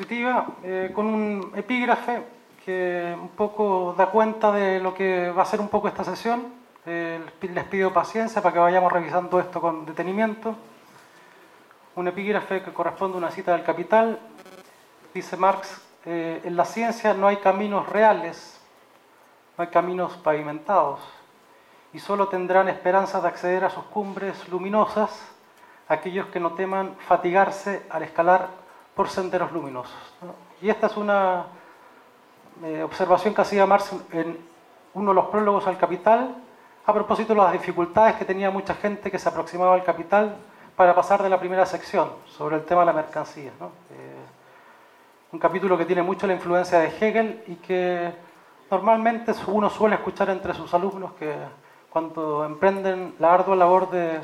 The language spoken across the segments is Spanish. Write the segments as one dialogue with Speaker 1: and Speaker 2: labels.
Speaker 1: eh, con un epígrafe que un poco da cuenta de lo que va a ser un poco esta sesión. Eh, les pido paciencia para que vayamos revisando esto con detenimiento. Un epígrafe que corresponde a una cita del Capital. Dice Marx, eh, en la ciencia no hay caminos reales, no hay caminos pavimentados, y solo tendrán esperanza de acceder a sus cumbres luminosas aquellos que no teman fatigarse al escalar por senderos luminosos. Y esta es una eh, observación que hacía Marx en uno de los prólogos al Capital, a propósito de las dificultades que tenía mucha gente que se aproximaba al Capital para pasar de la primera sección sobre el tema de la mercancía. Eh, un capítulo que tiene mucho la influencia de Hegel y que normalmente uno suele escuchar entre sus alumnos que cuando emprenden la ardua labor de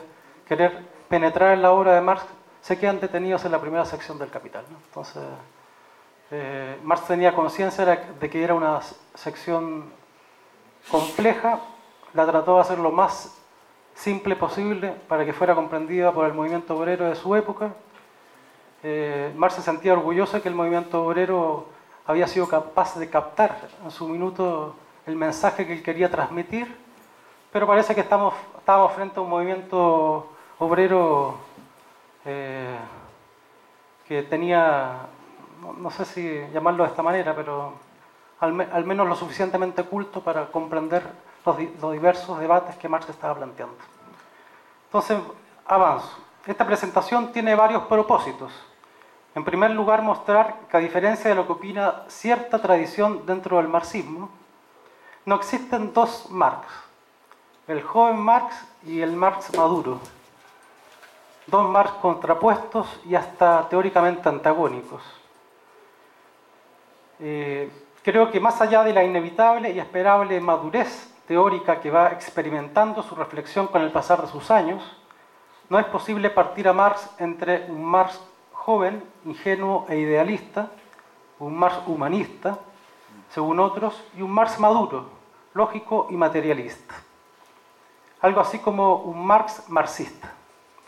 Speaker 1: querer penetrar en la obra de Marx se quedan detenidos en la primera sección del Capital. Entonces, eh, Marx tenía conciencia de que era una sección compleja, la trató de hacer lo más simple posible para que fuera comprendida por el movimiento obrero de su época. Eh, Marx se sentía orgulloso de que el movimiento obrero había sido capaz de captar en su minuto el mensaje que él quería transmitir, pero parece que estamos, estamos frente a un movimiento obrero eh, que tenía, no, sé si llamarlo de esta manera, pero al, menos lo suficientemente culto para comprender los, los, diversos debates que Marx estaba planteando. Entonces, avanzo. Esta presentación tiene varios propósitos. En primer lugar, mostrar que a diferencia de lo que opina cierta tradición dentro del marxismo, no existen dos Marx, el joven Marx y el Marx maduro dos Marx contrapuestos y hasta teóricamente antagónicos. Eh, creo que más allá de la inevitable y esperable madurez teórica que va experimentando su reflexión con el pasar de sus años, no es posible partir a Marx entre un Marx joven, ingenuo e idealista, un Marx humanista, según otros, y un Marx maduro, lógico y materialista. Algo así como un Marx marxista.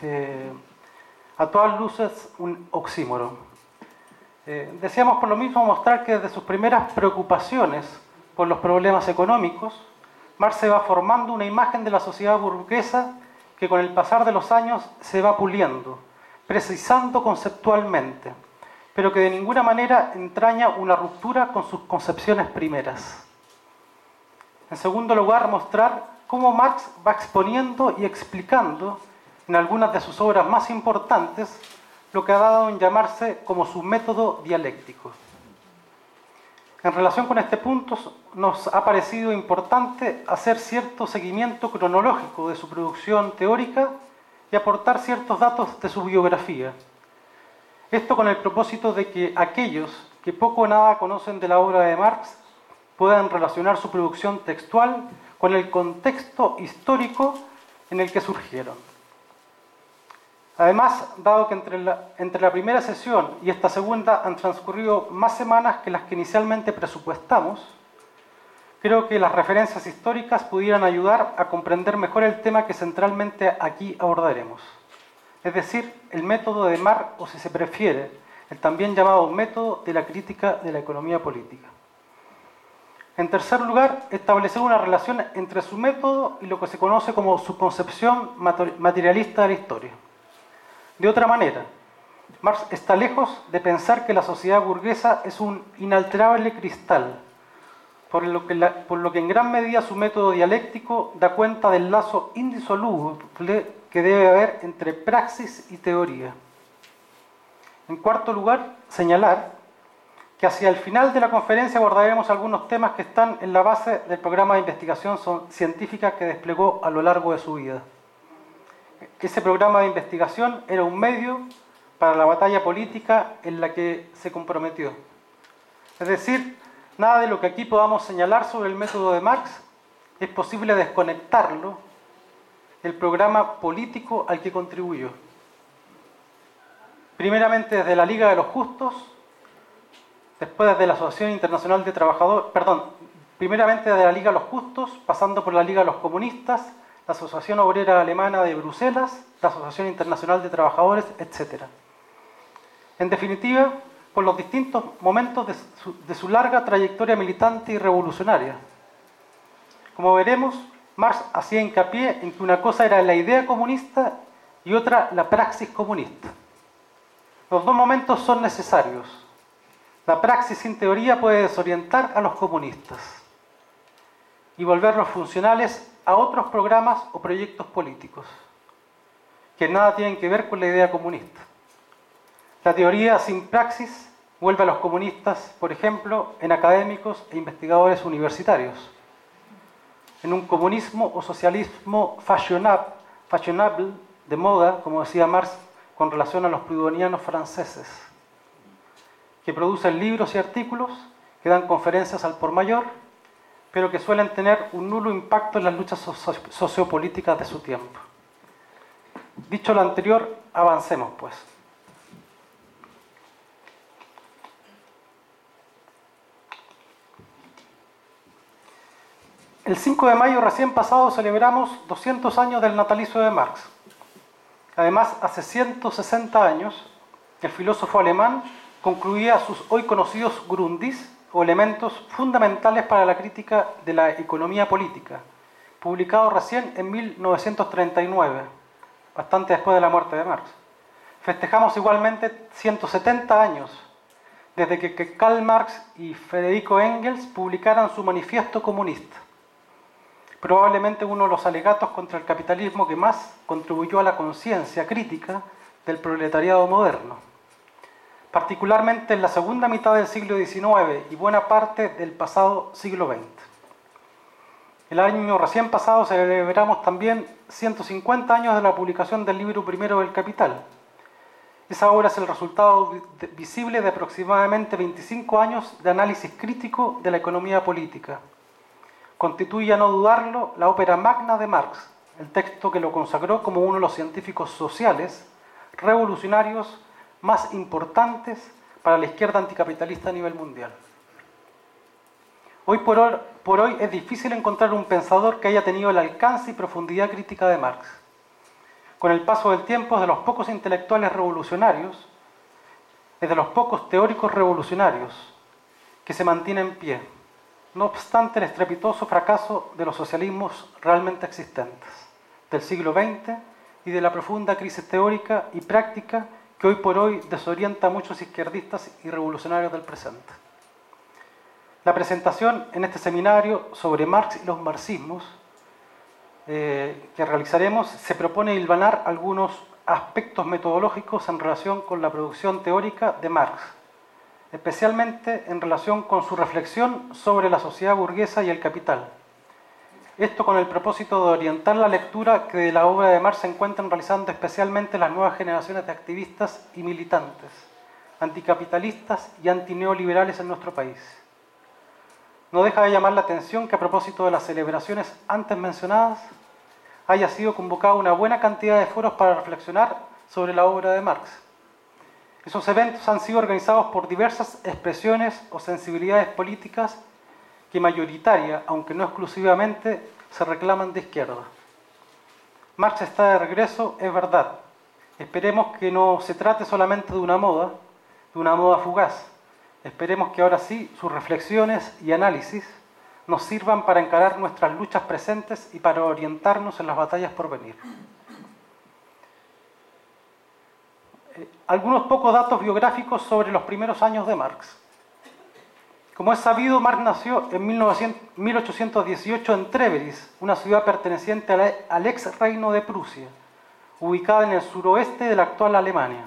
Speaker 1: Eh, a todas luces un oxímoro. Eh, deseamos por lo mismo mostrar que desde sus primeras preocupaciones por los problemas económicos, Marx se va formando una imagen de la sociedad burguesa que con el pasar de los años se va puliendo, precisando conceptualmente, pero que de ninguna manera entraña una ruptura con sus concepciones primeras. En segundo lugar, mostrar cómo Marx va exponiendo y explicando en algunas de sus obras más importantes lo que ha dado en llamarse como su método dialéctico. En relación con este punto, nos ha parecido importante hacer cierto seguimiento cronológico de su producción teórica y aportar ciertos datos de su biografía. Esto con el propósito de que aquellos que poco o nada conocen de la obra de Marx puedan relacionar su producción textual con el contexto histórico en el que surgieron. Además, dado que entre la, primera sesión y esta segunda han transcurrido más semanas que las que inicialmente presupuestamos, creo que las referencias históricas pudieran ayudar a comprender mejor el tema que centralmente aquí abordaremos, es decir, el método de Marx, o si se prefiere, el también llamado método de la crítica de la economía política. En tercer lugar, establecer una relación entre su método y lo que se conoce como su concepción materialista de la historia. De otra manera, Marx está lejos de pensar que la sociedad burguesa es un inalterable cristal, por lo, que en gran medida su método dialéctico da cuenta del lazo indisoluble que debe haber entre praxis y teoría. En cuarto lugar, señalar que hacia el final de la conferencia abordaremos algunos temas que están en la base del programa de investigación científica que desplegó a lo largo de su vida que ese programa de investigación era un medio para la batalla política en la que se comprometió. Es decir, nada de lo que aquí podamos señalar sobre el método de Marx es posible desconectarlo del programa político al que contribuyó. Primeramente desde la Liga de los Justos, después desde la Asociación Internacional de Trabajadores, perdón, primeramente desde la Liga de los Justos, pasando por la Liga de los Comunistas, la Asociación Obrera Alemana de Bruselas, la Asociación Internacional de Trabajadores, etc. En definitiva, por los distintos momentos de su, larga trayectoria militante y revolucionaria. Como veremos, Marx hacía hincapié en que una cosa era la idea comunista y otra la praxis comunista. Los dos momentos son necesarios. La praxis sin teoría puede desorientar a los comunistas y volverlos funcionales a otros programas o proyectos políticos que nada tienen que ver con la idea comunista. La teoría sin praxis vuelve a los comunistas, por ejemplo, en académicos e investigadores universitarios, en un comunismo o socialismo fashionable, de moda, como decía Marx, con relación a los pludonianos franceses, que producen libros y artículos, que dan conferencias al por mayor, pero que suelen tener un nulo impacto en las luchas sociopolíticas de su tiempo. Dicho lo anterior, avancemos pues. El 5 de mayo recién pasado celebramos 200 años del natalicio de Marx. Además, hace 160 años, el filósofo alemán concluía sus hoy conocidos grundis, o elementos fundamentales para la crítica de la economía política, publicado recién en 1939, bastante después de la muerte de Marx. Festejamos igualmente 170 años desde que Karl Marx y Federico Engels publicaran su manifiesto comunista probablemente uno de los alegatos contra el capitalismo que más contribuyó a la conciencia crítica del proletariado moderno, particularmente en la segunda mitad del siglo XIX y buena parte del pasado siglo XX. El año recién pasado celebramos también 150 años de la publicación del libro primero del Capital. Esa obra es el resultado visible de aproximadamente 25 años de análisis crítico de la economía política constituye, a no dudarlo, la ópera magna de Marx, el texto que lo consagró como uno de los científicos sociales revolucionarios más importantes para la izquierda anticapitalista a nivel mundial. Hoy por, hoy es difícil encontrar un pensador que haya tenido el alcance y profundidad crítica de Marx. Con el paso del tiempo es de los pocos intelectuales revolucionarios, es de los pocos teóricos revolucionarios que se mantienen en pie no obstante el estrepitoso fracaso de los socialismos realmente existentes del siglo XX y de la profunda crisis teórica y práctica que hoy por hoy desorienta a muchos izquierdistas y revolucionarios del presente. La presentación en este seminario sobre Marx y los marxismos eh, que realizaremos se propone hilvanar algunos aspectos metodológicos en relación con la producción teórica de Marx especialmente en relación con su reflexión sobre la sociedad burguesa y el capital. Esto con el propósito de orientar la lectura que de la obra de Marx se encuentran realizando especialmente las nuevas generaciones de activistas y militantes, anticapitalistas y antineoliberales en nuestro país. No deja de llamar la atención que a propósito de las celebraciones antes mencionadas, haya sido convocada una buena cantidad de foros para reflexionar sobre la obra de Marx esos eventos han sido organizados por diversas expresiones o sensibilidades políticas que mayoritaria, aunque no exclusivamente, se reclaman de izquierda. Marx está de regreso, es verdad. Esperemos que no se trate solamente de una moda, de una moda fugaz. Esperemos que ahora sí sus reflexiones y análisis nos sirvan para encarar nuestras luchas presentes y para orientarnos en las batallas por venir. algunos pocos datos biográficos sobre los primeros años de Marx. Como es sabido, Marx nació en 1818 en Treveris, una ciudad perteneciente al ex reino de Prusia, ubicada en el suroeste de la actual Alemania.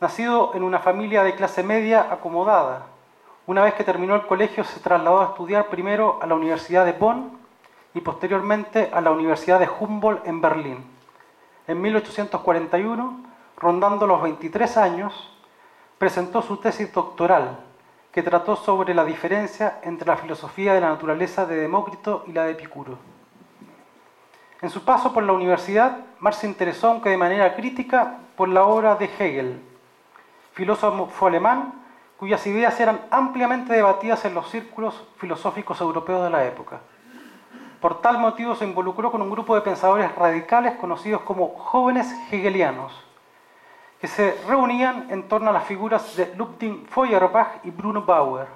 Speaker 1: Nacido en una familia de clase media acomodada, una vez que terminó el colegio se trasladó a estudiar primero a la Universidad de Bonn y posteriormente a la Universidad de Humboldt en Berlín. En 1841 rondando los 23 años, presentó su tesis doctoral, que trató sobre la diferencia entre la filosofía de la naturaleza de Demócrito y la de Epicuro. En su paso por la universidad, Marx se interesó, aunque de manera crítica, por la obra de Hegel, filósofo alemán cuyas ideas eran ampliamente debatidas en los círculos filosóficos europeos de la época. Por tal motivo se involucró con un grupo de pensadores radicales conocidos como jóvenes hegelianos, que se reunían en torno a las figuras de Ludwig Feuerbach y Bruno Bauer.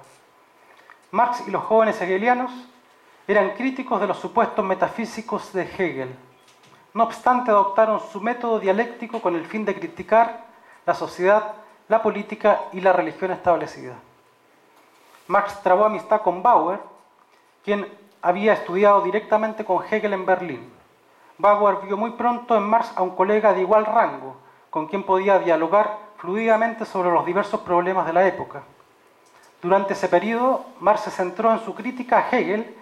Speaker 1: Marx y los jóvenes hegelianos eran críticos de los supuestos metafísicos de Hegel. No obstante, adoptaron su método dialéctico con el fin de criticar la sociedad, la política y la religión establecida. Marx trabó amistad con Bauer, quien había estudiado directamente con Hegel en Berlín. Bauer vio muy pronto en Marx a un colega de igual rango, con quien podía dialogar fluidamente sobre los diversos problemas de la época. Durante ese periodo, Marx se centró en su crítica a Hegel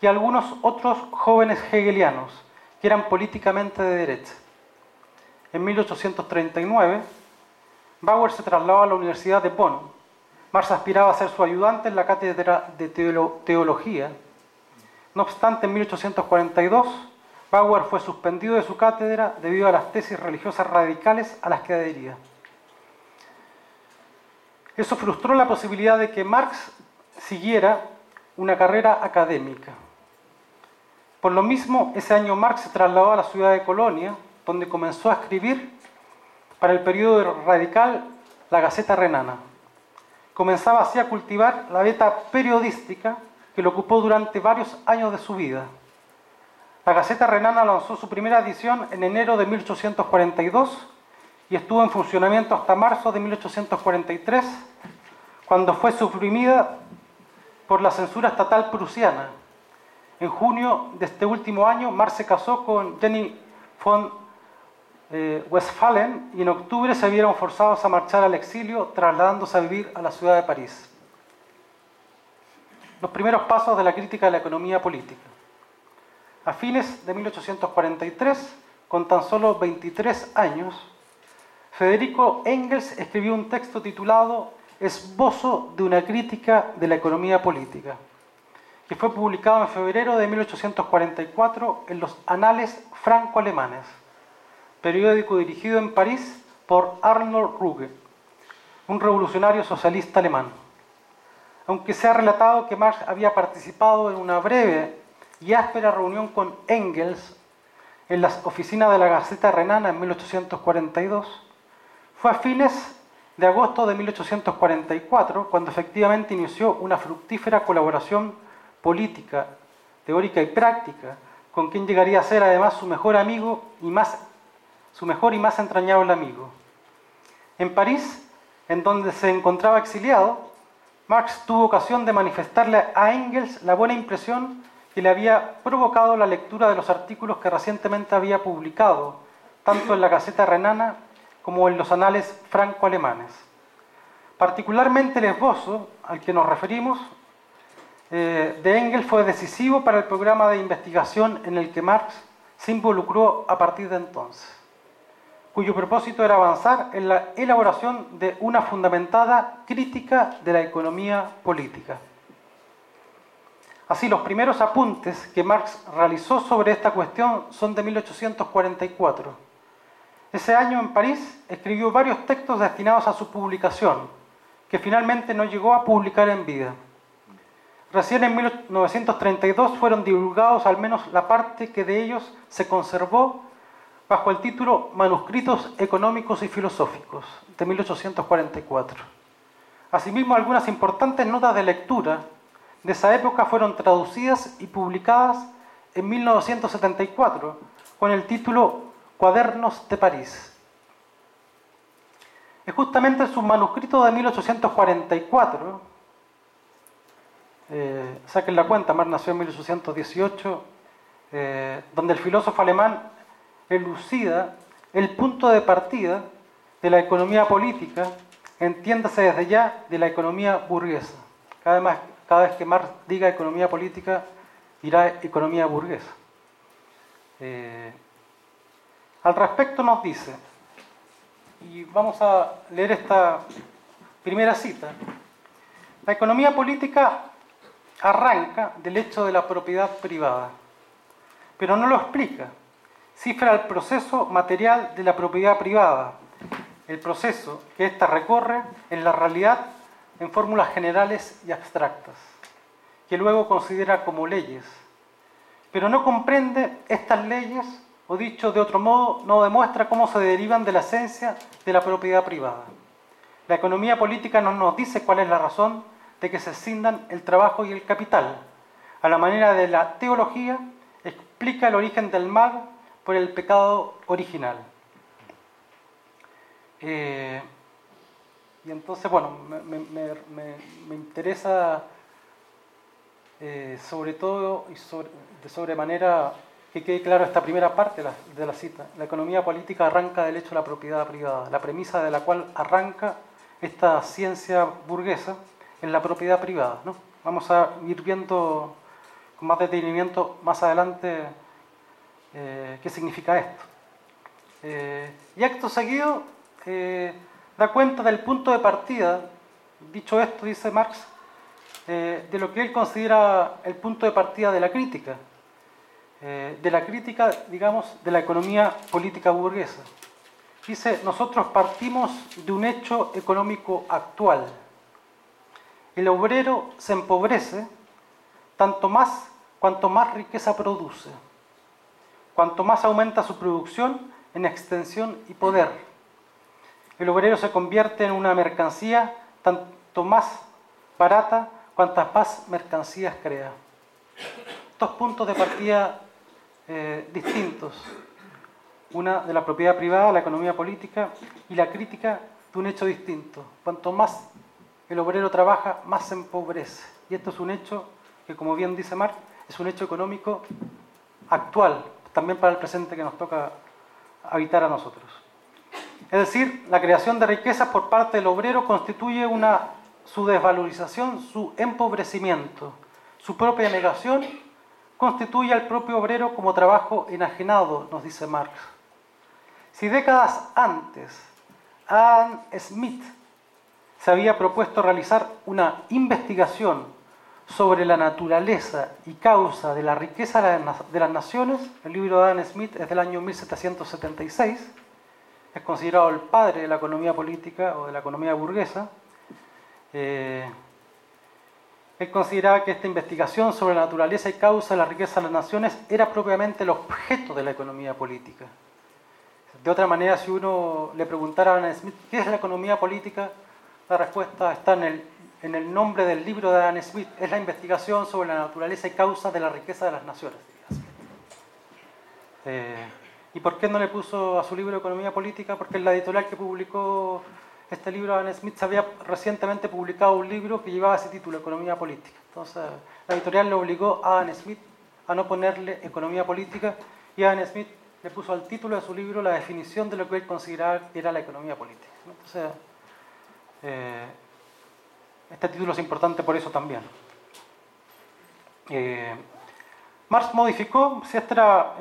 Speaker 1: y a algunos otros jóvenes hegelianos que eran políticamente de derecha. En 1839, Bauer se trasladó a la Universidad de Bonn. Marx aspiraba a ser su ayudante en la cátedra de teología. No obstante, en 1842, Bauer fue suspendido de su cátedra debido a las tesis religiosas radicales a las que adhería. Eso frustró la posibilidad de que Marx siguiera una carrera académica. Por lo mismo, ese año Marx se trasladó a la ciudad de Colonia, donde comenzó a escribir para el periodo radical La Gaceta Renana. Comenzaba así a cultivar la beta periodística que lo ocupó durante varios años de su vida. La Gaceta Renana lanzó su primera edición en enero de 1842 y estuvo en funcionamiento hasta marzo de 1843, cuando fue suprimida por la censura estatal prusiana. En junio de este último año, Marx se casó con Jenny von eh, Westphalen y en octubre se vieron forzados a marchar al exilio, trasladándose a vivir a la ciudad de París. Los primeros pasos de la crítica de la economía política. A fines de 1843, con tan solo 23 años, Federico Engels escribió un texto titulado Esbozo de una crítica de la economía política, que fue publicado en febrero de 1844 en los Anales Franco-Alemanes, periódico dirigido en París por Arnold Ruge, un revolucionario socialista alemán. Aunque se ha relatado que Marx había participado en una breve y áspera reunión con Engels en las oficinas de la Gaceta Renana en 1842, fue a fines de agosto de 1844 cuando efectivamente inició una fructífera colaboración política, teórica y práctica con quien llegaría a ser además su mejor amigo y más su mejor y más entrañable amigo. En París, en donde se encontraba exiliado, Marx tuvo ocasión de manifestarle a Engels la buena impresión que le había provocado la lectura de los artículos que recientemente había publicado, tanto en la Gaceta Renana como en los anales franco-alemanes. Particularmente el esbozo al que nos referimos eh, de Engels fue decisivo para el programa de investigación en el que Marx se involucró a partir de entonces, cuyo propósito era avanzar en la elaboración de una fundamentada crítica de la economía política. Así, los primeros apuntes que Marx realizó sobre esta cuestión son de 1844. Ese año en París escribió varios textos destinados a su publicación, que finalmente no llegó a publicar en vida. Recién en 1932 fueron divulgados al menos la parte que de ellos se conservó bajo el título Manuscritos Económicos y Filosóficos de 1844. Asimismo, algunas importantes notas de lectura de esa época fueron traducidas y publicadas en 1974 con el título Cuadernos de París. Es justamente en su manuscrito de 1844, eh, saquen la cuenta, Mar nació en 1818, eh, donde el filósofo alemán elucida el punto de partida de la economía política, entiéndase desde ya de la economía burguesa. Vez, cada vez que Marx diga economía política, dirá economía burguesa. Eh, al respecto nos dice, y vamos a leer esta primera cita, la economía política arranca del hecho de la propiedad privada, pero no lo explica. Cifra el proceso material de la propiedad privada, el proceso que ésta recorre en la realidad en fórmulas generales y abstractas, que luego considera como leyes, pero no comprende estas leyes o dicho de otro modo, no demuestra cómo se derivan de la esencia de la propiedad privada. La economía política no nos dice cuál es la razón de que se escindan el trabajo y el capital. A la manera de la teología, explica el origen del mal por el pecado original. Eh, y entonces, bueno, me, interesa eh, sobre todo y de sobremanera que quede claro esta primera parte de la, cita. La economía política arranca del hecho de la propiedad privada, la premisa de la cual arranca esta ciencia burguesa en la propiedad privada. ¿no? Vamos a ir viendo con más detenimiento más adelante eh, qué significa esto. Eh, y acto seguido da cuenta del punto de partida, dicho esto, dice Marx, eh, de lo que él considera el punto de partida de la crítica, eh, de la crítica, digamos, de la economía política burguesa. Dice, nosotros partimos de un hecho económico actual. El obrero se empobrece tanto más cuanto más riqueza produce, cuanto más aumenta su producción en extensión y poder el obrero se convierte en una mercancía tanto más barata cuantas más mercancías crea. Dos puntos de partida eh, distintos. Una de la propiedad privada, la economía política, y la crítica de un hecho distinto. Cuanto más el obrero trabaja, más se empobrece. Y esto es un hecho que, como bien dice Marx, es un hecho económico actual, también para el presente que nos toca habitar a nosotros. Es decir, la creación de riquezas por parte del obrero constituye una, su desvalorización, su empobrecimiento. Su propia negación constituye al propio obrero como trabajo enajenado, nos dice Marx. Si décadas antes Adam Smith se había propuesto realizar una investigación sobre la naturaleza y causa de la riqueza de las naciones, el libro de Adam Smith es del año 1776, es considerado el padre de la economía política o de la economía burguesa. Eh, él consideraba que esta investigación sobre la naturaleza y causa de la riqueza de las naciones era propiamente el objeto de la economía política. De otra manera, si uno le preguntara a Adam Smith qué es la economía política, la respuesta está en el, nombre del libro de Adam Smith, es la investigación sobre la naturaleza y causa de la riqueza de las naciones. Eh, ¿Y por qué no le puso a su libro Economía Política? Porque en la editorial que publicó este libro, Adam Smith, había recientemente publicado un libro que llevaba ese título, Economía Política. Entonces, la editorial le obligó a Adam Smith a no ponerle Economía Política y Adam Smith le puso al título de su libro la definición de lo que él consideraba que era la economía política. Entonces, eh, este título es importante por eso también. Eh, Marx modificó, si esta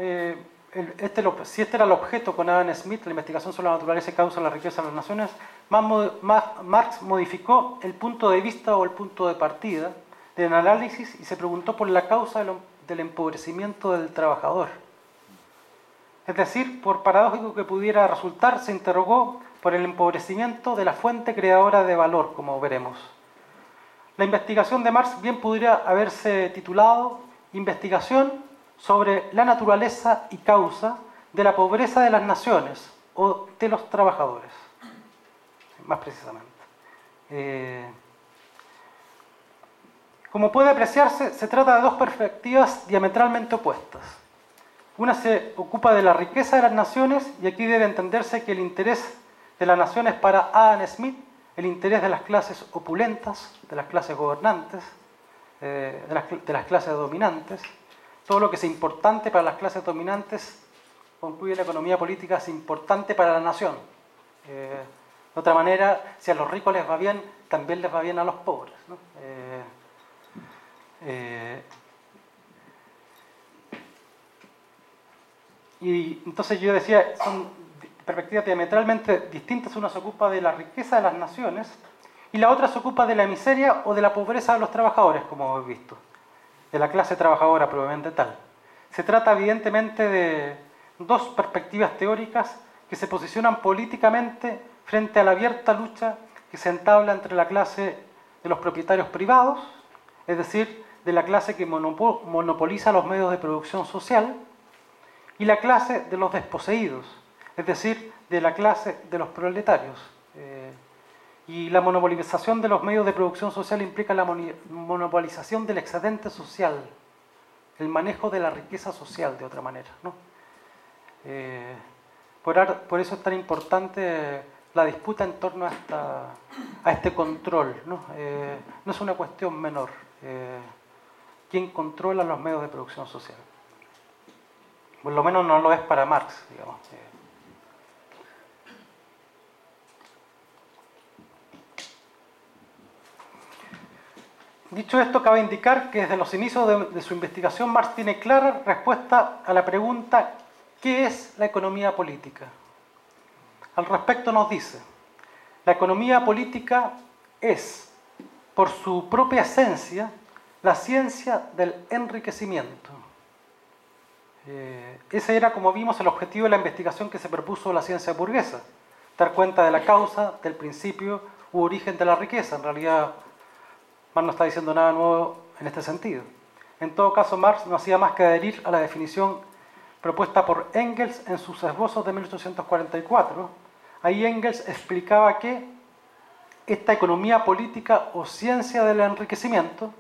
Speaker 1: este, si este era el objeto con Adam Smith, la investigación sobre la naturaleza y causa la riqueza de las naciones, Marx modificó el punto de vista o el punto de partida del análisis y se preguntó por la causa del empobrecimiento del trabajador. Es decir, por paradójico que pudiera resultar, se interrogó por el empobrecimiento de la fuente creadora de valor, como veremos. La investigación de Marx bien pudiera haberse titulado Investigación sobre la naturaleza y causa de la pobreza de las naciones o de los trabajadores, más precisamente. Eh, como puede apreciarse, se trata de dos perspectivas diametralmente opuestas. Una se ocupa de la riqueza de las naciones y aquí debe entenderse que el interés de las naciones para Adam Smith, el interés de las clases opulentas, de las clases gobernantes, eh, de las clases dominantes, todo lo que es importante para las clases dominantes, concluye la economía política, es importante para la nación. Eh, de otra manera, si a los ricos les va bien, también les va bien a los pobres. Eh, eh, y entonces yo decía, son perspectivas diametralmente distintas. Una se ocupa de la riqueza de las naciones y la otra se ocupa de la miseria o de la pobreza de los trabajadores, como hemos visto de la clase trabajadora probablemente tal. Se trata evidentemente de dos perspectivas teóricas que se posicionan políticamente frente a la abierta lucha que se entabla entre la clase de los propietarios privados, es decir, de la clase que monopoliza los medios de producción social, y la clase de los desposeídos, es decir, de la clase de los proletarios. Eh, y la monopolización de los medios de producción social implica la monopolización del excedente social, el manejo de la riqueza social de otra manera. Eh, por, eso es tan importante la disputa en torno a, este control. ¿no? Eh, no es una cuestión menor. ¿Quién controla los medios de producción social? Por lo menos no lo es para Marx, digamos. Dicho esto, cabe indicar que desde los inicios de, su investigación Marx tiene clara respuesta a la pregunta ¿qué es la economía política? Al respecto nos dice, la economía política es, por su propia esencia, la ciencia del enriquecimiento. Eh, ese era, como vimos, el objetivo de la investigación que se propuso la ciencia burguesa, dar cuenta de la causa, del principio u origen de la riqueza. En realidad, Marx no está diciendo nada nuevo en este sentido. En todo caso, Marx no hacía más que adherir a la definición propuesta por Engels en sus esbozos de 1844. Ahí Engels explicaba que esta economía política o ciencia del enriquecimiento,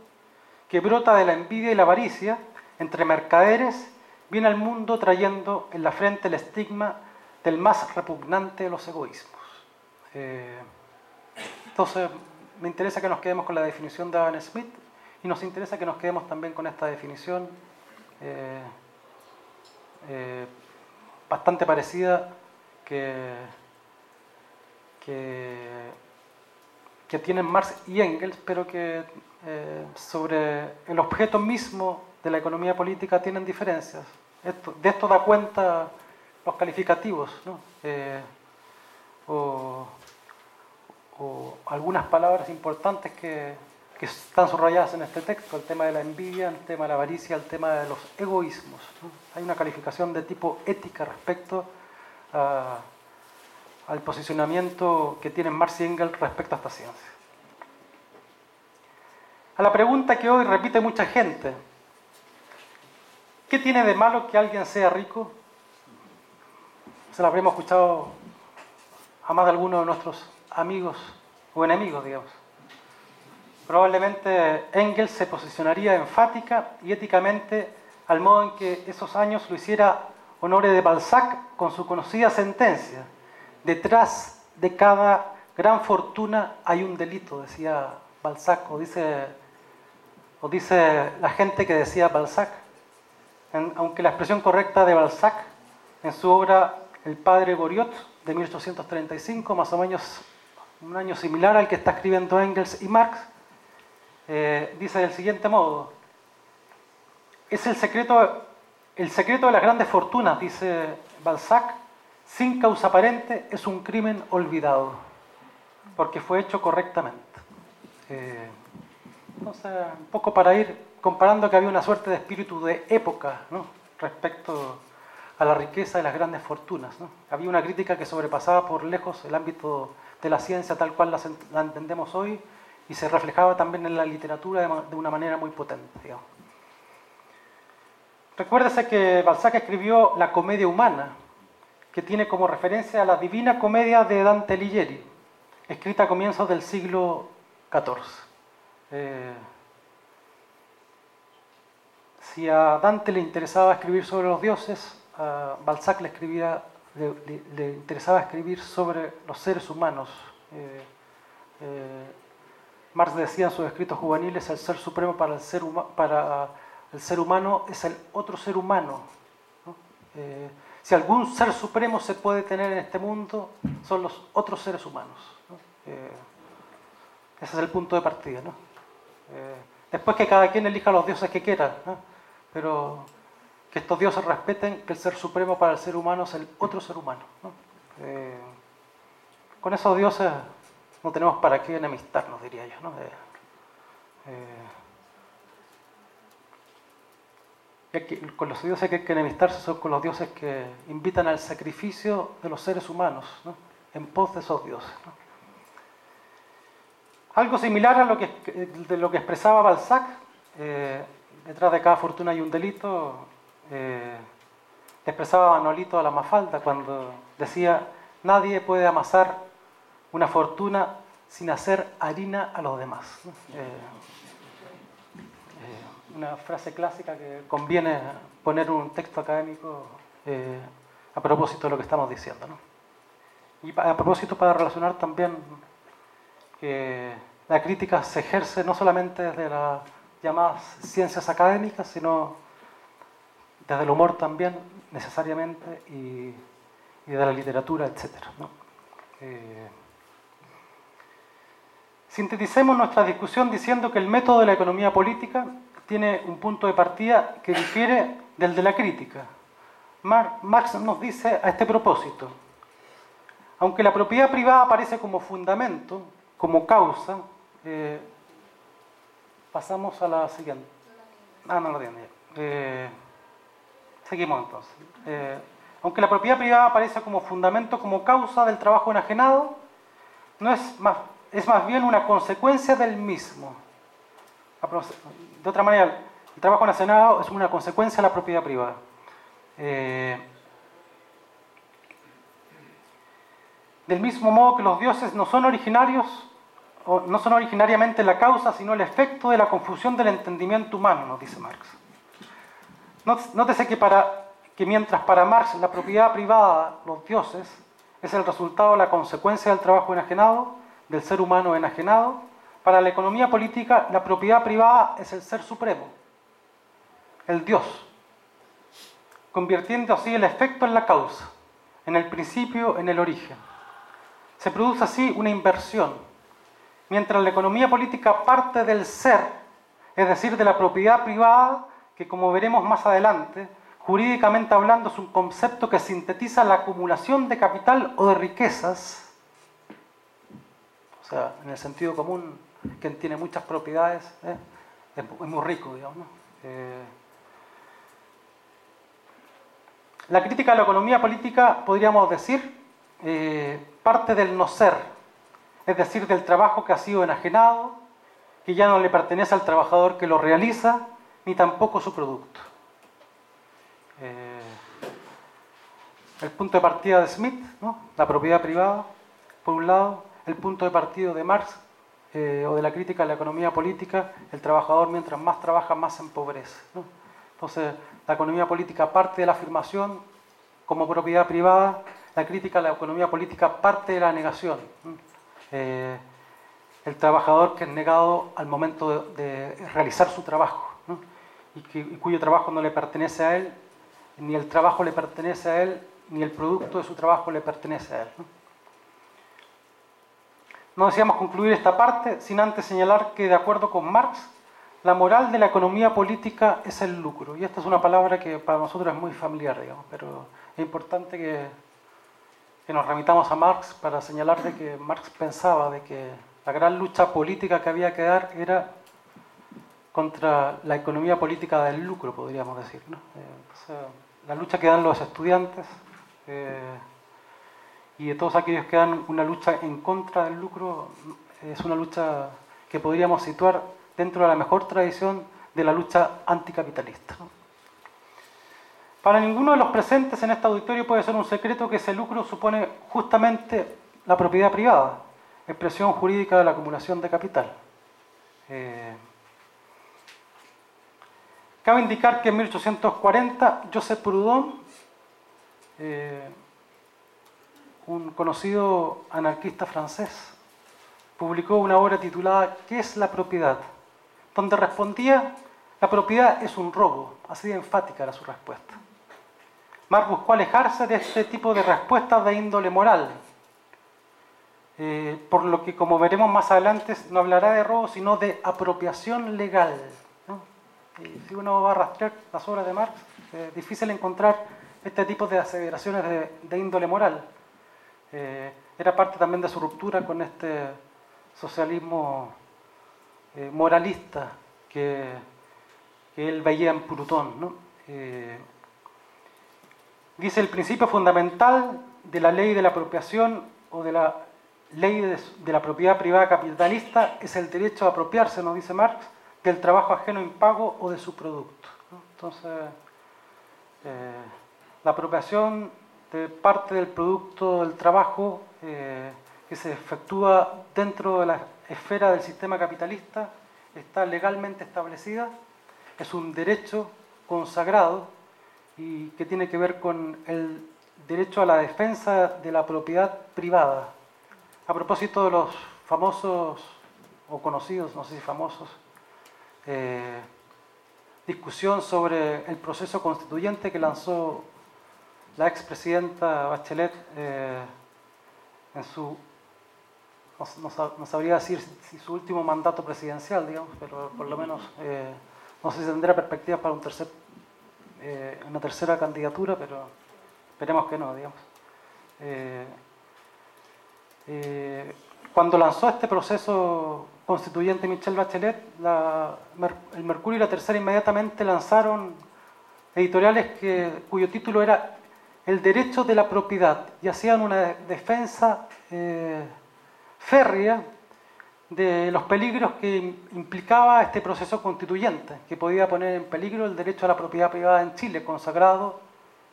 Speaker 1: que brota de la envidia y la avaricia entre mercaderes, viene al mundo trayendo en la frente el estigma del más repugnante de los egoísmos. Eh, entonces, me interesa que nos quedemos con la definición de Adam Smith y nos interesa que nos quedemos también con esta definición eh, eh, bastante parecida que, que, tienen Marx y Engels, pero que eh, sobre el objeto mismo de la economía política tienen diferencias. de esto da cuenta los calificativos. ¿no? o, o algunas palabras importantes que, están subrayadas en este texto, el tema de la envidia, el tema de la avaricia, el tema de los egoísmos. Hay una calificación de tipo ética respecto al posicionamiento que tienen Marx y Engels respecto a esta ciencia. A la pregunta que hoy repite mucha gente, ¿qué tiene de malo que alguien sea rico? Se la habremos escuchado a más de alguno de nuestros amigos o enemigos, digamos. Probablemente Engels se posicionaría enfática y éticamente al modo en que esos años lo hiciera Honore de Balzac con su conocida sentencia. Detrás de cada gran fortuna hay un delito, decía Balzac, o dice, o dice la gente que decía Balzac. aunque la expresión correcta de Balzac en su obra El padre Goriot de 1835, más o menos un año similar al que está escribiendo Engels y Marx, eh, dice del siguiente modo, es el secreto, el secreto de las grandes fortunas, dice Balzac, sin causa aparente es un crimen olvidado, porque fue hecho correctamente. Eh, entonces, un poco para ir comparando que había una suerte de espíritu de época ¿no? respecto a la riqueza de las grandes fortunas. Había una crítica que sobrepasaba por lejos el ámbito de la ciencia tal cual la, entendemos hoy y se reflejaba también en la literatura de, una manera muy potente. Recuérdese que Balzac escribió La comedia humana, que tiene como referencia a la Divina Comedia de Dante Alighieri, escrita a comienzos del siglo XIV. Eh, si a Dante le interesaba escribir sobre los dioses, a Balzac le escribía le, interesaba escribir sobre los seres humanos. Eh, eh, Marx decía en sus escritos juveniles, el ser supremo para el ser, humano es el otro ser humano. Eh, si algún ser supremo se puede tener en este mundo, son los otros seres humanos. ese es el punto de partida. después que cada quien elija los dioses que quiera, pero que estos dioses respeten que el ser supremo para el ser humano es el otro ser humano. Eh, con esos dioses no tenemos para qué enemistarnos, diría yo. Eh, eh, con los dioses que hay que enemistarse son con los dioses que invitan al sacrificio de los seres humanos, en pos de esos dioses. Algo similar a lo que, de lo que expresaba Balzac, detrás de cada fortuna hay un delito, eh, expresaba Manolito a la Mafalda cuando decía, nadie puede amasar una fortuna sin hacer harina a los demás. Eh, eh, una frase clásica que conviene poner un texto académico eh, a propósito de lo que estamos diciendo. Y a propósito para relacionar también que la crítica se ejerce no solamente desde las llamadas ciencias académicas, sino desde el humor también, necesariamente, y, de la literatura, etc. Eh, sinteticemos nuestra discusión diciendo que el método de la economía política tiene un punto de partida que difiere del de la crítica. Marx nos dice a este propósito, aunque la propiedad privada aparece como fundamento, como causa, eh, pasamos a la siguiente. Ah, no lo tiene. Eh, seguimos entonces. Eh, aunque la propiedad privada aparece como fundamento, como causa del trabajo enajenado, no es más, es más bien una consecuencia del mismo. De otra manera, el trabajo enajenado es una consecuencia de la propiedad privada. del mismo modo que los dioses no son originarios no son originariamente la causa, sino el efecto de la confusión del entendimiento humano, nos dice Marx. Nótese que, para, que mientras para Marx la propiedad privada, los dioses, es el resultado, la consecuencia del trabajo enajenado, del ser humano enajenado, para la economía política la propiedad privada es el ser supremo, el Dios, convirtiendo así el efecto en la causa, en el principio, en el origen. Se produce así una inversión mientras la economía política parte del ser, es decir, de la propiedad privada, que como veremos más adelante, jurídicamente hablando es un concepto que sintetiza la acumulación de capital o de riquezas, o sea, en el sentido común, quien tiene muchas propiedades ¿eh? es, muy rico, digamos. Eh, la crítica a la economía política, podríamos decir, eh, parte del no ser, es decir, del trabajo que ha sido enajenado, que ya no le pertenece al trabajador que lo realiza, ni tampoco su producto. Eh, el punto de partida de Smith, la propiedad privada, por un lado, el punto de partida de Marx eh, o de la crítica a la economía política, el trabajador mientras más trabaja más empobrece. Entonces, la economía política parte de la afirmación como propiedad privada, la crítica a la economía política parte de la negación. Eh, el trabajador que es negado al momento de, realizar su trabajo y, cuyo trabajo no le pertenece a él, ni el trabajo le pertenece a él, ni el producto de su trabajo le pertenece a él. No deseamos concluir esta parte sin antes señalar que, de acuerdo con Marx, la moral de la economía política es el lucro. Y esta es una palabra que para nosotros es muy familiar, digamos, pero es importante que que nos remitamos a Marx para señalar de que Marx pensaba de que la gran lucha política que había que dar era contra la economía política del lucro, podríamos decir. Eh, la lucha que dan los estudiantes eh, y de todos aquellos que dan una lucha en contra del lucro es una lucha que podríamos situar dentro de la mejor tradición de la lucha anticapitalista. Para ninguno de los presentes en este auditorio puede ser un secreto que ese lucro supone justamente la propiedad privada, expresión jurídica de la acumulación de capital. Eh, cabe indicar que en 1840 Joseph Proudhon, un conocido anarquista francés, publicó una obra titulada ¿Qué es la propiedad?, donde respondía, la propiedad es un robo, así de enfática era su respuesta. Marx buscó alejarse de este tipo de respuestas de índole moral, eh, por lo que, como veremos más adelante, no hablará de robo, sino de apropiación legal. Si uno va a rastrear las obras de Marx, es difícil encontrar este tipo de aseveraciones de, índole moral. Eh, era parte también de su ruptura con este socialismo eh, moralista que, él veía en Plutón. ¿no? dice el principio fundamental de la ley de la apropiación o de la ley de, la propiedad privada capitalista es el derecho a apropiarse, nos dice Marx, del trabajo ajeno impago o de su producto. Entonces, eh, la apropiación de parte del producto del trabajo eh, que se efectúa dentro de la esfera del sistema capitalista está legalmente establecida, es un derecho consagrado y que tiene que ver con el derecho a la defensa de la propiedad privada. A propósito de los famosos o conocidos, no sé si famosos, eh, discusión sobre el proceso constituyente que lanzó la expresidenta Bachelet eh, en su, no, sabría decir si su último mandato presidencial, digamos, pero por lo menos eh, no sé si tendrá perspectivas para un tercer, eh, una tercera candidatura, pero esperemos que no, digamos. cuando lanzó este proceso constituyente Michelle Bachelet, el Mercurio y la Tercera inmediatamente lanzaron editoriales cuyo título era El derecho de la propiedad y hacían una defensa eh, férrea de los peligros que implicaba este proceso constituyente, que podía poner en peligro el derecho a la propiedad privada en Chile, consagrado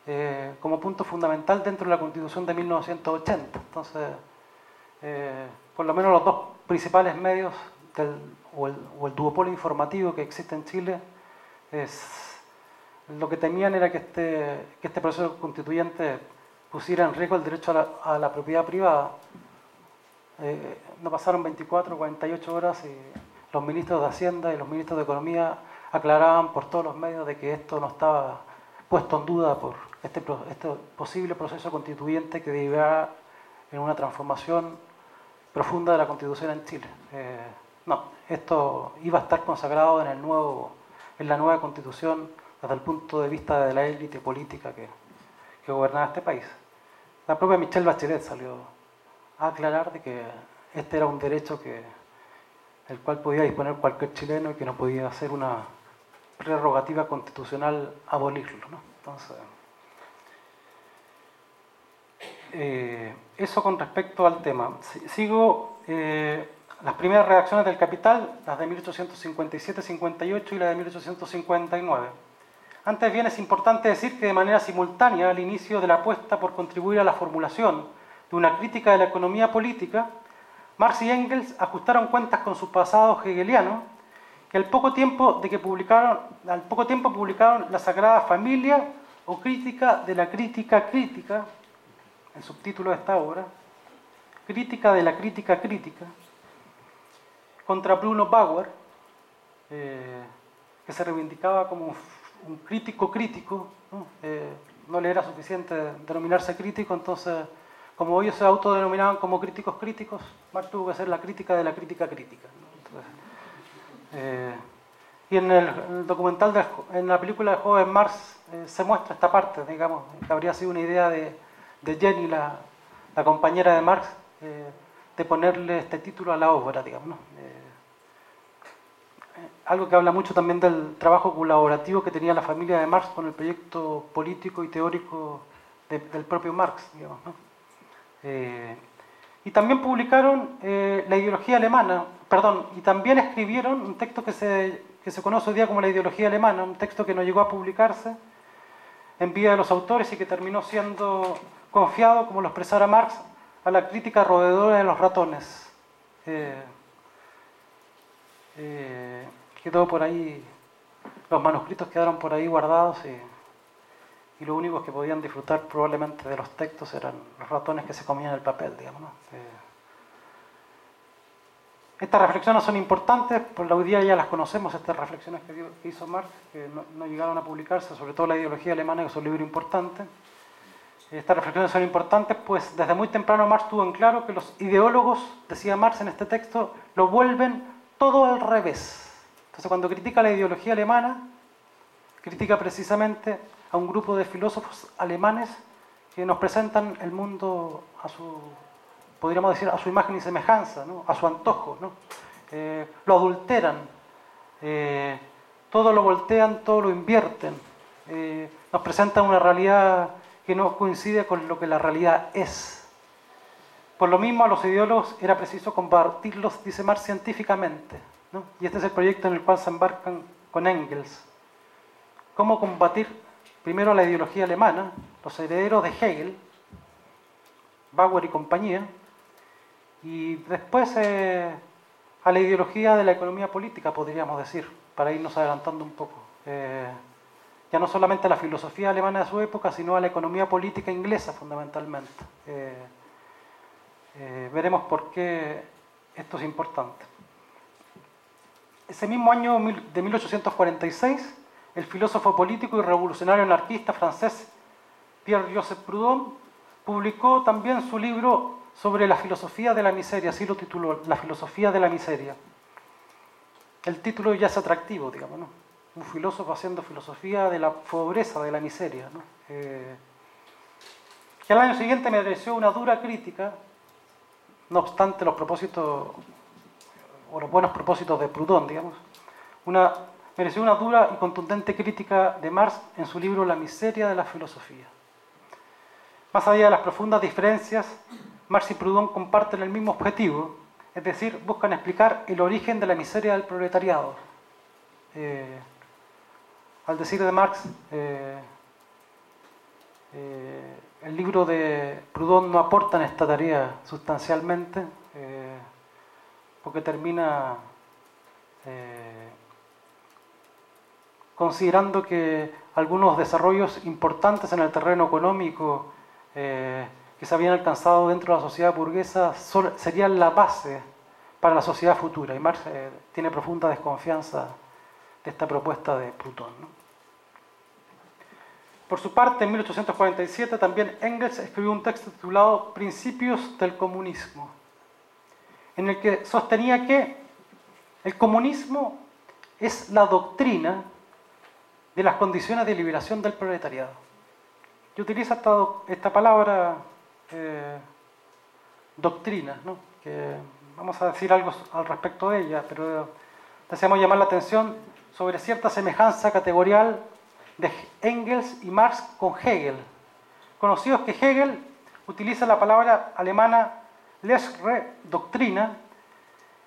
Speaker 1: eh, como punto fundamental dentro de la Constitución de 1980. Entonces, eh, por lo menos los dos principales medios o, el, duopolio informativo que existe en Chile es, lo que temían era que este, que este proceso constituyente pusiera en riesgo el derecho a la, propiedad privada. Eh, no pasaron 24 o 48 horas y los ministros de Hacienda y los ministros de Economía aclaraban por todos los medios de que esto no estaba puesto en duda por este, este posible proceso constituyente que deriva en una transformación profunda de la Constitución en Chile. Eh, no, esto iba a estar consagrado en, el nuevo, en la nueva Constitución desde el punto de vista de la élite política que, que gobernaba este país. La propia Michelle Bachelet salió a aclarar de que este era un derecho que, el cual podía disponer cualquier chileno y que no podía ser una prerrogativa constitucional abolirlo. ¿no? Entonces, eh, eso con respecto al tema. Sigo eh, las primeras redacciones del Capital, las de 1857-58 y la de 1859. Antes bien es importante decir que de manera simultánea al inicio de la apuesta por contribuir a la formulación de una crítica de la economía política, Marx y Engels ajustaron cuentas con su pasado hegeliano que al poco tiempo de que publicaron, al poco tiempo publicaron La Sagrada Familia o Crítica de la Crítica Crítica, el subtítulo de esta obra, Crítica de la Crítica Crítica, contra Bruno Bauer, eh, que se reivindicaba como un crítico crítico, ¿no? Eh, no le era suficiente denominarse crítico, entonces, como ellos se autodenominaban como críticos críticos, Marx tuvo que hacer la crítica de la crítica crítica. Eh, y en el, documental, en la película de Joven Marx, se muestra esta parte, digamos, que habría sido una idea de, de Jenny, la, compañera de Marx, eh, de ponerle este título a la obra, digamos. Eh, eh, algo que habla mucho también del trabajo colaborativo que tenía la familia de Marx con el proyecto político y teórico del propio Marx, digamos. y también publicaron la ideología alemana, perdón, y también escribieron un texto que se, que se conoce hoy día como la ideología alemana, un texto que no llegó a publicarse en vida de los autores y que terminó siendo confiado, como lo expresara Marx, a la crítica roedora de los ratones. Eh, eh, quedó por ahí, los manuscritos quedaron por ahí guardados y, y lo único que podían disfrutar probablemente de los textos eran los ratones que se comían el papel, digamos. Eh, estas reflexiones son importantes, por la hoy ya las conocemos, estas reflexiones que hizo Marx, que no llegaron a publicarse, sobre todo la ideología alemana, que es un libro importante. Estas reflexiones son importantes, pues desde muy temprano Marx tuvo en claro que los ideólogos, decía Marx en este texto, lo vuelven todo al revés. Entonces cuando critica la ideología alemana, critica precisamente a un grupo de filósofos alemanes que nos presentan el mundo a su, podríamos decir, a su imagen y semejanza, a su antojo. Eh, lo adulteran, eh, todo lo voltean, todo lo invierten. Eh, nos presentan una realidad que no coincide con lo que la realidad es. Por lo mismo, a los ideólogos era preciso combatirlos, dice Marx, científicamente. Y este es el proyecto en el cual se embarcan con Engels. ¿Cómo combatir primero la ideología alemana, los herederos de Hegel, Bauer y compañía, y después eh, a la ideología de la economía política, podríamos decir, para irnos adelantando un poco. Eh, ya no solamente a la filosofía alemana de su época, sino a la economía política inglesa fundamentalmente. Eh, veremos por qué esto es importante. Ese mismo año de 1846, el filósofo político y revolucionario anarquista francés Pierre-Joseph Proudhon publicó también su libro sobre la filosofía de la miseria, así lo tituló, La filosofía de la miseria. El título ya es atractivo, digamos, ¿no? Un filósofo haciendo filosofía de la pobreza, de la miseria, ¿no? Eh, que al año siguiente mereció una dura crítica, no obstante los propósitos, o los buenos propósitos de Proudhon, digamos, mereció una dura y contundente crítica de Marx en su libro La miseria de la filosofía. Más allá de las profundas diferencias, Marx y Proudhon comparten el mismo objetivo, es decir, buscan explicar el origen de la miseria del proletariado. Eh, al decir de Marx, eh, eh, el libro de Proudhon no aporta en esta tarea sustancialmente, porque termina considerando que algunos desarrollos importantes en el terreno económico eh, que se habían alcanzado dentro de la sociedad burguesa serían la base para la sociedad futura. Y Marx eh, tiene profunda desconfianza de esta propuesta de Proudhon. Por su parte, en 1847 también Engels escribió un texto titulado Principios del comunismo, en el que sostenía que el comunismo es la doctrina de las condiciones de liberación del proletariado. Yo utilizo esta, palabra eh, doctrina, que vamos a decir algo al respecto de ella, pero deseamos llamar la atención sobre cierta semejanza categorial de Engels y Marx con Hegel. Conocidos que Hegel utiliza la palabra alemana Lehre, doctrina,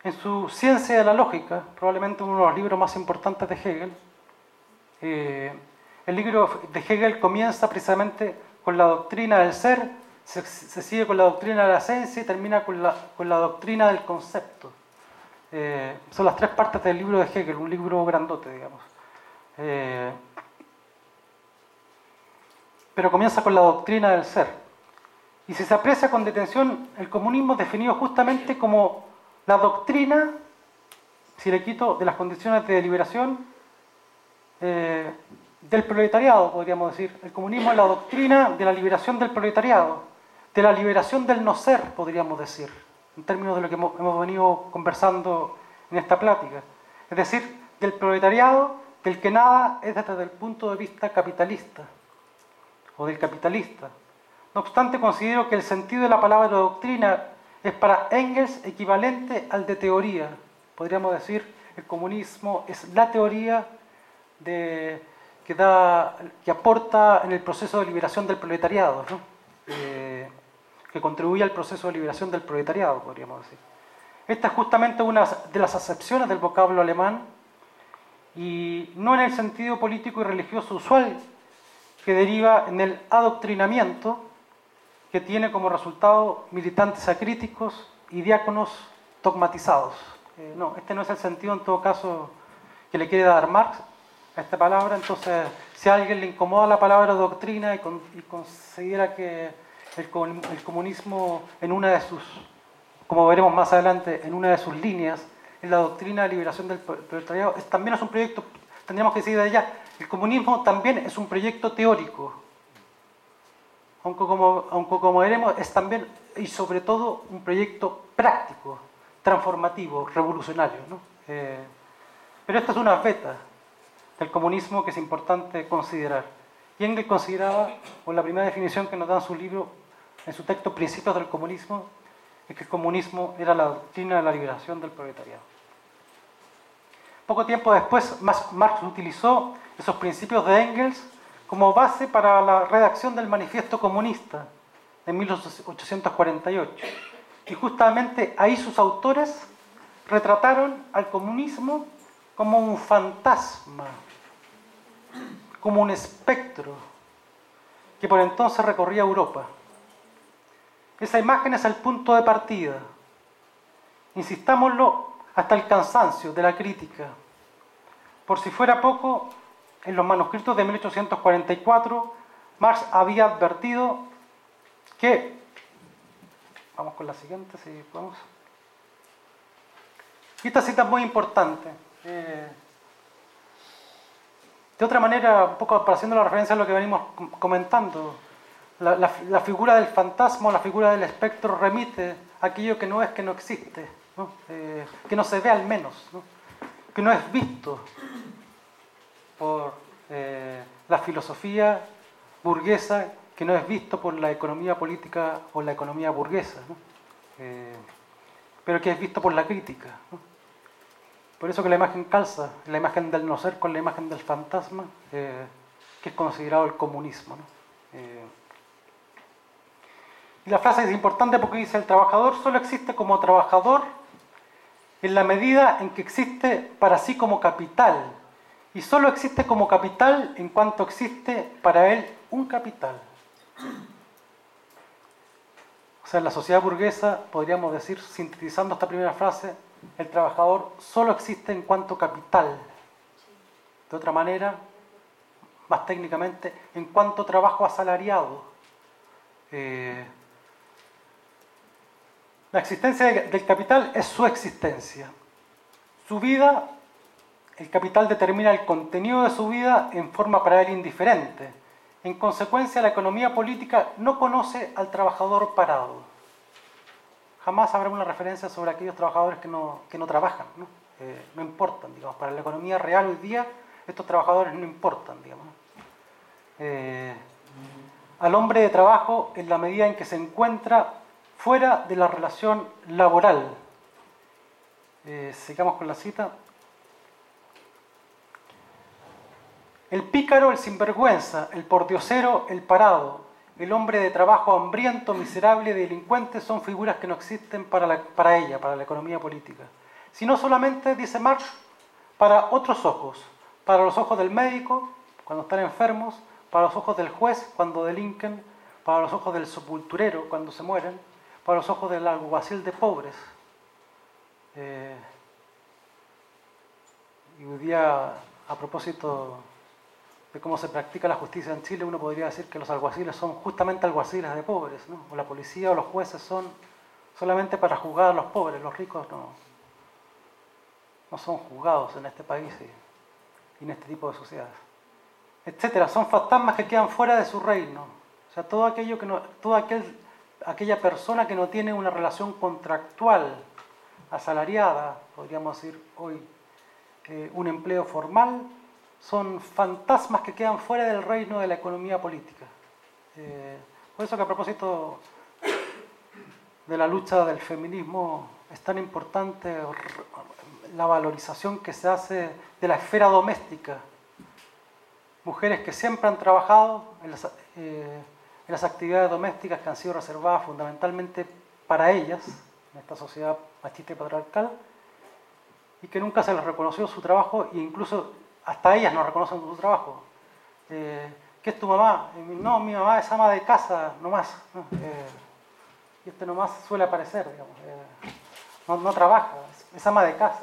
Speaker 1: en su Ciencia de la Lógica, probablemente uno de los libros más importantes de Hegel. Eh, el libro de Hegel comienza precisamente con la doctrina del ser, se, sigue con la doctrina de la esencia y termina con la, con la doctrina del concepto. Eh, son las tres partes del libro de Hegel, un libro grandote, digamos. Eh, pero comienza con la doctrina del ser. Y si se aprecia con detención, el comunismo es definido justamente como la doctrina, si le quito, de las condiciones de liberación, eh, del proletariado, podríamos decir. El comunismo es la doctrina de la liberación del proletariado, de la liberación del no ser, podríamos decir, en términos de lo que hemos, venido conversando en esta plática. Es decir, del proletariado del que nada es desde el punto de vista capitalista o del capitalista. No obstante, considero que el sentido de la palabra doctrina es para Engels equivalente al de teoría. Podríamos decir, el comunismo es la teoría de que, da, que aporta en el proceso de liberación del proletariado, eh, que contribuye al proceso de liberación del proletariado, podríamos decir. Esta es justamente una de las acepciones del vocablo alemán y no en el sentido político y religioso usual que deriva en el adoctrinamiento que tiene como resultado militantes acríticos y diáconos dogmatizados. Eh, no, este no es el sentido en todo caso que le quiere dar Marx, esta palabra, entonces si a alguien le incomoda la palabra doctrina y, considera que el, comunismo en una de sus, como veremos más adelante, en una de sus líneas, en la doctrina de liberación del proletariado, también es un proyecto, tendríamos que decir de allá, el comunismo también es un proyecto teórico, aunque como, aunque como veremos es también y sobre todo un proyecto práctico, transformativo, revolucionario. ¿no? Eh, pero esta es una beta, del comunismo que es importante considerar. Engels consideraba, o la primera definición que nos da en su libro, en su texto Principios del Comunismo, es que el comunismo era la doctrina de la liberación del proletariado. Poco tiempo después, Marx utilizó esos principios de Engels como base para la redacción del Manifiesto Comunista de 1848. Y justamente ahí sus autores retrataron al comunismo como un fantasma como un espectro que por entonces recorría Europa. Esa imagen es el punto de partida. Insistámoslo hasta el cansancio de la crítica. Por si fuera poco, en los manuscritos de 1844, Marx había advertido que, vamos con la siguiente, si podemos. esta cita es muy importante. Eh, de otra manera, un poco haciendo la referencia a lo que venimos comentando, la, figura del fantasma, la figura del espectro remite a aquello que no es, que no existe, eh, que no se ve al menos, que no es visto por eh, la filosofía burguesa, que no es visto por la economía política o la economía burguesa, eh, pero que es visto por la crítica. Por eso que la imagen calza, la imagen del no ser con la imagen del fantasma, que es considerado el comunismo. Y la frase es importante porque dice, el trabajador solo existe como trabajador en la medida en que existe para sí como capital. Y solo existe como capital en cuanto existe para él un capital. O sea, en la sociedad burguesa podríamos decir, sintetizando esta primera frase, el trabajador solo existe en cuanto capital. De otra manera, más técnicamente, en cuanto trabajo asalariado. Eh, la existencia del capital es su existencia. Su vida, el capital determina el contenido de su vida en forma para él indiferente. En consecuencia, la economía política no conoce al trabajador parado. Jamás habrá una referencia sobre aquellos trabajadores que no, que no trabajan, ¿no? Eh, importan, digamos. Para la economía real hoy día, estos trabajadores no importan, digamos. Eh, al hombre de trabajo, en la medida en que se encuentra fuera de la relación laboral. Eh, sigamos con la cita. El pícaro, el sinvergüenza, el pordiosero, el parado, el hombre de trabajo hambriento, miserable, delincuente, son figuras que no existen para, para ella, para la economía política. Sino solamente, dice Marx, para otros ojos, para los ojos del médico, cuando están enfermos, para los ojos del juez, cuando delinquen, para los ojos del sepulturero, cuando se mueren, para los ojos del alguacil de pobres. Eh, y hoy día, a propósito de cómo se practica la justicia en Chile, uno podría decir que los alguaciles son justamente alguaciles de pobres, ¿no? o la policía o los jueces son solamente para juzgar a los pobres, los ricos no, no son juzgados en este país y, en este tipo de sociedades. Etcétera, son fantasmas que quedan fuera de su reino. O sea, todo aquello que no, todo aquel aquella persona que no tiene una relación contractual asalariada, podríamos decir hoy, eh, un empleo formal, son fantasmas que quedan fuera del reino de la economía política. Eh, por eso que a propósito de la lucha del feminismo es tan importante la valorización que se hace de la esfera doméstica. Mujeres que siempre han trabajado en las, eh, en las actividades domésticas que han sido reservadas fundamentalmente para ellas, en esta sociedad machista y patriarcal, y que nunca se les reconoció su trabajo e incluso hasta ellas no reconocen su trabajo. Eh, ¿Qué es tu mamá? Eh, no, mi mamá es ama de casa nomás. Eh, y este nomás suele aparecer, digamos. no, trabaja, es, ama de casa,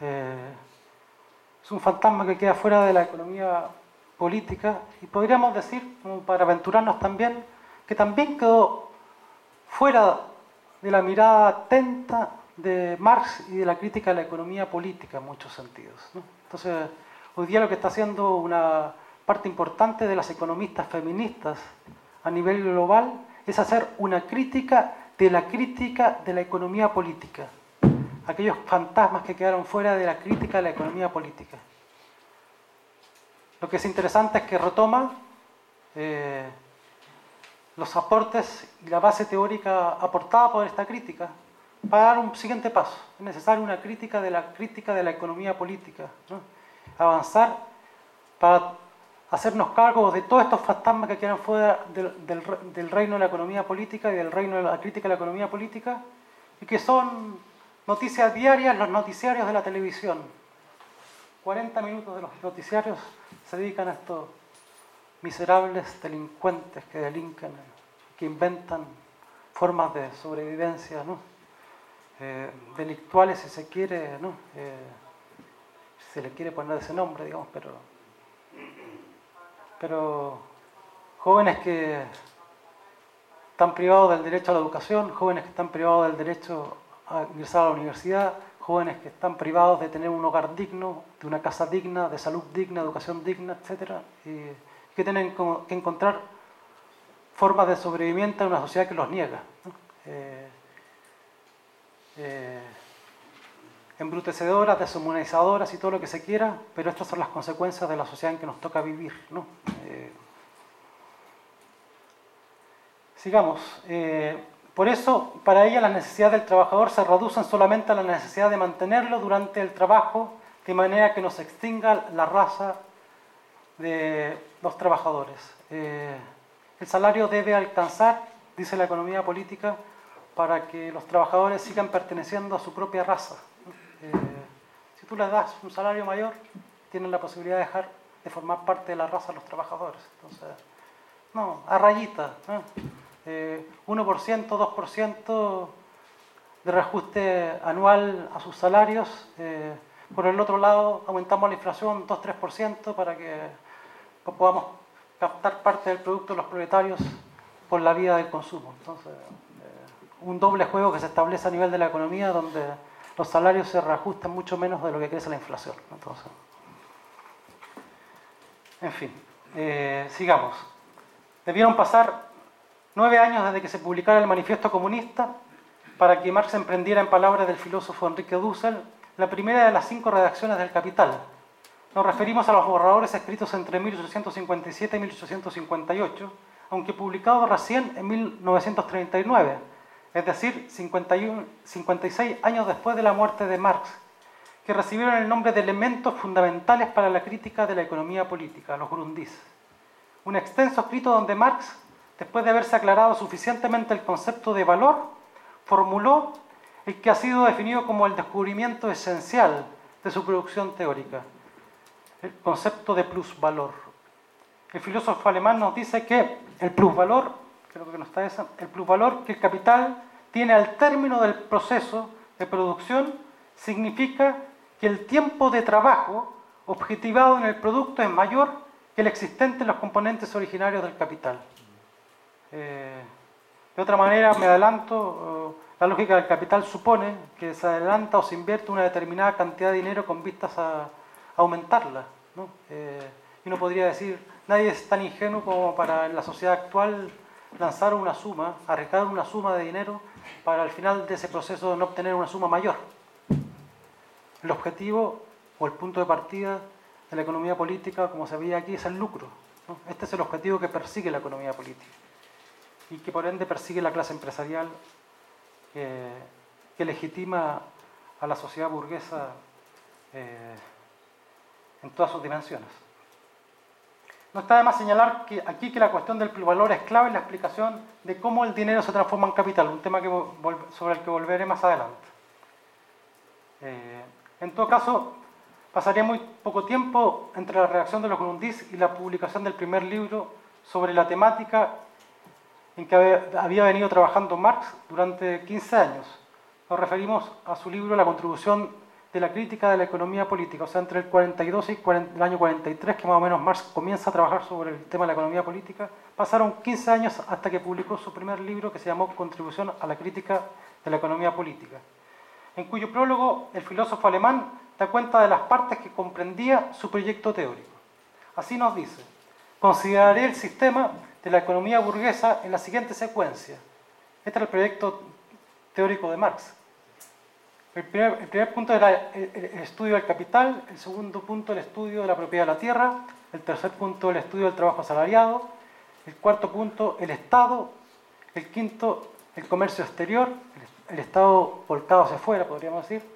Speaker 1: es un fantasma que queda fuera de la economía política y podríamos decir, para aventurarnos también, que también quedó fuera de la mirada atenta de Marx y de la crítica a la economía política en muchos sentidos. Entonces, hoy día lo que está haciendo una parte importante de las economistas feministas a nivel global es hacer una crítica de la crítica de la economía política, aquellos fantasmas que quedaron fuera de la crítica de la economía política. Lo que es interesante es que retoma eh, los aportes y la base teórica aportada por esta crítica para dar un siguiente paso. Es necesaria una crítica de la crítica de la economía política. Avanzar para hacernos cargo de todos estos fantasmas que quedan fuera del, reino de la economía política y del reino de la crítica de la economía política y que son noticias diarias los noticiarios de la televisión. 40 minutos de los noticiarios se dedican a esto, miserables delincuentes que delinquen, que inventan formas de sobrevivencia, ¿no? Eh, delictuales si se quiere, ¿no? Eh, si se le quiere poner ese nombre, digamos, pero, pero jóvenes que están privados del derecho a la educación, jóvenes que están privados del derecho a ingresar a la universidad, jóvenes que están privados de tener un hogar digno, de una casa digna, de salud digna, educación digna, etc. Que tienen que encontrar formas de sobrevivimiento en una sociedad que los niega. Eh, eh, embrutecedoras, deshumanizadoras y todo lo que se quiera, pero estas son las consecuencias de la sociedad en que nos toca vivir. Eh, sigamos. Por eso, para ella las necesidades del trabajador se reducen solamente a la necesidad de mantenerlo durante el trabajo, de manera que no se extinga la raza de los trabajadores. Eh, el salario debe alcanzar, dice la economía política, para que los trabajadores sigan perteneciendo a su propia raza. Eh, si tú les das un salario mayor, tienen la posibilidad de dejar de formar parte de la raza de los trabajadores. Entonces, no, a rayita. 1%, 2% de reajuste anual a sus salarios. Eh, por el otro lado, aumentamos la inflación 2-3% para que podamos captar parte del producto de los proletarios por la vía del consumo. Entonces, eh, un doble juego que se establece a nivel de la economía donde los salarios se reajustan mucho menos de lo que crece la inflación. Entonces, en fin, eh, sigamos. Debieron pasar nueve años desde que se publicara el Manifiesto Comunista, para que Marx emprendiera, en palabras del filósofo Enrique Dussel, la primera de las cinco redacciones del Capital. Nos referimos a los borradores escritos entre 1857 y 1858, aunque publicados recién en 1939, es decir, 51, 56 años después de la muerte de Marx, que recibieron el nombre de elementos fundamentales para la crítica de la economía política, los Grundis. Un extenso escrito donde Marx después de haberse aclarado suficientemente el concepto de valor, formuló el que ha sido definido como el descubrimiento esencial de su producción teórica, el concepto de plusvalor. El filósofo alemán nos dice que el plusvalor, creo que no está esa, el plusvalor que el capital tiene al término del proceso de producción significa que el tiempo de trabajo objetivado en el producto es mayor que el existente en los componentes originarios del capital. Eh, de otra manera, me adelanto, la lógica del capital supone que se adelanta o se invierte una determinada cantidad de dinero con vistas a, aumentarla. Eh, y uno podría decir, nadie es tan ingenuo como para en la sociedad actual lanzar una suma, arriesgar una suma de dinero para al final de ese proceso no obtener una suma mayor. El objetivo o el punto de partida de la economía política, como se veía aquí, es el lucro. Este es el objetivo que persigue la economía política y que por ende persigue la clase empresarial que legitima a la sociedad burguesa eh, en todas sus dimensiones. No está de más señalar que aquí que la cuestión del valor es clave en la explicación de cómo el dinero se transforma en capital, un tema sobre el que volveré más adelante. Eh, en todo caso, pasaría muy poco tiempo entre la redacción de los Grundis y la publicación del primer libro sobre la temática en que había venido trabajando Marx durante 15 años. Nos referimos a su libro La contribución de la crítica de la economía política, o sea, entre el 42 y el año 43, que más o menos Marx comienza a trabajar sobre el tema de la economía política, pasaron 15 años hasta que publicó su primer libro que se llamó Contribución a la crítica de la economía política, en cuyo prólogo el filósofo alemán da cuenta de las partes que comprendía su proyecto teórico. Así nos dice, consideraré el sistema de la economía burguesa en la siguiente secuencia. Este era el proyecto teórico de Marx. El primer, punto era el, estudio del capital, el segundo punto el estudio de la propiedad de la tierra, el tercer punto el estudio del trabajo asalariado, el cuarto punto el Estado, el quinto el comercio exterior, el, Estado volcado hacia afuera, podríamos decir,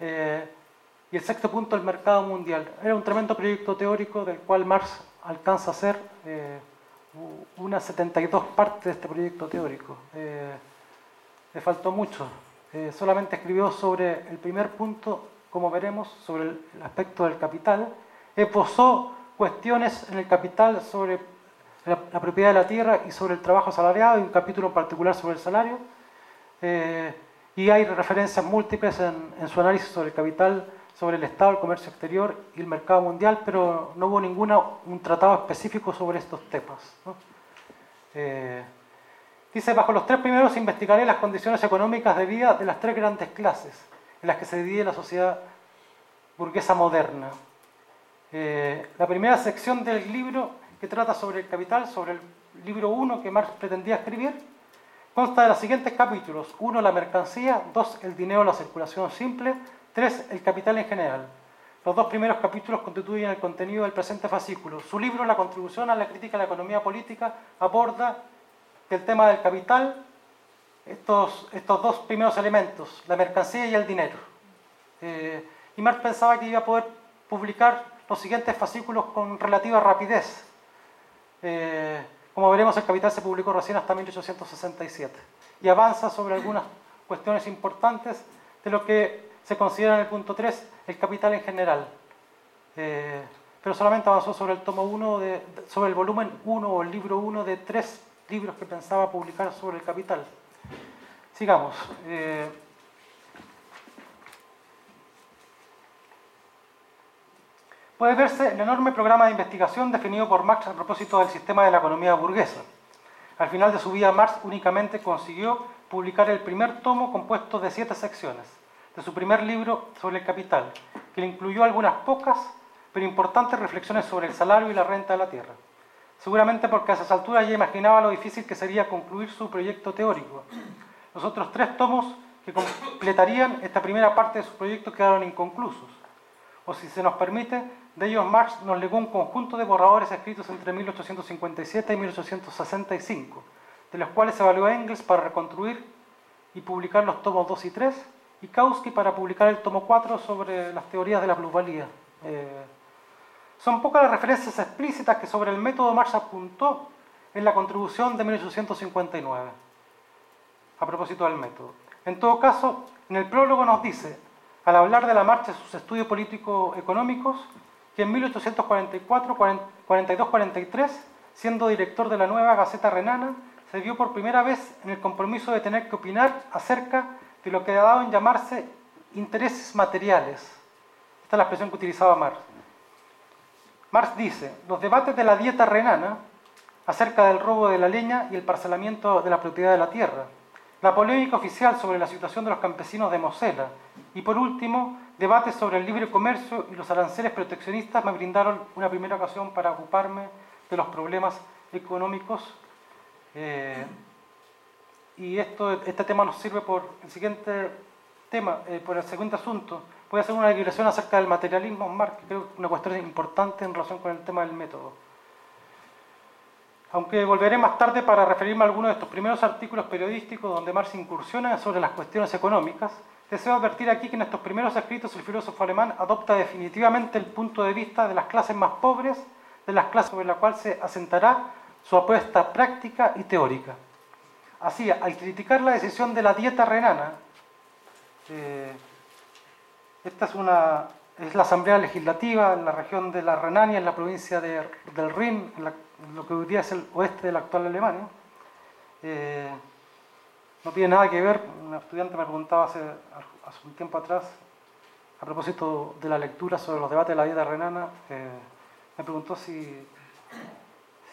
Speaker 1: eh, y el sexto punto el mercado mundial. Era un tremendo proyecto teórico del cual Marx alcanza a ser... Eh, unas 72 partes de este proyecto teórico. Eh, le faltó mucho. Eh, solamente escribió sobre el primer punto, como veremos, sobre el, aspecto del capital. Esbozó cuestiones en el capital sobre la, propiedad de la tierra y sobre el trabajo asalariado, y un capítulo en particular sobre el salario. Eh, y hay referencias múltiples en, su análisis sobre el capital, sobre el Estado, el comercio exterior y el mercado mundial, pero no hubo ninguna, un tratado específico sobre estos temas. Eh, dice, bajo los tres primeros investigaré las condiciones económicas de vida de las tres grandes clases en las que se divide la sociedad burguesa moderna. Eh, la primera sección del libro que trata sobre el capital, sobre el libro 1 que Marx pretendía escribir, consta de los siguientes capítulos. 1. La mercancía. 2. El dinero, la circulación simple. 3. El capital en general. Los dos primeros capítulos constituyen el contenido del presente fascículo. Su libro, La contribución a la crítica de la economía política, aborda el tema del capital, estos, dos primeros elementos, la mercancía y el dinero. Eh, y Marx pensaba que iba a poder publicar los siguientes fascículos con relativa rapidez. Eh, como veremos, el Capital se publicó recién hasta 1867 y avanza sobre algunas cuestiones importantes de lo que se considera en el punto 3 el capital en general. Eh, pero solamente avanzó sobre el tomo 1, sobre el volumen 1 o el libro 1 de tres libros que pensaba publicar sobre el capital. Sigamos. Eh, puede verse el enorme programa de investigación definido por Marx a propósito del sistema de la economía burguesa. Al final de su vida, Marx únicamente consiguió publicar el primer tomo compuesto de siete secciones de su primer libro sobre el capital, que le incluyó algunas pocas pero importantes reflexiones sobre el salario y la renta de la tierra. Seguramente porque a esas alturas ya imaginaba lo difícil que sería concluir su proyecto teórico. Los otros tres tomos que completarían esta primera parte de su proyecto quedaron inconclusos. O si se nos permite, de ellos Marx nos legó un conjunto de borradores escritos entre 1857 y 1865, de los cuales se valió Engels para reconstruir y publicar los tomos 2 y 3, Kautsky para publicar el tomo 4 sobre las teorías de la plusvalía. Eh, son pocas las referencias explícitas que sobre el método Marx apuntó en la contribución de 1859, a propósito del método. En todo caso, en el prólogo nos dice, al hablar de la marcha de sus estudios político-económicos, que en 1844, 42-43, siendo director de la nueva Gaceta Renana, se vio por primera vez en el compromiso de tener que opinar acerca de lo que ha dado en llamarse intereses materiales. Esta es la expresión que utilizaba Marx. Marx dice, los debates de la dieta renana acerca del robo de la leña y el parcelamiento de la propiedad de la tierra, la polémica oficial sobre la situación de los campesinos de Mosela y por último, debates sobre el libre comercio y los aranceles proteccionistas me brindaron una primera ocasión para ocuparme de los problemas económicos. Eh, y esto, este tema nos sirve por el siguiente tema, eh, por el siguiente asunto. Voy a hacer una declaración acerca del materialismo Marx, que creo que es una cuestión importante en relación con el tema del método aunque volveré más tarde para referirme a algunos de estos primeros artículos periodísticos donde Marx incursiona sobre las cuestiones económicas, deseo advertir aquí que en estos primeros escritos el filósofo alemán adopta definitivamente el punto de vista de las clases más pobres, de las clases sobre las cuales se asentará su apuesta práctica y teórica. Así, al criticar la decisión de la dieta renana, eh, esta es una es la Asamblea Legislativa en la región de la Renania, en la provincia de, del Rin, en, lo que hoy día es el oeste de la actual Alemania. Eh, no tiene nada que ver, un estudiante me preguntaba hace, hace, un tiempo atrás, a propósito de la lectura sobre los debates de la dieta renana, eh, me preguntó si,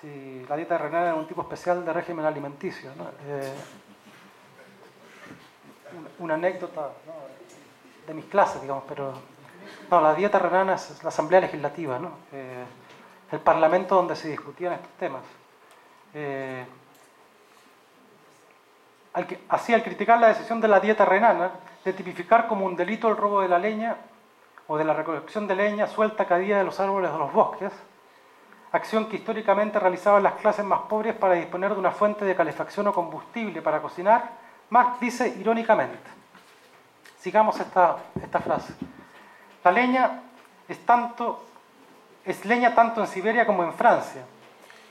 Speaker 1: si, la dieta renana era un tipo especial de régimen alimenticio. Eh, una, anécdota de mis clases, digamos, pero no, la dieta renana es la asamblea legislativa, ¿no? Eh, el parlamento donde se discutían estos temas. Eh, así, al criticar la decisión de la dieta renana de tipificar como un delito el robo de la leña o de la recolección de leña suelta día de los árboles de los bosques, acción que históricamente realizaban las clases más pobres para disponer de una fuente de calefacción o combustible para cocinar, Marx dice irónicamente, sigamos esta, frase, la leña es, tanto, es leña tanto en Siberia como en Francia.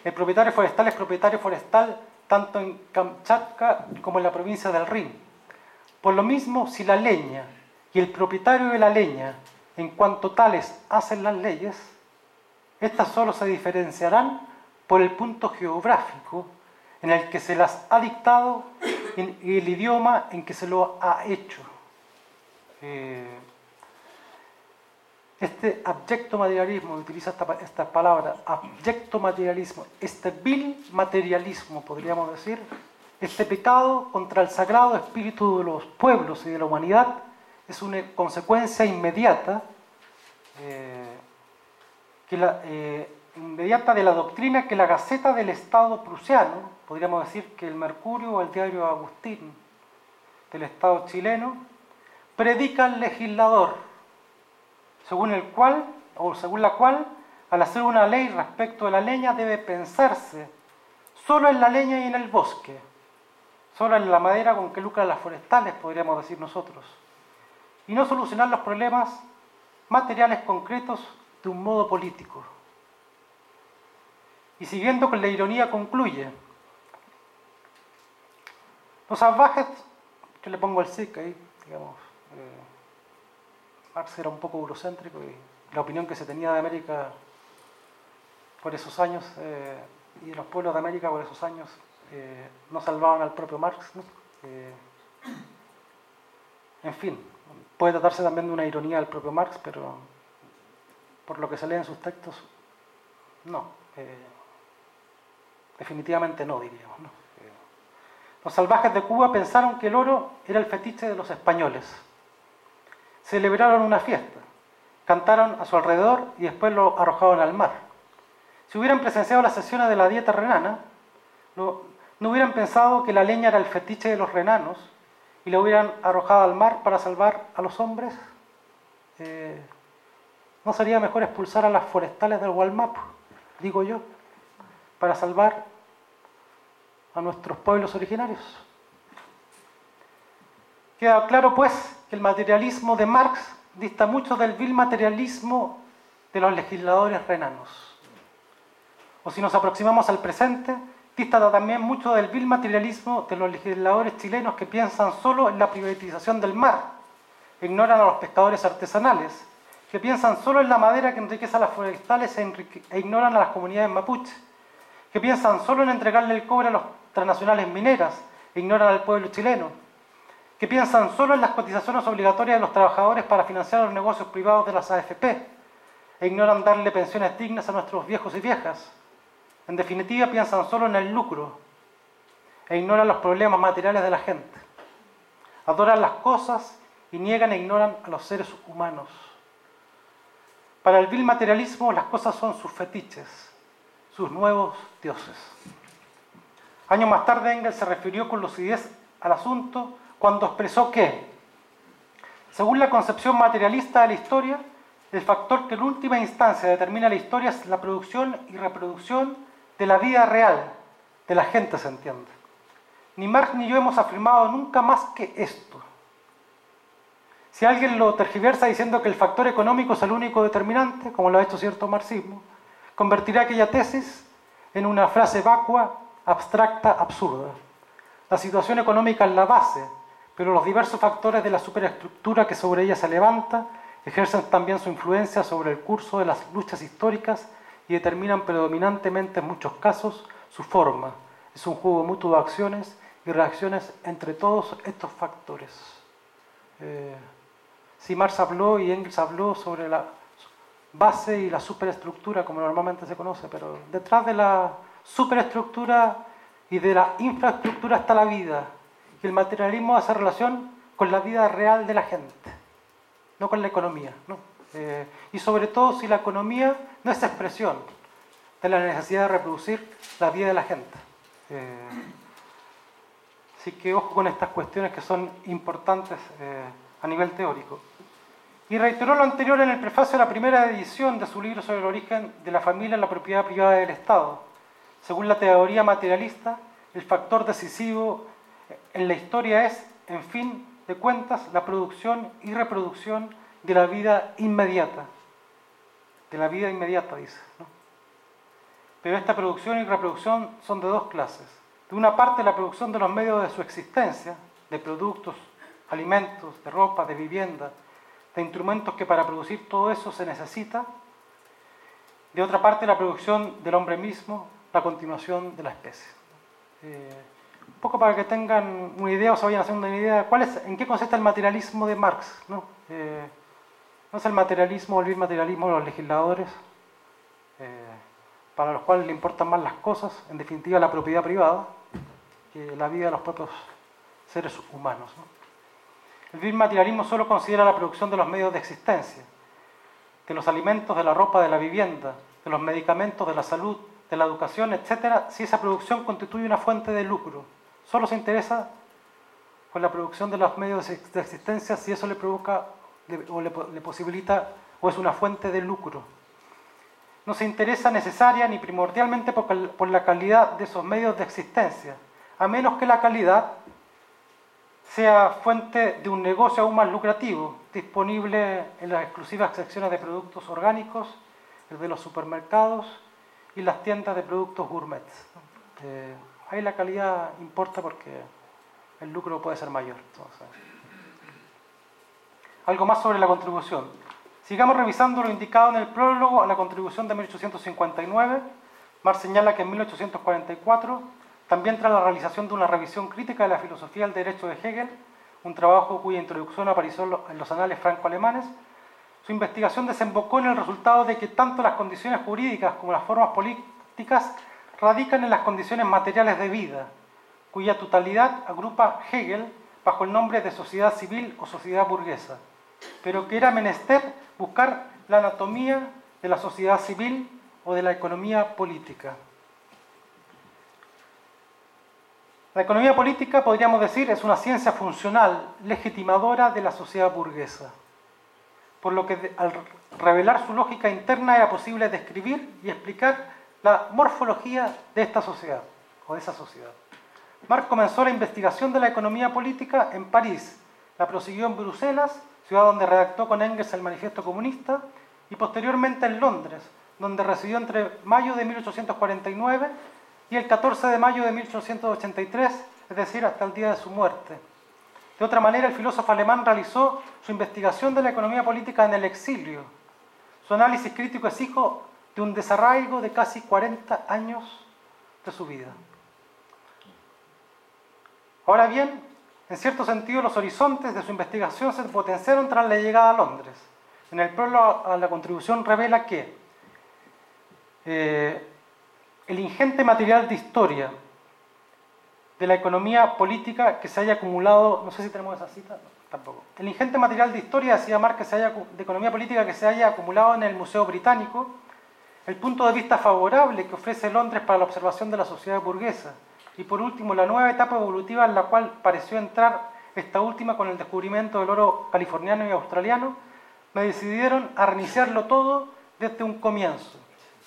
Speaker 1: El propietario forestal es propietario forestal tanto en Kamchatka como en la provincia del Rin. Por lo mismo, si la leña y el propietario de la leña, en cuanto tales, hacen las leyes, Estas solo se diferenciarán por el punto geográfico en el que se las ha dictado y el idioma en que se lo ha hecho. Eh, este abyecto materialismo, utiliza esta, palabra, abyecto materialismo, este vil materialismo, podríamos decir, este pecado contra el sagrado espíritu de los pueblos y de la humanidad es una consecuencia inmediata, eh, la, eh, inmediata de la doctrina que la Gaceta del Estado prusiano, podríamos decir que el Mercurio o el diario Agustín del Estado chileno, predica al legislador según el cual, o según la cual, al hacer una ley respecto de la leña debe pensarse solo en la leña y en el bosque, solo en la madera con que lucran las forestales, podríamos decir nosotros, y no solucionar los problemas materiales concretos de un modo político. Y siguiendo con la ironía concluye, los salvajes, yo le pongo el SIC ahí, digamos, eh, Marx era un poco eurocéntrico y la opinión que se tenía de América por esos años eh, y los pueblos de América por esos años eh, no salvaban al propio Marx. En fin, puede tratarse también de una ironía del propio Marx, pero por lo que se lee en sus textos, no. definitivamente no, diríamos. los salvajes de Cuba pensaron que el oro era el fetiche de los españoles celebraron una fiesta, cantaron a su alrededor y después lo arrojaron al mar. Si hubieran presenciado las sesiones de la dieta renana, no, hubieran pensado que la leña era el fetiche de los renanos y lo hubieran arrojado al mar para salvar a los hombres. Eh, ¿No sería mejor expulsar a las forestales del Walmap, digo yo, para salvar a nuestros pueblos originarios? Queda claro, pues, que el materialismo de Marx dista mucho del vil materialismo de los legisladores renanos. O si nos aproximamos al presente, dista también mucho del vil materialismo de los legisladores chilenos que piensan solo en la privatización del mar, ignoran a los pescadores artesanales, que piensan solo en la madera que enriquece a las forestales e, e ignoran a las comunidades mapuche, que piensan solo en entregarle el cobre a las transnacionales mineras e ignoran al pueblo chileno, que piensan solo en las cotizaciones obligatorias de los trabajadores para financiar los negocios privados de las AFP e ignoran darle pensiones dignas a nuestros viejos y viejas. En definitiva, piensan solo en el lucro e ignoran los problemas materiales de la gente. Adoran las cosas y niegan e ignoran a los seres humanos. Para el vil materialismo, las cosas son sus fetiches, sus nuevos dioses. Años más tarde, Engels se refirió con lucidez al asunto cuando expresó que, según la concepción materialista de la historia, el factor que en última instancia determina la historia es la producción y reproducción de la vida real, de la gente, se entiende. Ni Marx ni yo hemos afirmado nunca más que esto. Si alguien lo tergiversa diciendo que el factor económico es el único determinante, como lo ha hecho cierto marxismo, convertirá aquella tesis en una frase vacua, abstracta, absurda. La situación económica es la base pero los diversos factores de la superestructura que sobre ella se levanta ejercen también su influencia sobre el curso de las luchas históricas y determinan predominantemente en muchos casos su forma. Es un juego mutuo de acciones y reacciones entre todos estos factores. Eh, si Marx habló y Engels habló sobre la base y la superestructura, como normalmente se conoce, pero detrás de la superestructura y de la infraestructura está la vida, que el materialismo hace relación con la vida real de la gente, no con la economía. Eh, y sobre todo si la economía no es expresión de la necesidad de reproducir la vida de la gente. Eh, así que ojo con estas cuestiones que son importantes eh, a nivel teórico. Y reiteró lo anterior en el prefacio de la primera edición de su libro sobre el origen de la familia en la propiedad privada del Estado. Según la teoría materialista, el factor decisivo en la historia es, en fin de cuentas, la producción y reproducción de la vida inmediata. De la vida inmediata, dice. Pero esta producción y reproducción son de dos clases. De una parte, la producción de los medios de su existencia, de productos, alimentos, de ropa, de vivienda, de instrumentos que para producir todo eso se necesita. De otra parte, la producción del hombre mismo, la continuación de la especie. Eh, un poco para que tengan una idea o se vayan haciendo una idea, ¿cuál es, ¿en qué consiste el materialismo de Marx? ¿no? Eh, ¿No es el materialismo el materialismo de los legisladores, eh, para los cuales le importan más las cosas, en definitiva la propiedad privada, que la vida de los propios seres humanos? El vil materialismo solo considera la producción de los medios de existencia, de los alimentos, de la ropa, de la vivienda, de los medicamentos, de la salud, de la educación, etcétera, si esa producción constituye una fuente de lucro. Solo se interesa con la producción de los medios de existencia si eso le provoca o le, posibilita o es una fuente de lucro. No se interesa necesaria ni primordialmente por la calidad de esos medios de existencia, a menos que la calidad sea fuente de un negocio aún más lucrativo, disponible en las exclusivas secciones de productos orgánicos, el de los supermercados y las tiendas de productos gourmet. Eh, ahí la calidad importa porque el lucro puede ser mayor. Algo más sobre la contribución. Sigamos revisando lo indicado en el prólogo a la contribución de 1859. Marx señala que en 1844, también tras la realización de una revisión crítica de la filosofía del derecho de Hegel, un trabajo cuya introducción apareció en los anales franco-alemanes, su investigación desembocó en el resultado de que tanto las condiciones jurídicas como las formas políticas radican en las condiciones materiales de vida, cuya totalidad agrupa Hegel bajo el nombre de sociedad civil o sociedad burguesa, pero que era menester buscar la anatomía de la sociedad civil o de la economía política. La economía política, podríamos decir, es una ciencia funcional, legitimadora de la sociedad burguesa, por lo que al revelar su lógica interna era posible describir y explicar la morfología de esta sociedad o de esa sociedad. Marx comenzó la investigación de la economía política en París, la prosiguió en Bruselas, ciudad donde redactó con Engels el Manifiesto Comunista, y posteriormente en Londres, donde residió entre mayo de 1849 y el 14 de mayo de 1883, es decir, hasta el día de su muerte. De otra manera, el filósofo alemán realizó su investigación de la economía política en el exilio. Su análisis crítico es hijo de un desarraigo de casi 40 años de su vida. Ahora bien, en cierto sentido, los horizontes de su investigación se potenciaron tras la llegada a Londres. En el prólogo a la contribución revela que eh, el ingente material de historia de la economía política que se haya acumulado, no sé si tenemos esa cita, tampoco. El ingente material de historia, decía Marx, que se haya, de economía política que se haya acumulado en el Museo Británico, el punto de vista favorable que ofrece Londres para la observación de la sociedad burguesa, y por último la nueva etapa evolutiva en la cual pareció entrar esta última con el descubrimiento del oro californiano y australiano, me decidieron a reiniciarlo todo desde un comienzo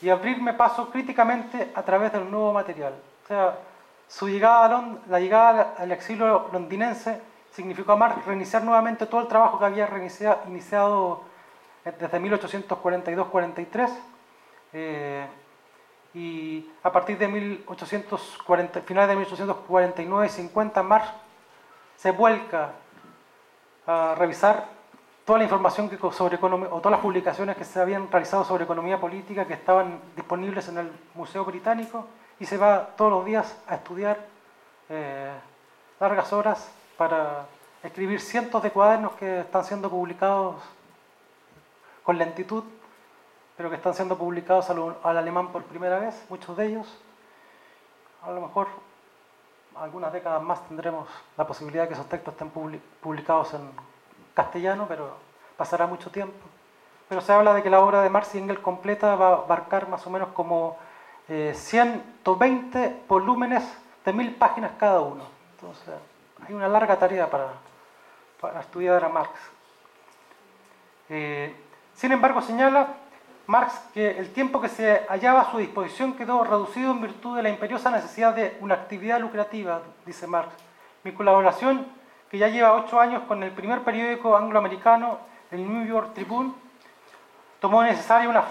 Speaker 1: y abrirme paso críticamente a través del nuevo material. O sea, su llegada a la llegada al exilio londinense significó a Marx reiniciar nuevamente todo el trabajo que había iniciado desde 1842-43 eh, y a partir de 1840, finales de 1849 50 Marx se vuelca a revisar toda la información que sobre economía, o todas las publicaciones que se habían realizado sobre economía política que estaban disponibles en el Museo Británico y se va todos los días a estudiar eh, largas horas para escribir cientos de cuadernos que están siendo publicados con lentitud, pero que están siendo publicados al, al alemán por primera vez, muchos de ellos. A lo mejor algunas décadas más tendremos la posibilidad de que esos textos estén publicados en castellano, pero pasará mucho tiempo. Pero se habla de que la obra de Marx y Engels completa va a abarcar más o menos como 120 eh, volúmenes de mil páginas cada uno. Entonces, hay una larga tarea para, para estudiar a Marx. Eh, sin embargo, señala Marx que el tiempo que se hallaba a su disposición quedó reducido en virtud de la imperiosa necesidad de una actividad lucrativa, dice Marx. Mi colaboración que ya lleva ocho años con el primer periódico angloamericano, el New York Tribune, tomó necesaria una,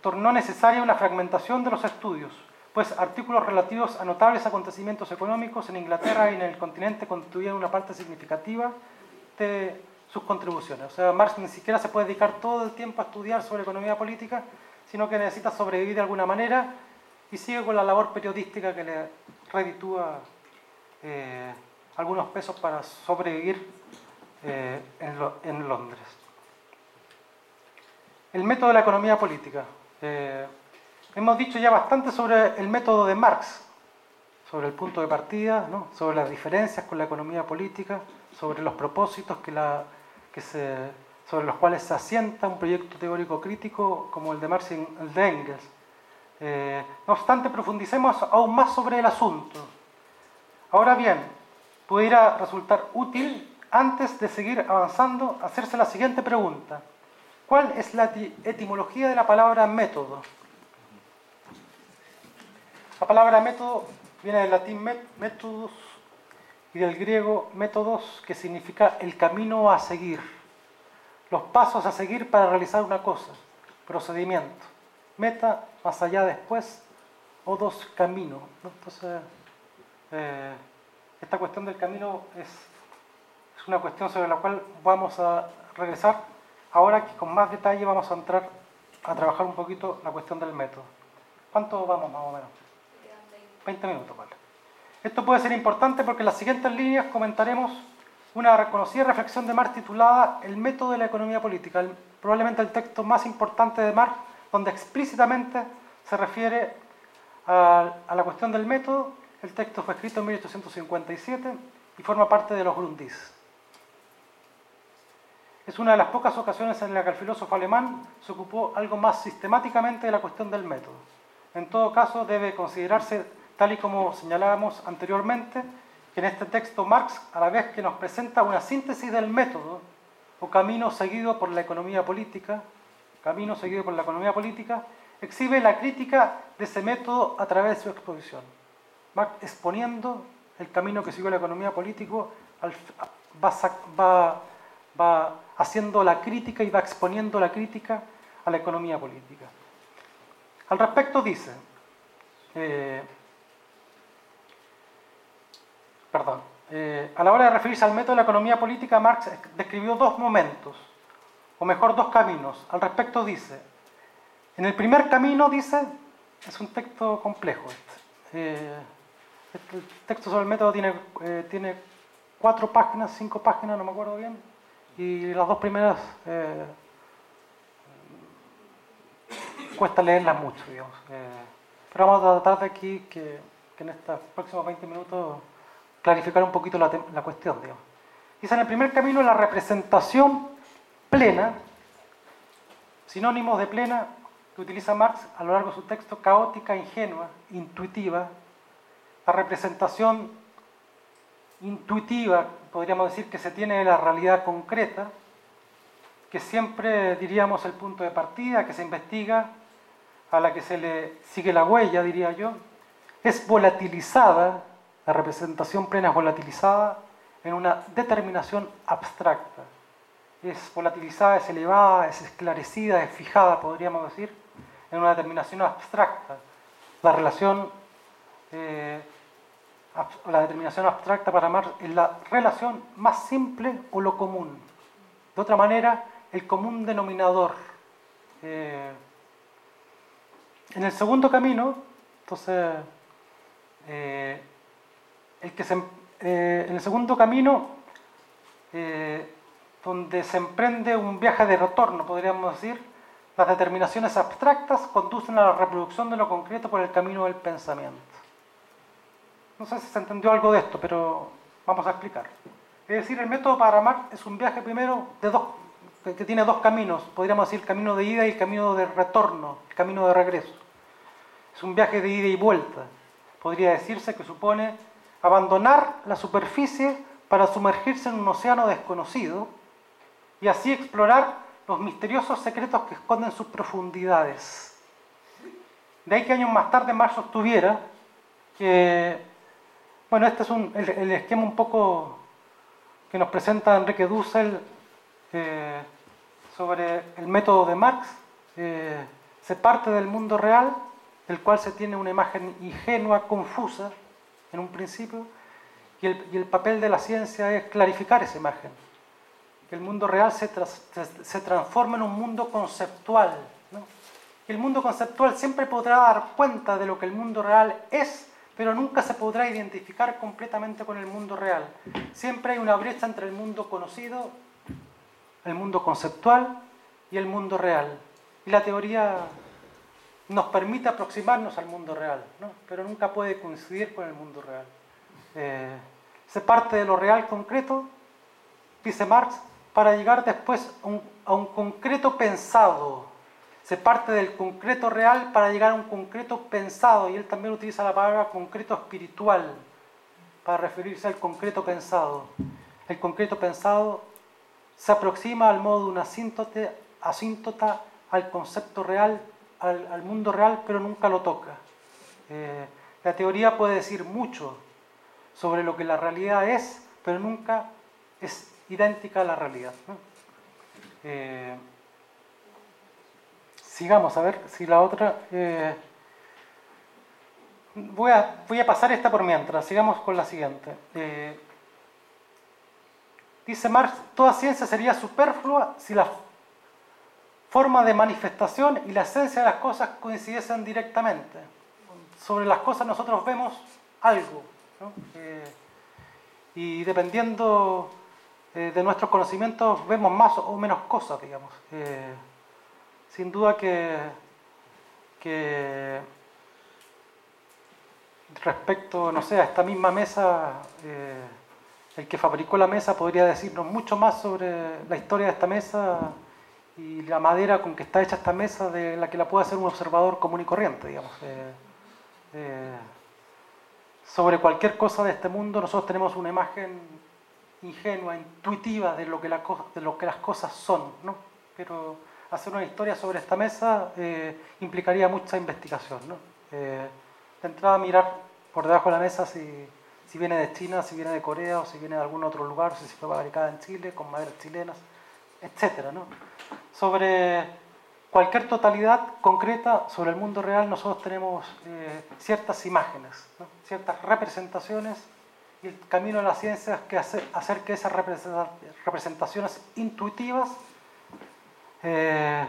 Speaker 1: tornó necesaria una fragmentación de los estudios, pues artículos relativos a notables acontecimientos económicos en Inglaterra y en el continente constituían una parte significativa de sus contribuciones. O sea, Marx ni siquiera se puede dedicar todo el tiempo a estudiar sobre economía política, sino que necesita sobrevivir de alguna manera y sigue con la labor periodística que le reditúa eh, algunos pesos para sobrevivir eh, en, Londres. El método de la economía política. Eh, hemos dicho ya bastante sobre el método de Marx, sobre el punto de partida, sobre las diferencias con la economía política, sobre los propósitos que la, que se, sobre los cuales se asienta un proyecto teórico crítico como el de Marx y el de Engels. Eh, no obstante, profundicemos aún más sobre el asunto. Ahora bien, pudiera resultar útil, antes de seguir avanzando, hacerse la siguiente pregunta. ¿Cuál es la etimología de la palabra método? La palabra método viene del latín métodos y del griego métodos, que significa el camino a seguir, los pasos a seguir para realizar una cosa, procedimiento. Meta, más allá después, o dos caminos. Entonces, eh, esta cuestión del camino es, es una cuestión sobre la cual vamos a regresar ahora que con más detalle vamos a entrar a trabajar un poquito la cuestión del método. ¿Cuánto vamos más o menos? 20 minutos, vale. Esto puede ser importante porque en las siguientes líneas comentaremos una reconocida reflexión de Marx titulada El método de la economía política, probablemente el texto más importante de Marx, donde explícitamente se refiere a, la cuestión del método. El texto fue escrito en 1857 y forma parte de los Grundis. Es una de las pocas ocasiones en las que el filósofo alemán se ocupó algo más sistemáticamente de la cuestión del método. En todo caso, debe considerarse tal y como señalábamos anteriormente, que en este texto Marx, a la vez que nos presenta una síntesis del método o camino seguido por la economía política, camino seguido por la economía política, exhibe la crítica de ese método a través de su exposición. Marx exponiendo el camino que siguió la economía política, va, va, haciendo la crítica y va exponiendo la crítica a la economía política. Al respecto dice, eh, perdón, eh, a la hora de referirse al método de la economía política, Marx describió dos momentos, o mejor dos caminos. Al respecto dice, en el primer camino dice, es un texto complejo este, eh, el texto sobre el método tiene, eh, tiene cuatro páginas, cinco páginas, no me acuerdo bien, y las dos primeras cuesta leerlas mucho, digamos. pero vamos a tratar de aquí que, que en estos próximos 20 minutos clarificar un poquito la, cuestión. Digamos. Dice en el primer camino la representación plena, sinónimos de plena que utiliza Marx a lo largo de su texto, caótica, ingenua, intuitiva, la representación intuitiva, podríamos decir, que se tiene de la realidad concreta, que siempre diríamos el punto de partida, que se investiga, a la que se le sigue la huella, diría yo, es volatilizada, la representación plena es volatilizada en una determinación abstracta. Es volatilizada, es elevada, es esclarecida, es fijada, podríamos decir, en una determinación abstracta. La relación, eh, la determinación abstracta para Marx es la relación más simple o lo común. De otra manera, el común denominador. Eh, en el segundo camino, entonces, eh, el que eh, en el segundo camino, donde se emprende un viaje de retorno, podríamos decir, las determinaciones abstractas conducen a la reproducción de lo concreto por el camino del pensamiento. No sé si se entendió algo de esto, pero vamos a explicar. Es decir, el método para Marx es un viaje primero de dos, que tiene dos caminos, podríamos decir el camino de ida y el camino de retorno, el camino de regreso. Es un viaje de ida y vuelta. Podría decirse que supone abandonar la superficie para sumergirse en un océano desconocido y así explorar los misteriosos secretos que esconden sus profundidades. De ahí que años más tarde Marx sostuviera que, bueno, este es el, esquema un poco que nos presenta Enrique Dussel eh, sobre el método de Marx. Eh, se parte del mundo real, del cual se tiene una imagen ingenua, confusa, en un principio, y el, papel de la ciencia es clarificar esa imagen, que el mundo real se, se, transforma en un mundo conceptual, El mundo conceptual siempre podrá dar cuenta de lo que el mundo real es, pero nunca se podrá identificar completamente con el mundo real. Siempre hay una brecha entre el mundo conocido, el mundo conceptual y el mundo real. Y la teoría nos permite aproximarnos al mundo real, pero nunca puede coincidir con el mundo real. Eh, se parte de lo real concreto, dice Marx, para llegar después a un, concreto pensado. Se parte del concreto real para llegar a un concreto pensado, y él también utiliza la palabra concreto espiritual para referirse al concreto pensado. El concreto pensado se aproxima al modo de una asíntota, al concepto real, al, mundo real, pero nunca lo toca. Eh, la teoría puede decir mucho sobre lo que la realidad es, pero nunca es idéntica a la realidad. Eh, sigamos a ver si la otra... Eh, voy, a, voy, a, pasar esta por mientras, sigamos con la siguiente. Eh, dice Marx, toda ciencia sería superflua si la forma de manifestación y la esencia de las cosas coincidiesen directamente. Sobre las cosas nosotros vemos algo, y dependiendo eh, de nuestros conocimientos vemos más o menos cosas, digamos. Eh, sin duda que, respecto, no sé, a esta misma mesa, eh, el que fabricó la mesa podría decirnos mucho más sobre la historia de esta mesa y la madera con que está hecha esta mesa de la que la puede hacer un observador común y corriente, digamos sobre cualquier cosa de este mundo, nosotros tenemos una imagen ingenua, intuitiva de lo que, de lo que las cosas son, ¿no? Pero hacer una historia sobre esta mesa eh, implicaría mucha investigación, ¿no? Eh, de entrada mirar por debajo de la mesa si, si, viene de China, si viene de Corea o si viene de algún otro lugar, si fue fabricada en Chile, con maderas chilenas, etcétera, ¿no? Sobre cualquier totalidad concreta sobre el mundo real, nosotros tenemos eh, ciertas imágenes, ciertas representaciones, y el camino de la ciencia es que hacer, que esas representaciones intuitivas eh,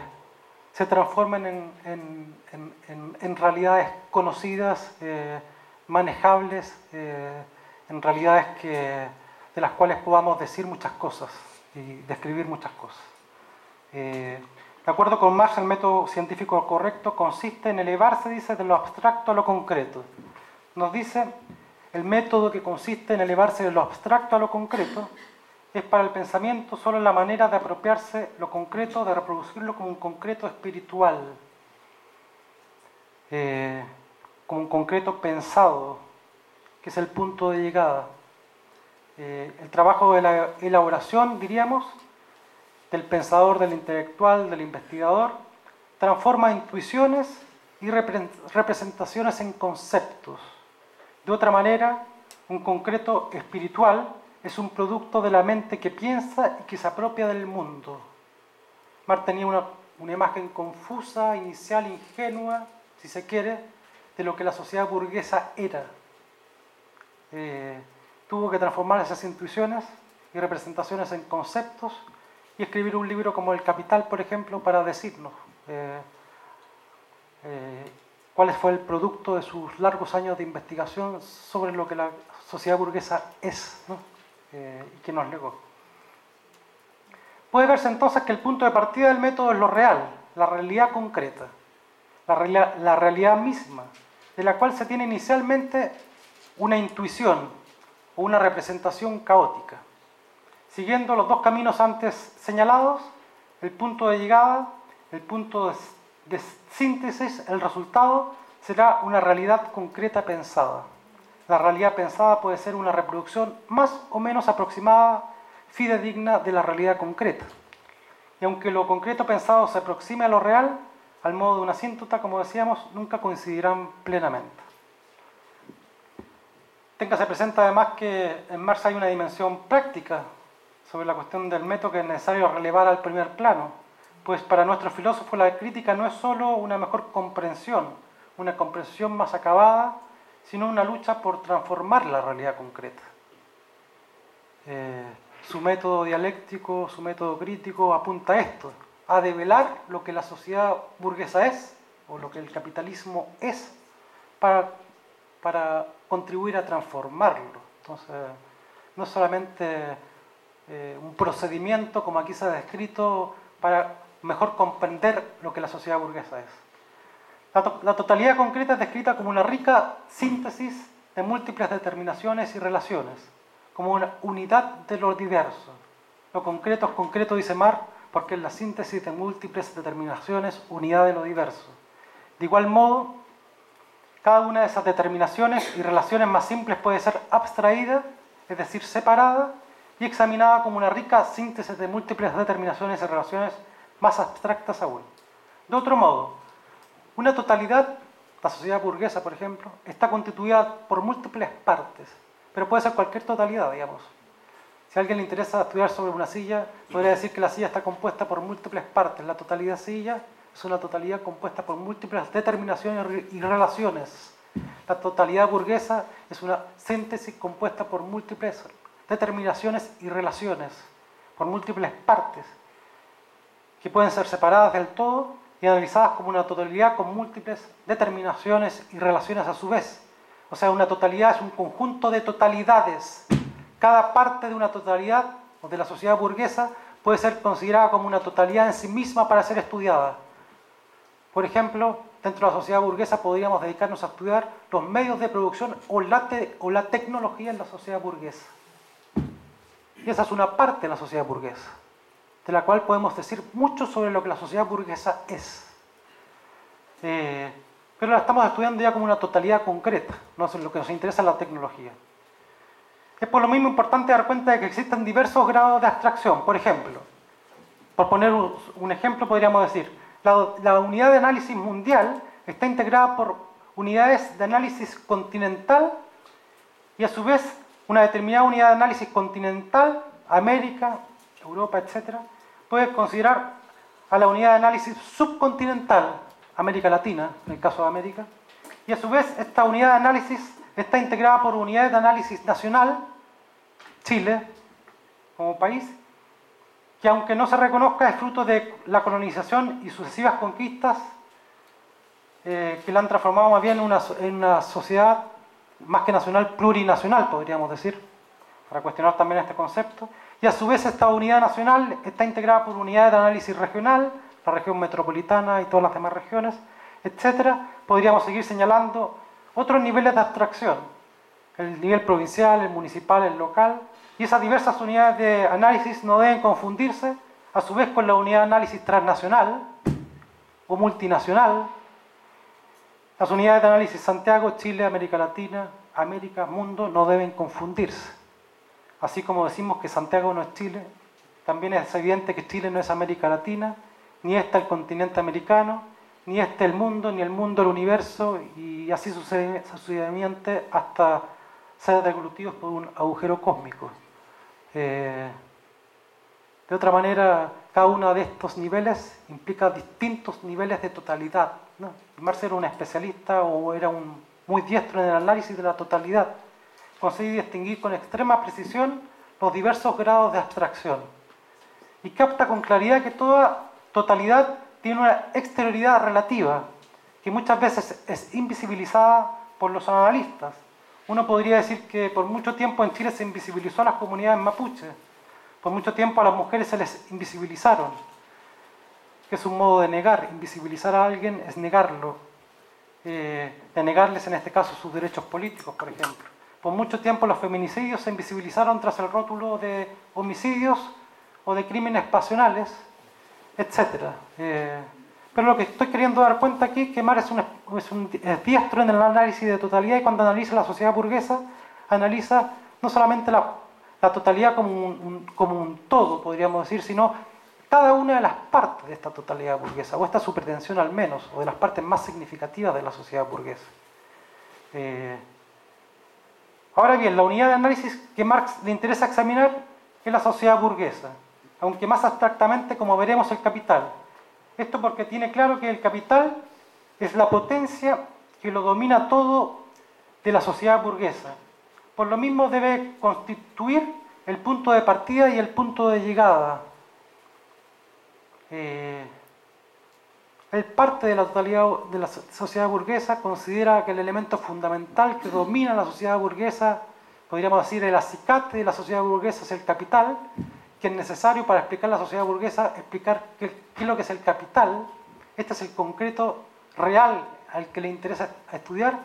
Speaker 1: se transformen en, realidades conocidas, eh, manejables, en realidades que, de las cuales podamos decir muchas cosas y describir muchas cosas. De acuerdo con Marx, el método científico correcto consiste en elevarse, dice, de lo abstracto a lo concreto. Nos dice, el método que consiste en elevarse de lo abstracto a lo concreto es para el pensamiento solo la manera de apropiarse lo concreto, de reproducirlo como un concreto espiritual, eh, como un concreto pensado, que es el punto de llegada. Eh, el trabajo de la elaboración, diríamos, del pensador, del intelectual, del investigador, transforma intuiciones y representaciones en conceptos. De otra manera, un concreto espiritual es un producto de la mente que piensa y que se apropia del mundo. Marx tenía una, imagen confusa, inicial, ingenua, si se quiere, de lo que la sociedad burguesa era. Eh, tuvo que transformar esas intuiciones y representaciones en conceptos y escribir un libro como El Capital, por ejemplo, para decirnos eh, eh, cuál fue el producto de sus largos años de investigación sobre lo que la sociedad burguesa es eh, que nos legó. Puede verse entonces que el punto de partida del método es lo real, la realidad concreta, la realidad misma, de la cual se tiene inicialmente una intuición o una representación caótica. Siguiendo los dos caminos antes señalados, el punto de llegada, el punto de, síntesis, el resultado será una realidad concreta pensada. La realidad pensada puede ser una reproducción más o menos aproximada, fidedigna de la realidad concreta. Y aunque lo concreto pensado se aproxime a lo real, al modo de una asíntota, como decíamos, nunca coincidirán plenamente. Téngase presente además que en Marx hay una dimensión práctica sobre la cuestión del método que es necesario relevar al primer plano, pues para nuestro filósofo la crítica no es sólo una mejor comprensión, una comprensión más acabada, sino una lucha por transformar la realidad concreta. Eh, su método dialéctico, su método crítico apunta a esto, a develar lo que la sociedad burguesa es o lo que el capitalismo es para, para contribuir a transformarlo. Entonces, no es solamente eh, un procedimiento, como aquí se ha descrito, para mejor comprender lo que la sociedad burguesa es. La, totalidad concreta es descrita como una rica síntesis de múltiples determinaciones y relaciones, como una unidad de lo diverso. Lo concreto es concreto, dice Mar, porque es la síntesis de múltiples determinaciones, unidad de lo diverso. De igual modo, cada una de esas determinaciones y relaciones más simples puede ser abstraída, es decir, separada, y examinada como una rica síntesis de múltiples determinaciones y relaciones más abstractas aún. De otro modo, una totalidad, la sociedad burguesa, por ejemplo, está constituida por múltiples partes, pero puede ser cualquier totalidad, digamos. Si a alguien le interesa estudiar sobre una silla, podría decir que la silla está compuesta por múltiples partes. La totalidad silla es una totalidad compuesta por múltiples determinaciones y relaciones. La totalidad burguesa es una síntesis compuesta por múltiples determinaciones y relaciones, por múltiples partes, que pueden ser separadas del todo y analizadas como una totalidad con múltiples determinaciones y relaciones a su vez. O sea, una totalidad es un conjunto de totalidades. Cada parte de una totalidad o de la sociedad burguesa puede ser considerada como una totalidad en sí misma para ser estudiada. Por ejemplo, dentro de la sociedad burguesa podríamos dedicarnos a estudiar los medios de producción o la, o la tecnología en la sociedad burguesa. Y esa es una parte de la sociedad burguesa, de la cual podemos decir mucho sobre lo que la sociedad burguesa es. Eh, pero la estamos estudiando ya como una totalidad concreta, no lo que nos interesa es la tecnología. Es por lo mismo importante dar cuenta de que existen diversos grados de abstracción. Por ejemplo, por poner un ejemplo, podríamos decir, la, la unidad de análisis mundial está integrada por unidades de análisis continental y a su vez una determinada unidad de análisis continental, América, Europa, etc., puede considerar a la unidad de análisis subcontinental, América Latina, en el caso de América, y a su vez esta unidad de análisis está integrada por unidades de análisis nacional, Chile, como país, que aunque no se reconozca es fruto de la colonización y sucesivas conquistas eh, que la han transformado más bien en una sociedad más que nacional, plurinacional, podríamos decir, para cuestionar también este concepto. Y a su vez esta unidad nacional está integrada por unidades de análisis regional, la región metropolitana y todas las demás regiones, etcétera. Podríamos seguir señalando otros niveles de abstracción, el nivel provincial, el municipal, el local, y esas diversas unidades de análisis no deben confundirse a su vez con la unidad de análisis transnacional o multinacional, las unidades de análisis Santiago, Chile, América Latina, América, mundo no deben confundirse. Así como decimos que Santiago no es Chile, también es evidente que Chile no es América Latina, ni este el continente americano, ni este el mundo, ni el mundo el universo, y así sucesivamente hasta ser deglutidos por un agujero cósmico. Eh, de otra manera, cada uno de estos niveles implica distintos niveles de totalidad. ¿no? Era un especialista o era un muy diestro en el análisis de la totalidad. Consigue distinguir con extrema precisión los diversos grados de abstracción. Y capta con claridad que toda totalidad tiene una exterioridad relativa, que muchas veces es invisibilizada por los analistas. Uno podría decir que por mucho tiempo en Chile se invisibilizó a las comunidades mapuches por mucho tiempo a las mujeres se les invisibilizaron, que es un modo de negar. Invisibilizar a alguien es negarlo, eh, de negarles en este caso sus derechos políticos, por ejemplo. Por mucho tiempo los feminicidios se invisibilizaron tras el rótulo de homicidios o de crímenes pasionales, etc. Eh, pero lo que estoy queriendo dar cuenta aquí es que Mar es un, es un diestro en el análisis de totalidad y cuando analiza la sociedad burguesa, analiza no solamente la totalidad como un, todo, podríamos decir, sino cada una de las partes de esta totalidad burguesa, o esta su pretensión al menos, o de las partes más significativas de la sociedad burguesa. Eh, ahora bien, la unidad de análisis que Marx le interesa examinar es la sociedad burguesa, aunque más abstractamente como veremos el capital. Esto porque tiene claro que el capital es la potencia que lo domina todo de la sociedad burguesa por lo mismo debe constituir el punto de partida y el punto de llegada. Eh, Él parte de la totalidad de la sociedad burguesa, considera que el elemento fundamental que domina la sociedad burguesa, podríamos decir el acicate de la sociedad burguesa es el capital, que es necesario para explicar la sociedad burguesa, explicar qué, qué es lo que es el capital. Este es el concreto real al que le interesa estudiar.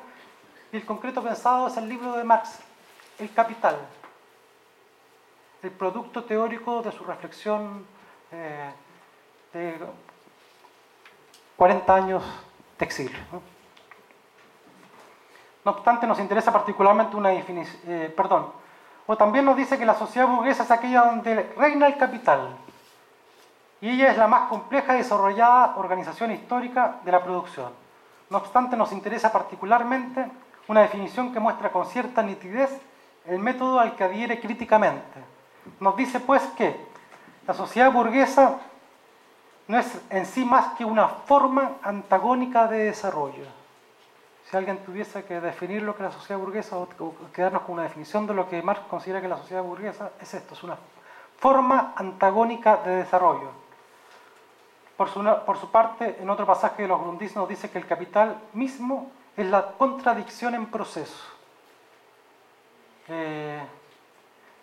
Speaker 1: Y el concreto pensado es el libro de Marx, El Capital, el producto teórico de su reflexión eh, de 40 años de exilio. ¿no? obstante, nos interesa particularmente una definición, eh, perdón, o también nos dice que la sociedad burguesa es aquella donde reina el capital, y ella es la más compleja y desarrollada organización histórica de la producción. No obstante, nos interesa particularmente una definición que muestra con cierta nitidez el método al que adhiere críticamente. Nos dice pues que la sociedad burguesa no es en sí más que una forma antagónica de desarrollo. Si alguien tuviese que definir lo que la sociedad burguesa o quedarnos con una definición de lo que Marx considera que la sociedad burguesa, es esto, es una forma antagónica de desarrollo. Por su, por su parte, en otro pasaje de los Grundis nos dice que el capital mismo es la contradicción en proceso. Eh,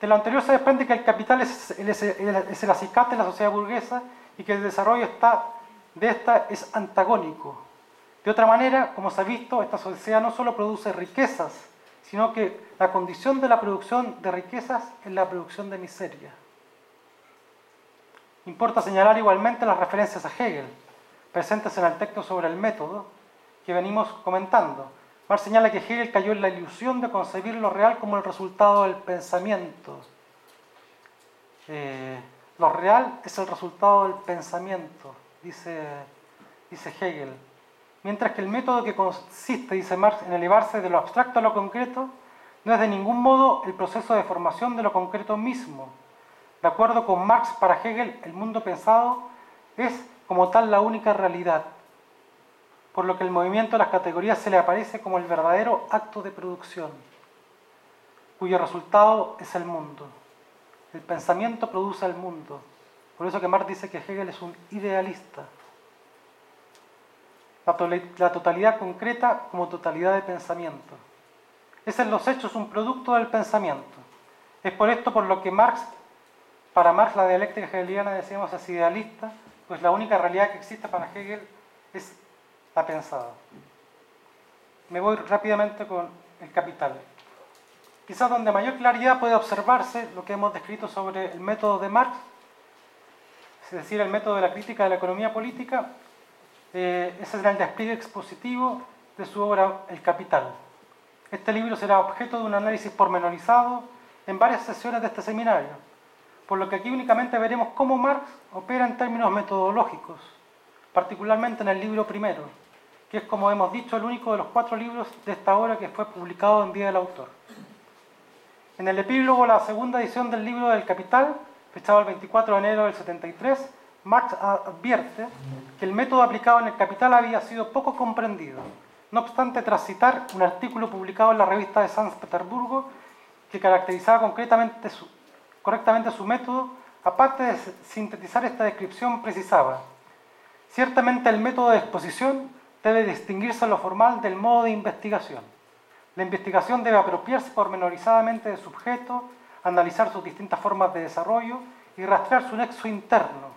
Speaker 1: de lo anterior se desprende que el capital es, es el acicate de la sociedad burguesa y que el desarrollo está, de esta es antagónico. De otra manera, como se ha visto, esta sociedad no solo produce riquezas, sino que la condición de la producción de riquezas es la producción de miseria. Importa señalar igualmente las referencias a Hegel, presentes en el texto sobre el método que venimos comentando. Marx señala que Hegel cayó en la ilusión de concebir lo real como el resultado del pensamiento. Eh, lo real es el resultado del pensamiento, dice, Hegel. Mientras que el método que consiste, dice Marx, en elevarse de lo abstracto a lo concreto, no es de ningún modo el proceso de formación de lo concreto mismo. De acuerdo con Marx, para Hegel, el mundo pensado es como tal la única realidad, por lo que el movimiento de las categorías se le aparece como el verdadero acto de producción, cuyo resultado es el mundo. El pensamiento produce el mundo. Por eso que Marx dice que Hegel es un idealista. La totalidad concreta como totalidad de pensamiento. Es en los hechos un producto del pensamiento. Es por esto por lo que Marx, para Marx la dialéctica hegeliana decíamos es idealista, pues la única realidad que existe para Hegel es la pensada. Me voy rápidamente con el capital quizás donde mayor claridad puede observarse lo que hemos descrito sobre el método de Marx, es decir, el método de la crítica de la economía política, eh, ese será el despliegue expositivo de su obra El Capital. Este libro será objeto de un análisis pormenorizado en varias sesiones de este seminario, por lo que aquí únicamente veremos cómo Marx opera en términos metodológicos, particularmente en el libro primero, que es, como hemos dicho, el único de los cuatro libros de esta obra que fue publicado en Día del Autor. En el epílogo, la segunda edición del libro del Capital, fechado el 24 de enero del 73, Marx advierte que el método aplicado en el Capital había sido poco comprendido. No obstante, tras citar un artículo publicado en la revista de San Petersburgo que caracterizaba concretamente correctamente su método, aparte de sintetizar esta descripción, precisaba, ciertamente el método de exposición debe distinguirse lo formal del modo de investigación. La investigación debe apropiarse pormenorizadamente del sujeto, analizar sus distintas formas de desarrollo y rastrear su nexo interno.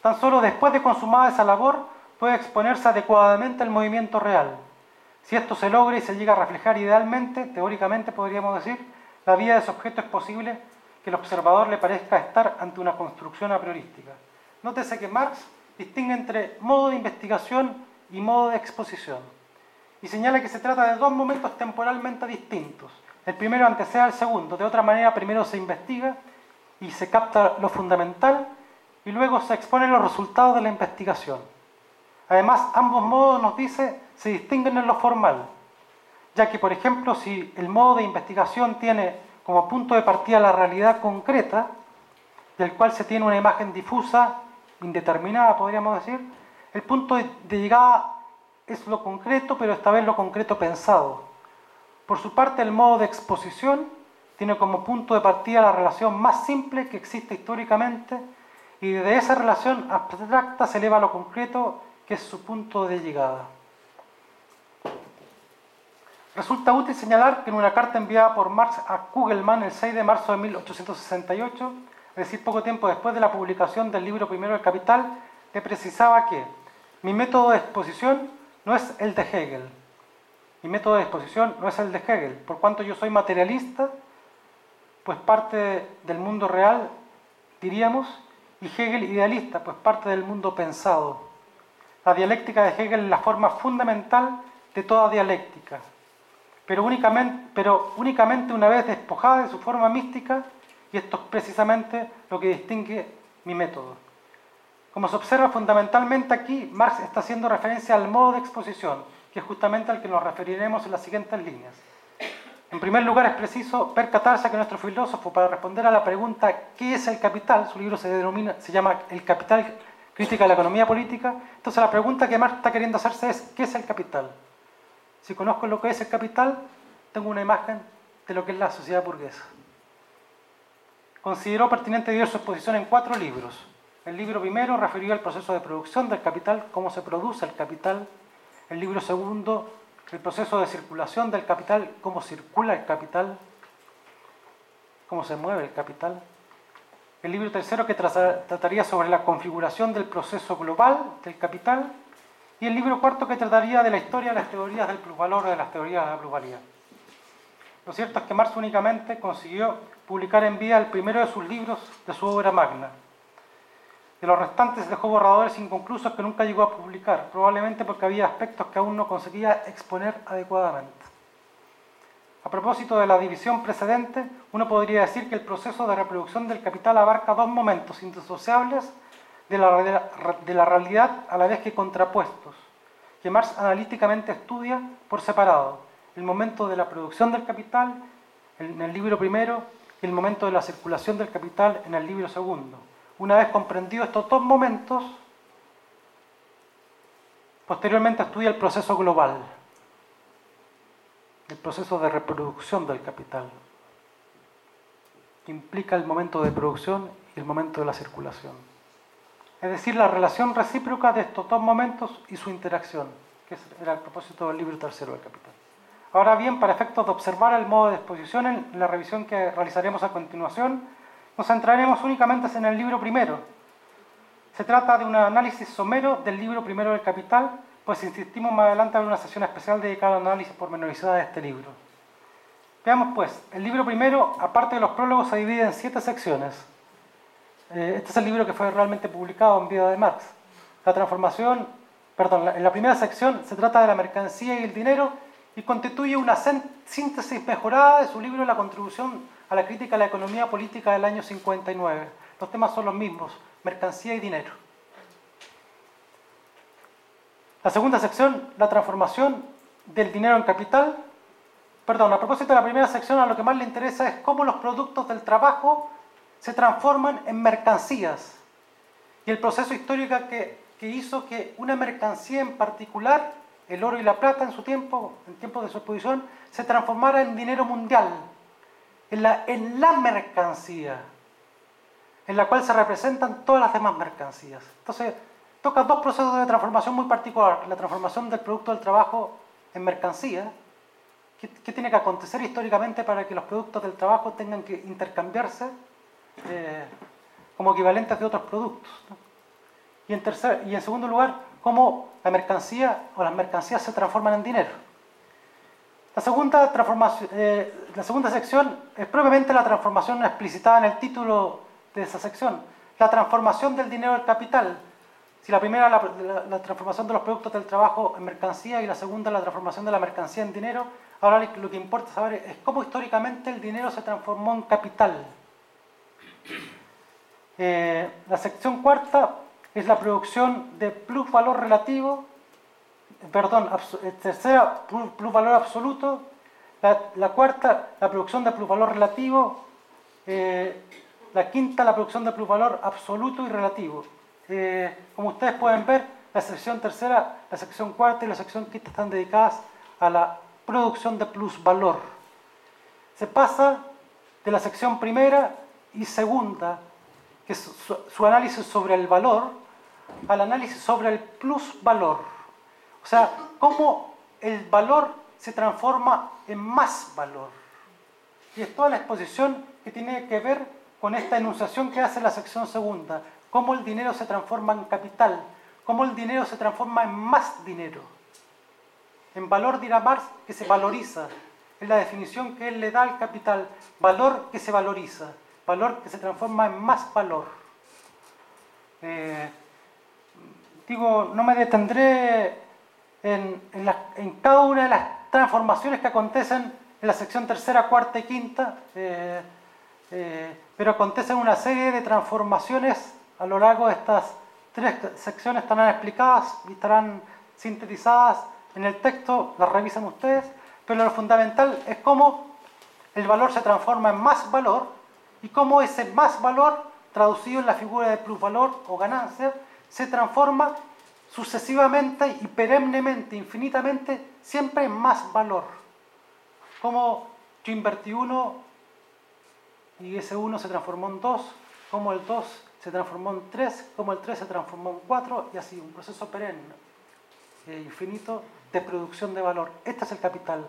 Speaker 1: Tan solo después de consumada esa labor puede exponerse adecuadamente al movimiento real. Si esto se logra y se llega a reflejar idealmente, teóricamente podríamos decir, la vida de ese objeto es posible que el observador le parezca estar ante una construcción a priorística. Nótese que Marx distingue entre modo de investigación y modo de exposición y señala que se trata de dos momentos temporalmente distintos. El primero antecede al segundo, de otra manera primero se investiga y se capta lo fundamental y luego se exponen los resultados de la investigación. Además, ambos modos, nos dice, se distinguen en lo formal, ya que, por ejemplo, si el modo de investigación tiene como punto de partida la realidad concreta, del cual se tiene una imagen difusa, indeterminada, podríamos decir, el punto de llegada es lo concreto, pero esta vez lo concreto pensado. Por su parte, el modo de exposición tiene como punto de partida la relación más simple que existe históricamente y de esa relación abstracta se eleva a lo concreto que es su punto de llegada. Resulta útil señalar que en una carta enviada por Marx a Kugelmann el 6 de marzo de 1868, es decir, poco tiempo después de la publicación del libro primero El Capital, le precisaba que mi método de exposición no es el de Hegel. Mi método de exposición no es el de Hegel. Por cuanto yo soy materialista, pues parte del mundo real, diríamos, y Hegel idealista, pues parte del mundo pensado. La dialéctica de Hegel es la forma fundamental de toda dialéctica, pero únicamente, pero únicamente una vez despojada de su forma mística, y esto es precisamente lo que distingue mi método. Como se observa fundamentalmente aquí, Marx está haciendo referencia al modo de exposición, que es justamente al que nos referiremos en las siguientes líneas. En primer lugar, es preciso percatarse que nuestro filósofo, para responder a la pregunta ¿qué es el capital? Su libro se, denomina, se llama El capital, crítica de la economía política. Entonces la pregunta que Marx está queriendo hacerse es ¿qué es el capital? Si conozco lo que es el capital, tengo una imagen de lo que es la sociedad burguesa. Consideró pertinente dio su exposición en cuatro libros. El libro primero referió al proceso de producción del capital, cómo se produce el capital. El libro segundo, el proceso de circulación del capital, cómo circula el capital, cómo se mueve el capital. El libro tercero que trataría sobre la configuración del proceso global del capital. Y el libro cuarto que trataría de la historia de las teorías del plusvalor o de las teorías de la plusvalía. Lo cierto es que Marx únicamente consiguió publicar en vida el primero de sus libros de su obra magna, de los restantes dejó borradores inconclusos que nunca llegó a publicar, probablemente porque había aspectos que aún no conseguía exponer adecuadamente. A propósito de la división precedente, uno podría decir que el proceso de reproducción del capital abarca dos momentos indisociables de la, de la realidad a la vez que contrapuestos, que Marx analíticamente estudia por separado. El momento de la producción del capital en el libro primero y el momento de la circulación del capital en el libro segundo. Una vez comprendido estos dos momentos, posteriormente estudia el proceso global, el proceso de reproducción del capital, que implica el momento de producción y el momento de la circulación. Es decir, la relación recíproca de estos dos momentos y su interacción, que era el propósito del libro tercero del capital. Ahora bien, para efectos de observar el modo de exposición en la revisión que realizaremos a continuación, nos centraremos únicamente en el libro primero. Se trata de un análisis somero del libro primero del Capital, pues insistimos más adelante en una sesión especial dedicada al análisis pormenorizado de este libro. Veamos pues, el libro primero, aparte de los prólogos, se divide en siete secciones. Eh, este es el libro que fue realmente publicado en vida de Marx. La transformación, perdón, en la primera sección se trata de la mercancía y el dinero y constituye una síntesis mejorada de su libro La contribución a la crítica a la economía política del año 59. Los temas son los mismos, mercancía y dinero. La segunda sección, la transformación del dinero en capital. Perdón, a propósito de la primera sección, a lo que más le interesa es cómo los productos del trabajo se transforman en mercancías y el proceso histórico que, hizo que una mercancía en particular, el oro y la plata en su tiempo, en tiempo de su exposición, se transformara en dinero mundial, en la, mercancía, en la cual se representan todas las demás mercancías. Entonces, toca dos procesos de transformación muy particulares. La transformación del producto del trabajo en mercancía, ¿Qué, tiene que acontecer históricamente para que los productos del trabajo tengan que intercambiarse eh, como equivalentes de otros productos? Y, en y en segundo lugar, cómo la mercancía o las mercancías se transforman en dinero. La segunda, transformación, eh, la segunda sección es propiamente la transformación explicitada en el título de esa sección, la transformación del dinero al capital. Si la primera la, la, transformación de los productos del trabajo en mercancía y la segunda la transformación de la mercancía en dinero, ahora lo que importa saber es cómo históricamente el dinero se transformó en capital. Eh, la sección cuarta es la producción de plusvalor relativo perdón, eh, tercera, plusvalor absoluto, la, cuarta, la producción de plusvalor relativo, eh, la quinta, la producción de plusvalor absoluto y relativo. Eh, como ustedes pueden ver, la sección tercera, la sección cuarta y la sección quinta están dedicadas a la producción de plusvalor. Se pasa de la sección primera y segunda, que es su análisis sobre el valor, al análisis sobre el plusvalor. O sea, cómo el valor se transforma en más valor. Y es toda la exposición que tiene que ver con esta enunciación que hace la sección segunda, cómo el dinero se transforma en capital, cómo el dinero se transforma en más dinero. En valor dirá Marx que se valoriza, es la definición que él le da al capital, valor que se valoriza, valor que se transforma en más valor. Eh, digo, no me detendré en, cada una de las transformaciones que acontecen en la sección tercera, cuarta y quinta, eh, eh, pero acontecen una serie de transformaciones a lo largo de estas tres secciones, estarán explicadas y estarán sintetizadas en el texto, las revisan ustedes, pero lo fundamental es cómo el valor se transforma en más valor y cómo ese más valor, traducido en la figura de plusvalor o ganancia, se transforma sucesivamente y perennemente, infinitamente, siempre más valor. Como yo invertí uno y ese uno se transformó en dos, como el dos se transformó en tres, como el tres se transformó en cuatro, y así, un proceso perenne, eh, infinito de producción de valor. Este es el capital.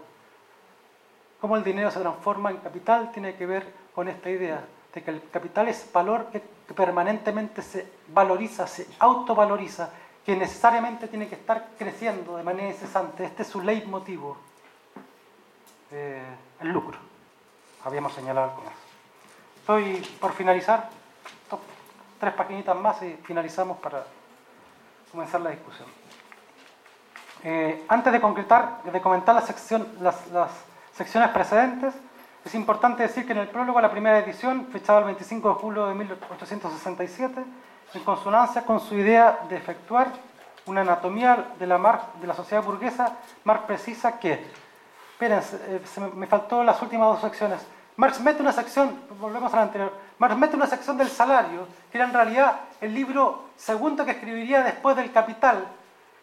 Speaker 1: Cómo el dinero se transforma en capital tiene que ver con esta idea de que el capital es valor que permanentemente se valoriza, se autovaloriza, que necesariamente tiene que estar creciendo de manera incesante. Este es su leitmotiv, eh, el lucro. Habíamos señalado con eso. Estoy por finalizar, tres paquinitas más y finalizamos para comenzar la discusión. Eh, antes de concretar, de comentar la sección, las, las secciones precedentes, es importante decir que en el prólogo a la primera edición, fechado el 25 de julio de 1867, en consonancia con su idea de efectuar una anatomía de la, de la sociedad burguesa, Marx precisa que, espérense, eh, me faltó las últimas dos secciones, Marx mete una sección, volvemos a la anterior, Marx mete una sección del salario, que era en realidad el libro segundo que escribiría después del Capital,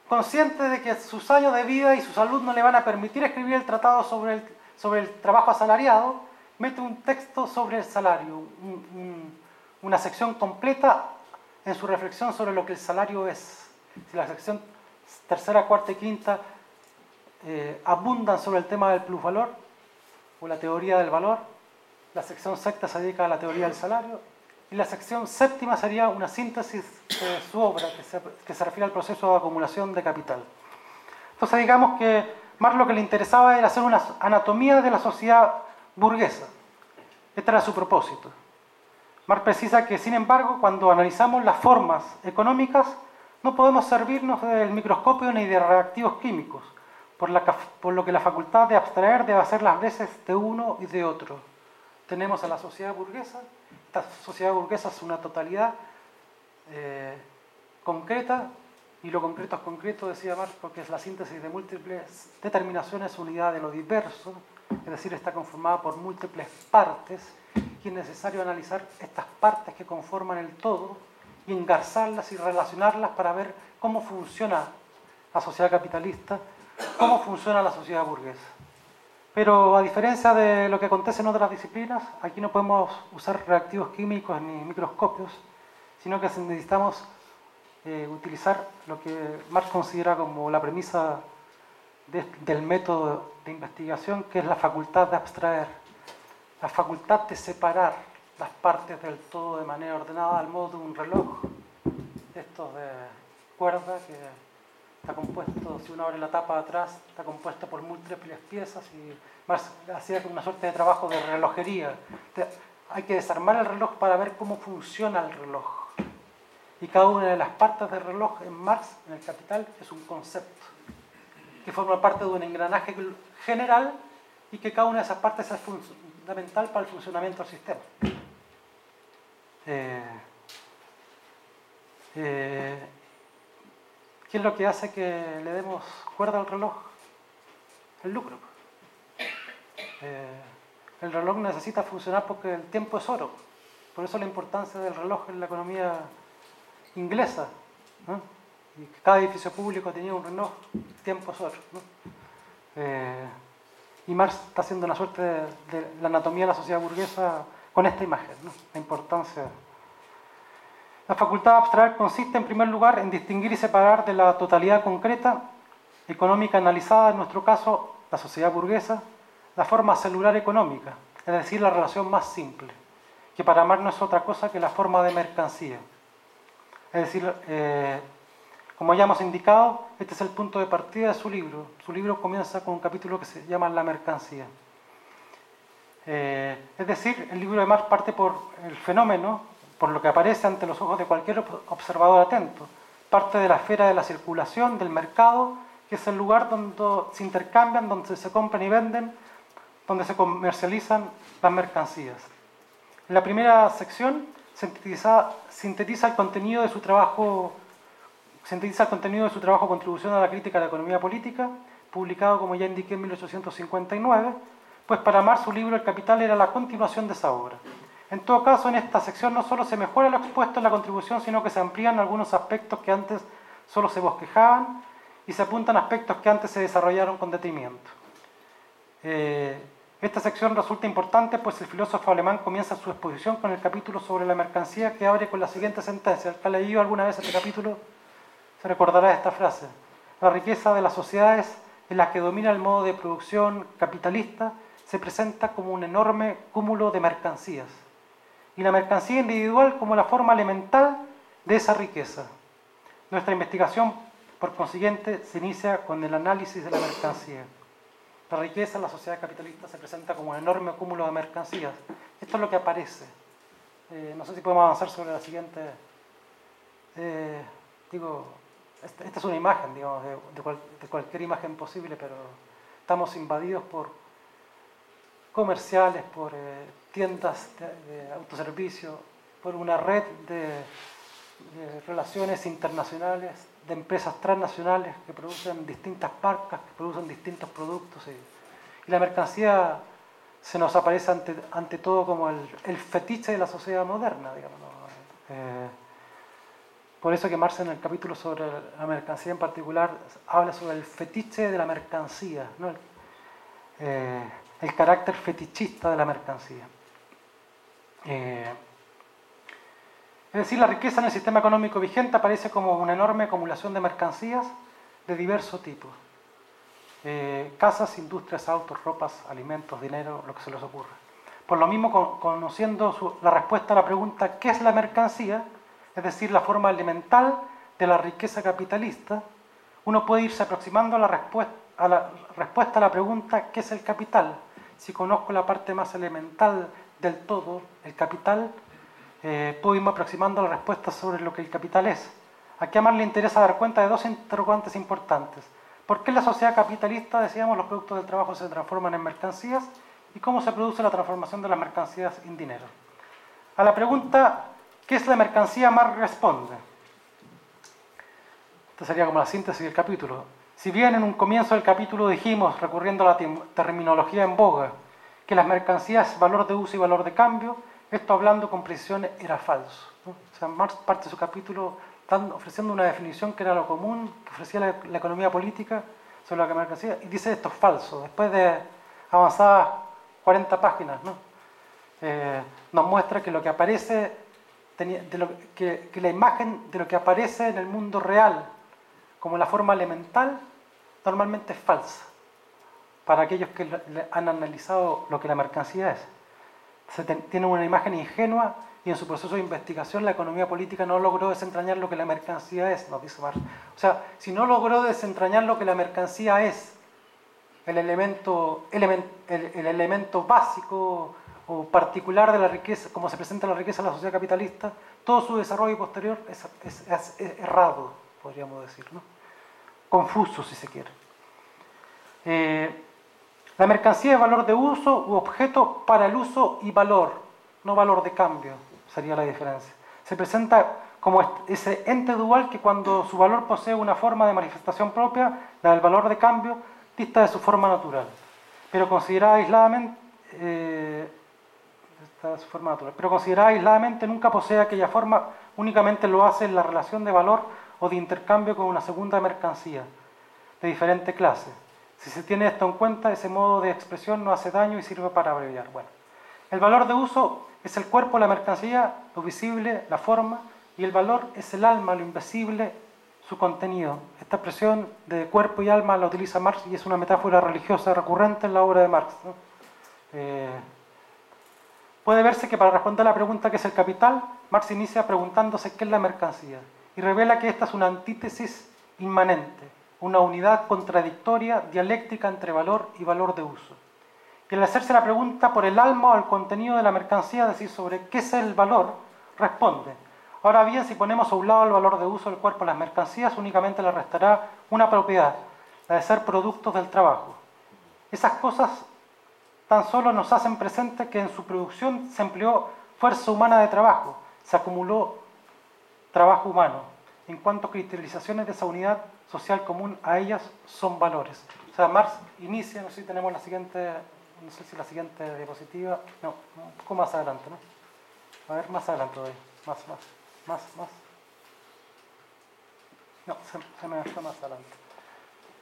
Speaker 1: consciente de que sus años de vida y su salud no le van a permitir escribir el tratado sobre el, sobre el trabajo asalariado, mete un texto sobre el salario, una sección completa en su reflexión sobre lo que el salario es. Si la sección tercera, cuarta y quinta eh, abundan sobre el tema del plusvalor o la teoría del valor, la sección sexta se dedica a la teoría del salario y la sección séptima sería una síntesis de su obra que se, refiere al proceso de acumulación de capital. Entonces digamos que Marx lo que le interesaba era hacer una anatomía de la sociedad burguesa. Este era su propósito. Marx precisa que, sin embargo, cuando analizamos las formas económicas, no podemos servirnos del microscopio ni de reactivos químicos, por, lo que la facultad de abstraer debe hacer las veces de uno y de otro. Tenemos a la sociedad burguesa, esta sociedad burguesa es una totalidad eh, concreta, y lo concreto es concreto, decía Marx, porque es la síntesis de múltiples determinaciones, unidad de lo diverso, es decir, está conformada por múltiples partes, y es necesario analizar estas partes que conforman el todo y engarzarlas y relacionarlas para ver cómo funciona la sociedad capitalista, cómo funciona la sociedad burguesa. Pero a diferencia de lo que acontece en otras disciplinas, aquí no podemos usar reactivos químicos ni microscopios, sino que necesitamos eh, utilizar lo que Marx considera como la premisa del método de investigación, que es la facultad de abstraer la facultad de separar las partes del todo de manera ordenada al modo de un reloj, esto de cuerda que está compuesto, si uno abre la tapa de atrás, está compuesto por múltiples piezas y más hacía una suerte de trabajo de relojería. hay que desarmar el reloj para ver cómo funciona el reloj. Y cada una de las partes del reloj en Marx, en el Capital, es un concepto que forma parte de un engranaje general y que cada una de esas partes es fundamental para el funcionamiento del sistema. Eh, eh, ¿Qué es lo que hace que le demos cuerda al reloj? El lucro. Eh, el reloj necesita funcionar porque el tiempo es oro. Por eso la importancia del reloj en la economía inglesa. Cada edificio público tenía un reloj, tiempo es oro. Y Marx está haciendo una suerte de, la anatomía de la sociedad burguesa con esta imagen, la importancia. La facultad de abstraer consiste en primer lugar en distinguir y separar de la totalidad concreta, económica analizada, en nuestro caso la sociedad burguesa, la forma celular económica, es decir, la relación más simple, que para Marx no es otra cosa que la forma de mercancía. Es decir, eh, como ya hemos indicado, este es el punto de partida de su libro. Su libro comienza con un capítulo que se llama La mercancía. Eh, es decir, el libro de Marx parte por el fenómeno, por lo que aparece ante los ojos de cualquier observador atento. Parte de la esfera de la circulación, del mercado, que es el lugar donde se intercambian, donde se compran y venden, donde se comercializan las mercancías. En la primera sección sintetiza, sintetiza el contenido de su trabajo sintetiza el contenido de su trabajo Contribución a la crítica de la economía política, publicado como ya indiqué en 1859, pues para Marx su libro El Capital era la continuación de esa obra. En todo caso, en esta sección no solo se mejora lo expuesto en la contribución, sino que se amplían algunos aspectos que antes solo se bosquejaban y se apuntan aspectos que antes se desarrollaron con detenimiento. Eh, esta sección resulta importante pues el filósofo alemán comienza su exposición con el capítulo sobre la mercancía que abre con la siguiente sentencia. Ha leído alguna vez este capítulo se recordará esta frase. La riqueza de las sociedades en las que domina el modo de producción capitalista se presenta como un enorme cúmulo de mercancías. Y la mercancía individual como la forma elemental de esa riqueza. Nuestra investigación, por consiguiente, se inicia con el análisis de la mercancía. La riqueza en la sociedad capitalista se presenta como un enorme cúmulo de mercancías. Esto es lo que aparece. Eh, no sé si podemos avanzar sobre la siguiente. Eh, digo, esta, es una imagen, digamos, de, cualquier imagen posible, pero estamos invadidos por comerciales, por eh, tiendas de, autoservicio, por una red de relaciones internacionales de empresas transnacionales que producen distintas marcas, que producen distintos productos. Y, la mercancía se nos aparece ante, ante todo como el, el, fetiche de la sociedad moderna, digamos. Eh, por eso que Marx en el capítulo sobre la mercancía en particular habla sobre el fetiche de la mercancía, ¿no? el, eh, el carácter fetichista de la mercancía. Eh, es decir, la riqueza en el sistema económico vigente aparece como una enorme acumulación de mercancías de diversos tipos. Eh, casas, industrias, autos, ropas, alimentos, dinero, lo que se les ocurra. Por lo mismo, conociendo la respuesta a la pregunta ¿qué es la mercancía? Es decir, la forma elemental de la riqueza capitalista, uno puede irse aproximando a la, respuesta, a la respuesta a la pregunta ¿qué es el capital? Si conozco la parte más elemental del todo, el capital, eh, puedo irme aproximando a la respuesta sobre lo que el capital es. Aquí a Marx le interesa dar cuenta de dos interrogantes importantes. ¿Por qué en la sociedad capitalista, decíamos, los productos del trabajo se transforman en mercancías? ¿Y cómo se produce la transformación de las mercancías en dinero? A la pregunta, ¿qué es la mercancía? Marx responde. Esta sería como la síntesis del capítulo. Si bien en un comienzo del capítulo dijimos, recurriendo a la terminología en boga, que las mercancías valor de uso y valor de cambio, esto hablando con precisión era falso. O sea, Marx parte de su capítulo ofreciendo una definición que era lo común, que ofrecía la, economía política sobre la mercancía, y dice esto es falso. Después de avanzadas 40 páginas, ¿no? Eh, nos muestra que lo que aparece, que, la imagen de lo que aparece en el mundo real como la forma elemental, normalmente es falsa, para aquellos que han analizado lo que la mercancía es se tiene una imagen ingenua y en su proceso de investigación la economía política no logró desentrañar lo que la mercancía es, nos dice Marx. O sea, si no logró desentrañar lo que la mercancía es, el, elemento básico o particular de la riqueza, como se presenta la riqueza en la sociedad capitalista, todo su desarrollo posterior es, errado, podríamos decir, ¿no? confuso si se quiere. Eh, la mercancía es valor de uso u objeto para el uso y valor, no valor de cambio, sería la diferencia. Se presenta como ese ente dual que cuando su valor posee una forma de manifestación propia, la del valor de cambio, dista de su forma natural. Pero considerada aisladamente, eh, su forma natural, pero considerada aisladamente nunca posee aquella forma, únicamente lo hace en la relación de valor o de intercambio con una segunda mercancía de diferente clase si se tiene esto en cuenta, ese modo de expresión no hace daño y sirve para abreviar. Bueno, el valor de uso es el cuerpo, la mercancía, lo visible, la forma, y el valor es el alma, lo invisible, su contenido. Esta expresión de cuerpo y alma la utiliza Marx y es una metáfora religiosa recurrente en la obra de Marx. Eh, puede verse que para responder a la pregunta ¿qué es el capital? Marx inicia preguntándose qué es la mercancía y revela que esta es una antítesis inmanente, una unidad contradictoria, dialéctica entre valor y valor de uso. Y al hacerse la pregunta por el alma o el contenido de la mercancía, es decir, sobre qué es el valor, responde. Ahora bien, si ponemos a un lado el valor de uso del cuerpo a las mercancías, únicamente le restará una propiedad, la de ser productos del trabajo. Esas cosas tan solo nos hacen presente que en su producción se empleó fuerza humana de trabajo, se acumuló trabajo humano. En cuanto a cristalizaciones de esa unidad social común, a ellas son valores. O sea, Marx inicia, no sé si tenemos la siguiente no sé si la siguiente diapositiva, no, un poco más adelante, ¿no? A ver, más adelante hoy, más, más, más, más. No, se, me está más adelante.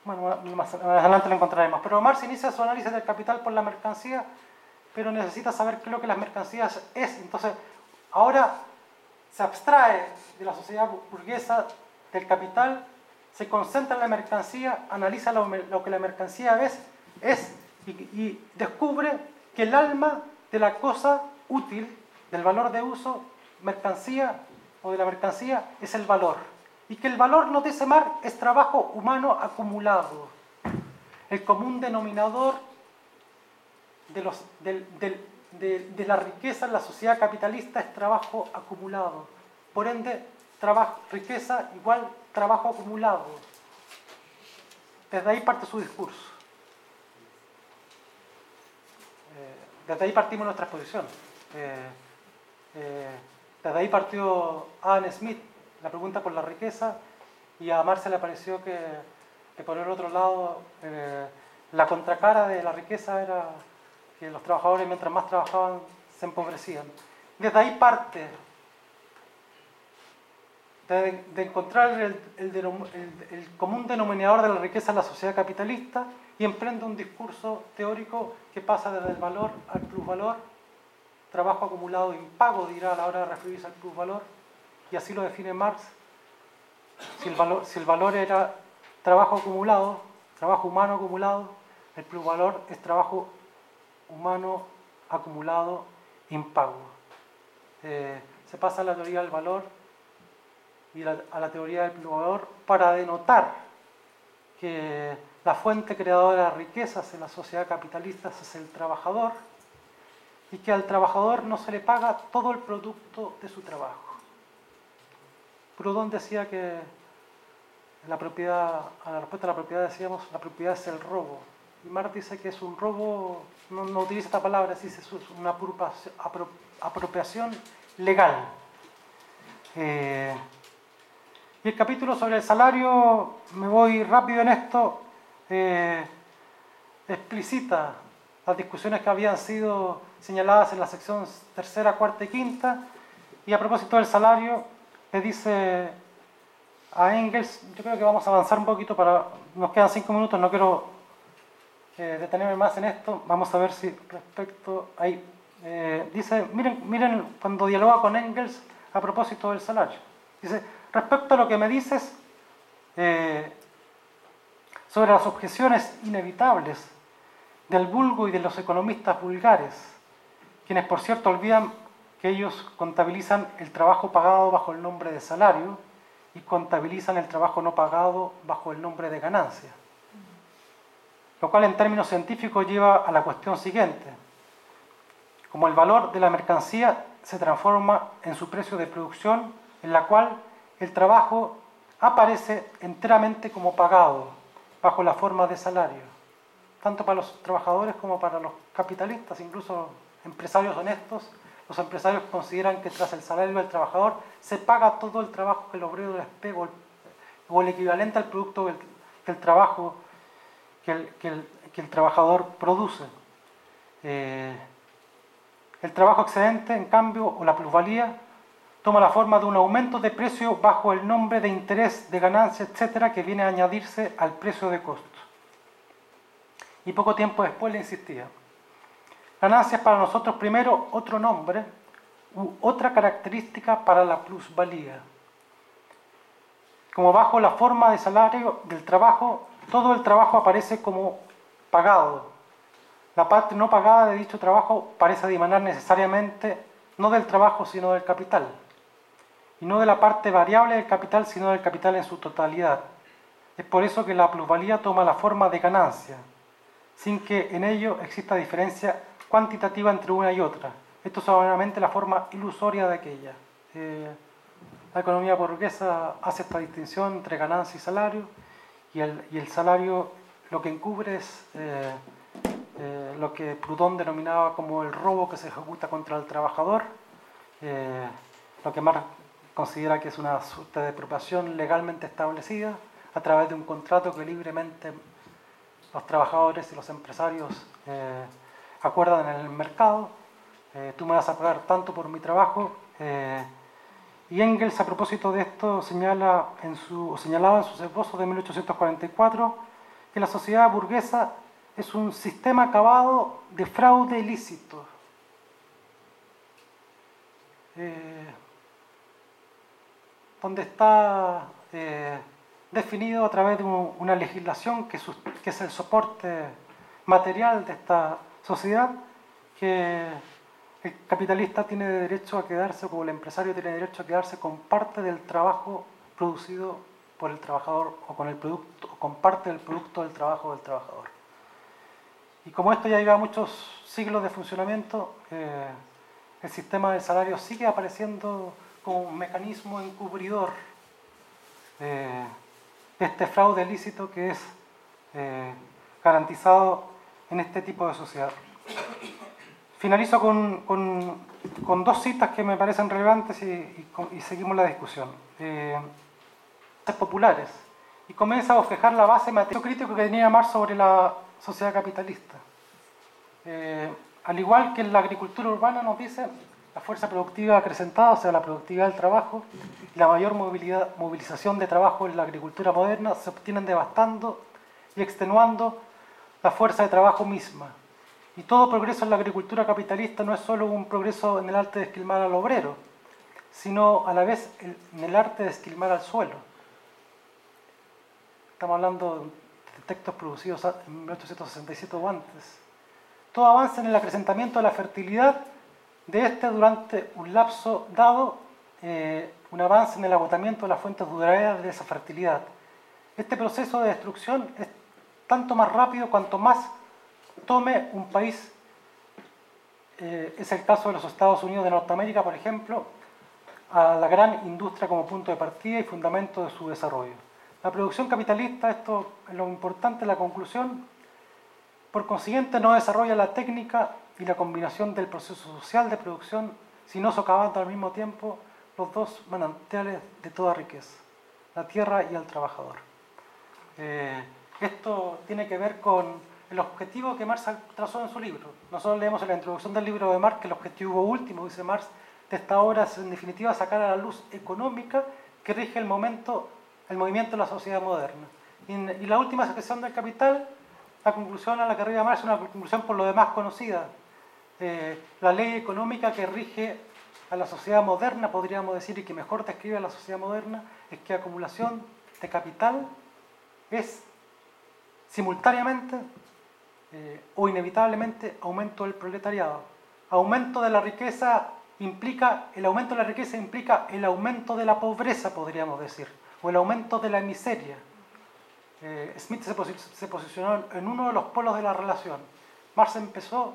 Speaker 1: Bueno, más, adelante lo encontraremos. Pero Marx inicia su análisis del capital por la mercancía, pero necesita saber qué es lo que las mercancías es. Entonces, ahora se abstrae de la sociedad burguesa del capital, se concentra en la mercancía, analiza lo, que la mercancía es y, descubre que el alma de la cosa útil, del valor de uso, mercancía o de la mercancía, es el valor. Y que el valor, no dice Mar, es trabajo humano acumulado. El común denominador de, de, la riqueza en la sociedad capitalista es trabajo acumulado. Por ende, riqueza igual trabajo acumulado. Desde ahí parte su discurso. desde ahí partimos nuestra exposición. Eh, eh, desde ahí partió Adam Smith, la pregunta por la riqueza, y a Marx le pareció que, por el otro lado eh, la contracara de la riqueza era que los trabajadores mientras más trabajaban se empobrecían. Desde ahí parte de, encontrar el, el, común denominador de la riqueza en la sociedad capitalista y emprende un discurso teórico que pasa desde el valor al plusvalor, trabajo acumulado impago, dirá a la hora de referirse al plusvalor, y así lo define Marx. Si el valor, era trabajo acumulado, trabajo humano acumulado, el plusvalor es trabajo humano acumulado impago. Eh, se pasa a la teoría del valor y a la teoría del plusvalor para denotar que la fuente creadora de riquezas en la sociedad capitalista es el trabajador y que al trabajador no se le paga todo el producto de su trabajo. Proudhon decía que la propiedad, a la respuesta a la propiedad decíamos, la propiedad es el robo. Y Marx dice que es un robo, no, utiliza esta palabra, dice es una apropiación legal. Eh, y el capítulo sobre el salario, me voy rápido en esto, eh, las discusiones que habían sido señaladas en la sección tercera, cuarta y quinta. Y a propósito del salario, le dice a Engels, yo creo que vamos a avanzar un poquito para, nos quedan cinco minutos, no quiero eh, detenerme más en esto, vamos a ver si respecto ahí, eh, dice, miren, miren cuando dialoga con Engels a propósito del salario, dice, respecto a lo que me dices, sobre las objeciones inevitables del vulgo y de los economistas vulgares, quienes por cierto olvidan que ellos contabilizan el trabajo pagado bajo el nombre de salario y contabilizan el trabajo no pagado bajo el nombre de ganancia. Lo cual en términos científicos lleva a la cuestión siguiente. Como el valor de la mercancía se transforma en su precio de producción, en la cual el trabajo aparece enteramente como pagado, bajo la forma de salario, tanto para los trabajadores como para los capitalistas, incluso empresarios honestos. Los empresarios consideran que tras el salario del trabajador se paga todo el trabajo que el obrero les o el equivalente al producto que el, trabajo que el, trabajador produce. Eh, el trabajo excedente, en cambio, o la plusvalía, toma la forma de un aumento de precio bajo el nombre de interés, de ganancia, etcétera, que viene a añadirse al precio de costo. Y poco tiempo después le insistía. Ganancia es para nosotros primero otro nombre, u otra característica para la plusvalía. Como bajo la forma de salario del trabajo, todo el trabajo aparece como pagado. La parte no pagada de dicho trabajo parece dimanar necesariamente no del trabajo sino del capital, y no de la parte variable del capital sino del capital en su totalidad. Es por eso que la plusvalía toma la forma de ganancia, sin que en ello exista diferencia cuantitativa entre una y otra. Esto es solamente la forma ilusoria de aquella. Eh, la economía burguesa hace esta distinción entre ganancia y salario, y el, salario lo que encubre es eh, eh, lo que Proudhon denominaba como el robo que se ejecuta contra el trabajador, lo que Marx considera que es una suerte de apropiación legalmente establecida a través de un contrato que libremente los trabajadores y los empresarios acuerdan en el mercado, eh, tú me vas a pagar tanto por mi trabajo. Eh, y Engels, a propósito de esto, señala en su, señalaba en sus esbozos de 1844 que la sociedad burguesa es un sistema acabado de fraude ilícito. Eh, donde está definido a través de una legislación que, que es el soporte material de esta sociedad que el capitalista tiene derecho a quedarse, o el empresario tiene derecho a quedarse con parte del trabajo producido por el trabajador o con, el producto, con parte del producto del trabajo del trabajador. Y como esto ya lleva muchos siglos de funcionamiento, eh, el sistema del salario sigue apareciendo como un mecanismo encubridor de este fraude ilícito que es eh, garantizado en este tipo de sociedad. Finalizo con, con, dos citas que me parecen relevantes y, y, seguimos la discusión. Eh, populares. Y comienza a bosquejar la base material crítico que tenía Marx sobre la sociedad capitalista. Eh, al igual que en la agricultura urbana nos dice, la fuerza productiva acrecentada, o sea, la productividad del trabajo, y la mayor movilidad, movilización de trabajo en la agricultura moderna se obtienen devastando y extenuando la fuerza de trabajo misma, y todo progreso en la agricultura capitalista no es solo un progreso en el arte de esquilmar al obrero, sino a la vez en el arte de esquilmar al suelo. Estamos hablando de textos producidos en 1867 o antes. Todo avance en el acrecentamiento de la fertilidad de este durante un lapso dado, eh, un avance en el agotamiento de las fuentes duraderas de esa fertilidad. Este proceso de destrucción es tanto más rápido cuanto más tome un país, eh, es el caso de los Estados Unidos de Norteamérica, por ejemplo, a la gran industria como punto de partida y fundamento de su desarrollo. La producción capitalista, esto es lo importante, la conclusión, por consiguiente no desarrolla la técnica y la combinación del proceso social de producción, sino socavando al mismo tiempo los dos manantiales de toda riqueza, la tierra y el trabajador. Eh, esto tiene que ver con el objetivo que Marx trazó en su libro. Nosotros leemos en la introducción del libro de Marx que el objetivo último, dice Marx, de esta obra es en definitiva sacar a la luz económica que rige el momento, el movimiento de la sociedad moderna. Y, la última expresión del capital, la conclusión a la que arriba Marx es una conclusión por lo demás conocida. Eh, la ley económica que rige a la sociedad moderna, podríamos decir, y que mejor describe a la sociedad moderna, es que acumulación de capital es simultáneamente eh, o inevitablemente aumento del proletariado. Aumento de la riqueza implica, el aumento de la riqueza implica el aumento de la pobreza, podríamos decir, o el aumento de la miseria. Eh, Smith se, posicionó en uno de los polos de la relación. Marx empezó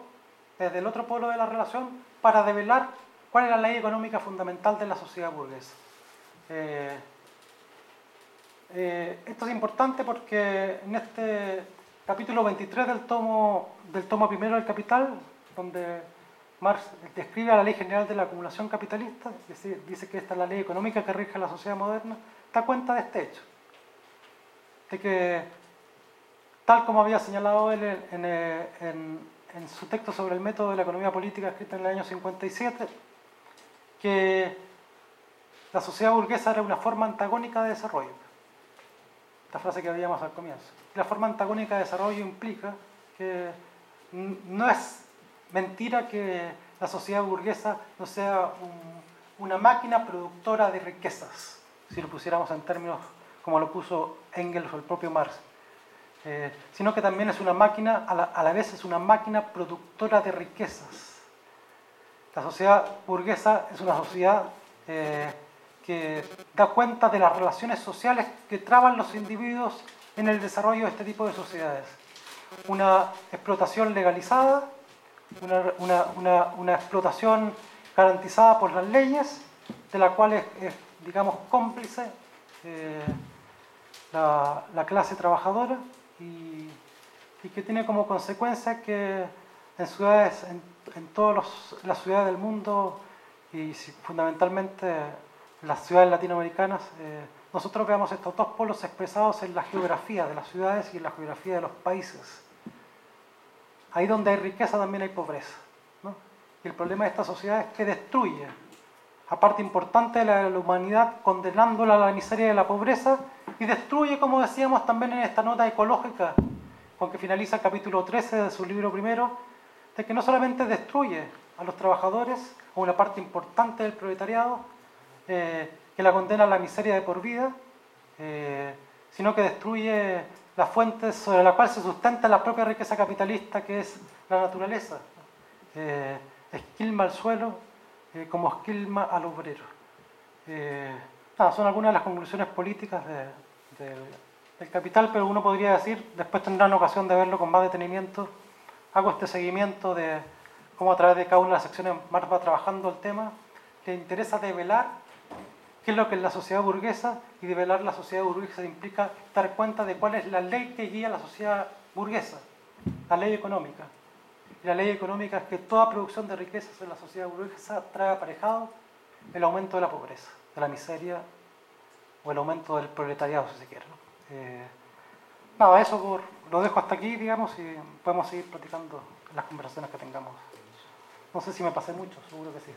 Speaker 1: desde el otro polo de la relación para develar cuál era la ley económica fundamental de la sociedad burguesa. Eh, esto es importante porque en este capítulo 23 del tomo, del tomo primero del Capital, donde Marx describe la ley general de la acumulación capitalista, dice que esta es la ley económica que rige la sociedad moderna, da cuenta de este hecho, de que, tal como había señalado él en su texto sobre el método de la economía política escrito en el año 57, que la sociedad burguesa era una forma antagónica de desarrollo esta frase que habíamos al comienzo. La forma antagónica de desarrollo implica que no es mentira que la sociedad burguesa no sea una máquina productora de riquezas, si lo pusiéramos en términos como lo puso Engels o el propio Marx, eh, sino que también es una máquina, a la, vez es una máquina productora de riquezas. La sociedad burguesa es una sociedad eh, que da cuenta de las relaciones sociales que traban los individuos en el desarrollo de este tipo de sociedades. Una explotación legalizada, una, explotación garantizada por las leyes, de la cual es, digamos, cómplice eh, la, clase trabajadora y, que tiene como consecuencia que en ciudades, en, todas las ciudades del mundo y fundamentalmente las ciudades latinoamericanas, eh, nosotros veamos estos dos polos expresados en la geografía de las ciudades y en la geografía de los países. Ahí donde hay riqueza también hay pobreza. Y el problema de esta sociedad es que destruye a parte importante de la, humanidad, condenándola a la miseria y a la pobreza, y destruye, como decíamos también en esta nota ecológica, con que finaliza el capítulo 13 de su libro primero, de que no solamente destruye a los trabajadores, o una parte importante del proletariado, eh, que la condena a la miseria de por vida, eh, sino que destruye las fuentes sobre las cuales se sustenta la propia riqueza capitalista que es la naturaleza. Eh, esquilma al suelo eh, como esquilma al obrero. son algunas de las conclusiones políticas del capital, pero uno podría decir, después tendrán ocasión de verlo con más detenimiento, hago este seguimiento de cómo a través de cada una de las secciones Marx va trabajando el tema, le interesa develar qué es lo que es la sociedad burguesa y develar la sociedad burguesa implica dar cuenta de cuál es la ley que guía la sociedad burguesa, la ley económica. Y la ley económica es que toda producción de riquezas en la sociedad burguesa trae aparejado el aumento de la pobreza, de la miseria o el aumento del proletariado, si se quiere. Eh, nada, eso lo dejo hasta aquí, digamos, y podemos seguir platicando en las conversaciones que tengamos. No sé si me pasé mucho, seguro que sí.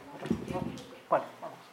Speaker 1: Bueno, vamos.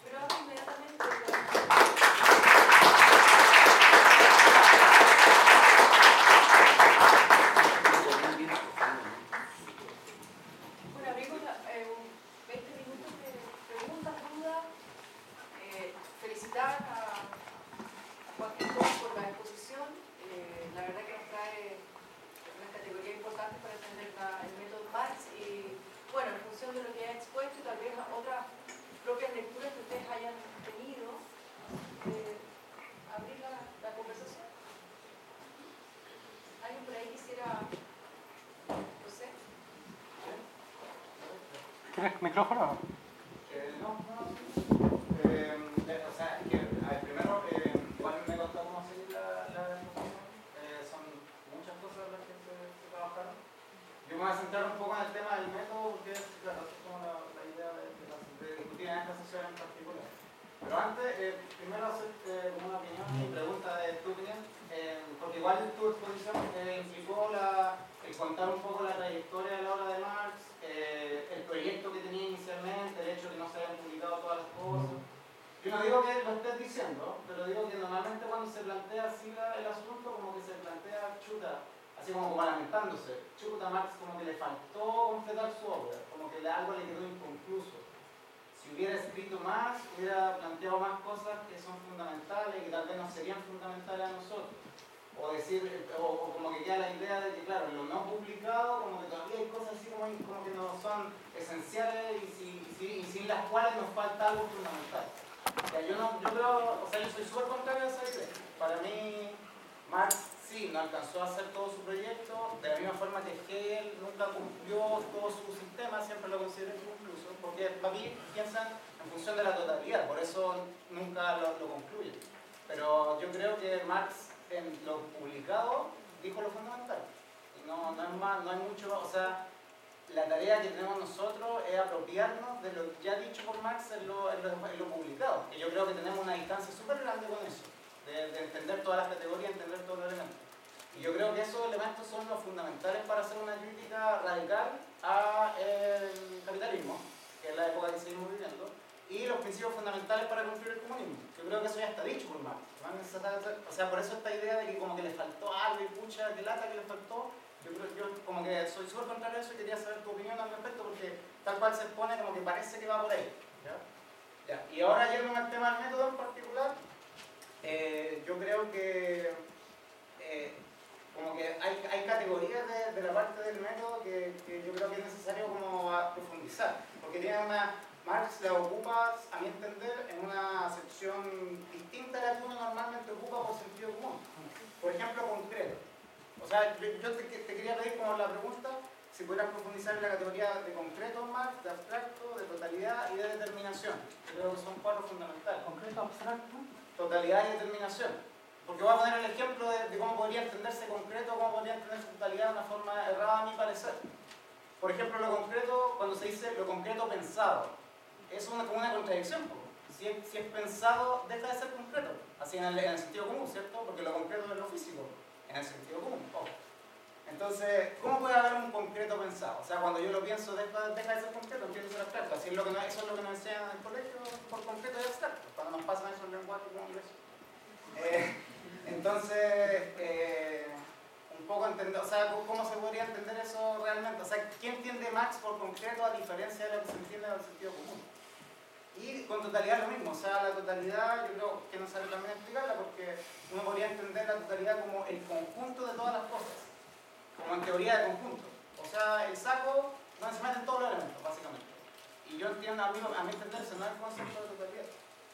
Speaker 1: ¿Tienes micrófono?
Speaker 2: Eh, no, no, eh, eh, o sea, que, a ver, primero, eh, igual me contó cómo seguir la, la eh, son muchas cosas las que se, se, trabajaron. Yo me voy a centrar un poco en el tema del método, porque es, claro, es como la, la idea de, de, de, discutir en esta sesión en particular. Pero antes, eh, primero hacer una opinión y pregunta de tu opinión, porque igual tu exposición implicó la, el contar un poco la trayectoria de la obra de Marx, eh, el proyecto que tenía inicialmente, el hecho de que no se hayan publicado todas las cosas. Yo no digo que lo estés diciendo, pero digo que normalmente cuando se plantea así el asunto, como que se plantea chuta, así como, lamentándose, chuta Marx como que le faltó completar su obra, como que algo le quedó inconcluso. Si hubiera escrito más, hubiera planteado más cosas que son fundamentales y que tal vez no serían fundamentales a nosotros o decir, o, como que queda la idea de que, claro, lo no publicado, como que todavía hay cosas así como, como que no son esenciales y, y, sin las cuales nos falta algo fundamental. yo, no, yo creo, o sea, yo soy súper contrario a esa idea. Para mí, Marx sí, no alcanzó a hacer todo su proyecto, de la misma forma que Hegel nunca cumplió todo su sistema, siempre lo considero inconcluso, porque para mí piensan en función de la totalidad, por eso nunca lo, lo concluyen. Pero yo creo que Marx en lo publicado dijo lo fundamental. No, no, es más, no hay mucho, o sea, la tarea que tenemos nosotros es apropiarnos de lo ya dicho por Marx en lo, en lo, publicado. Y yo creo que tenemos una distancia súper grande con eso, de, entender todas las categorías, entender todos los elementos. Y yo creo que esos elementos son los fundamentales para hacer una crítica radical al capitalismo, que es la época que seguimos viviendo, y los principios fundamentales para construir el comunismo. Yo creo que eso ya está dicho por Marx. O sea, por eso esta idea de que como que le faltó algo y pucha, que lata que le faltó, Yo, creo, yo como que soy súper contrario a eso y quería saber tu opinión al respecto porque tal cual se expone como que parece que va por ahí. ¿ya? Ya. Y ahora yendo al tema del método en particular, eh, yo creo que eh, como que hay, hay categorías de, la parte del método que, que, yo creo que es necesario como profundizar, porque tiene una, Marx la ocupa, a mi entender, en una sección distinta a la que uno normalmente ocupa por sentido común. Por ejemplo, concreto. O sea, yo te, te quería pedir como la pregunta si pudieras profundizar en la categoría de concreto Marx, de abstracto, de totalidad y de determinación. Creo que son cuatro fundamentales.
Speaker 1: Concreto, abstracto.
Speaker 2: Totalidad y determinación. Porque voy a poner el ejemplo de, de cómo podría entenderse concreto, cómo podría entenderse totalidad de una forma errada a mi parecer. Por ejemplo, lo concreto, cuando se dice lo concreto pensado, es una, como una contradicción. Si es, si es, pensado, deja de ser concreto. Así en el, en el, sentido común, ¿cierto? Porque lo concreto es lo físico, en el sentido común. Oh. Entonces, ¿cómo puede haber un concreto pensado? O sea, cuando yo lo pienso, deja, deja de ser concreto, empieza a ser abstracto. Así es lo que, eso es lo que nos enseñan en el colegio por concreto y abstracto, cuando nos pasan esos lenguajes como ingreso. Eh, entonces, eh, un poco entender, o sea, ¿cómo se podría entender eso realmente? O sea, ¿quién entiende Max por concreto a diferencia de lo que se entiende en el sentido común? Y con totalidad lo mismo, o sea, la totalidad yo creo que no sale también explicarla porque uno podría entender la totalidad como el conjunto de todas las cosas, como en teoría de conjunto. O sea, el saco donde se meten todos los elementos, básicamente. Y yo entiendo, a mí, a mí entender, no es el concepto de totalidad.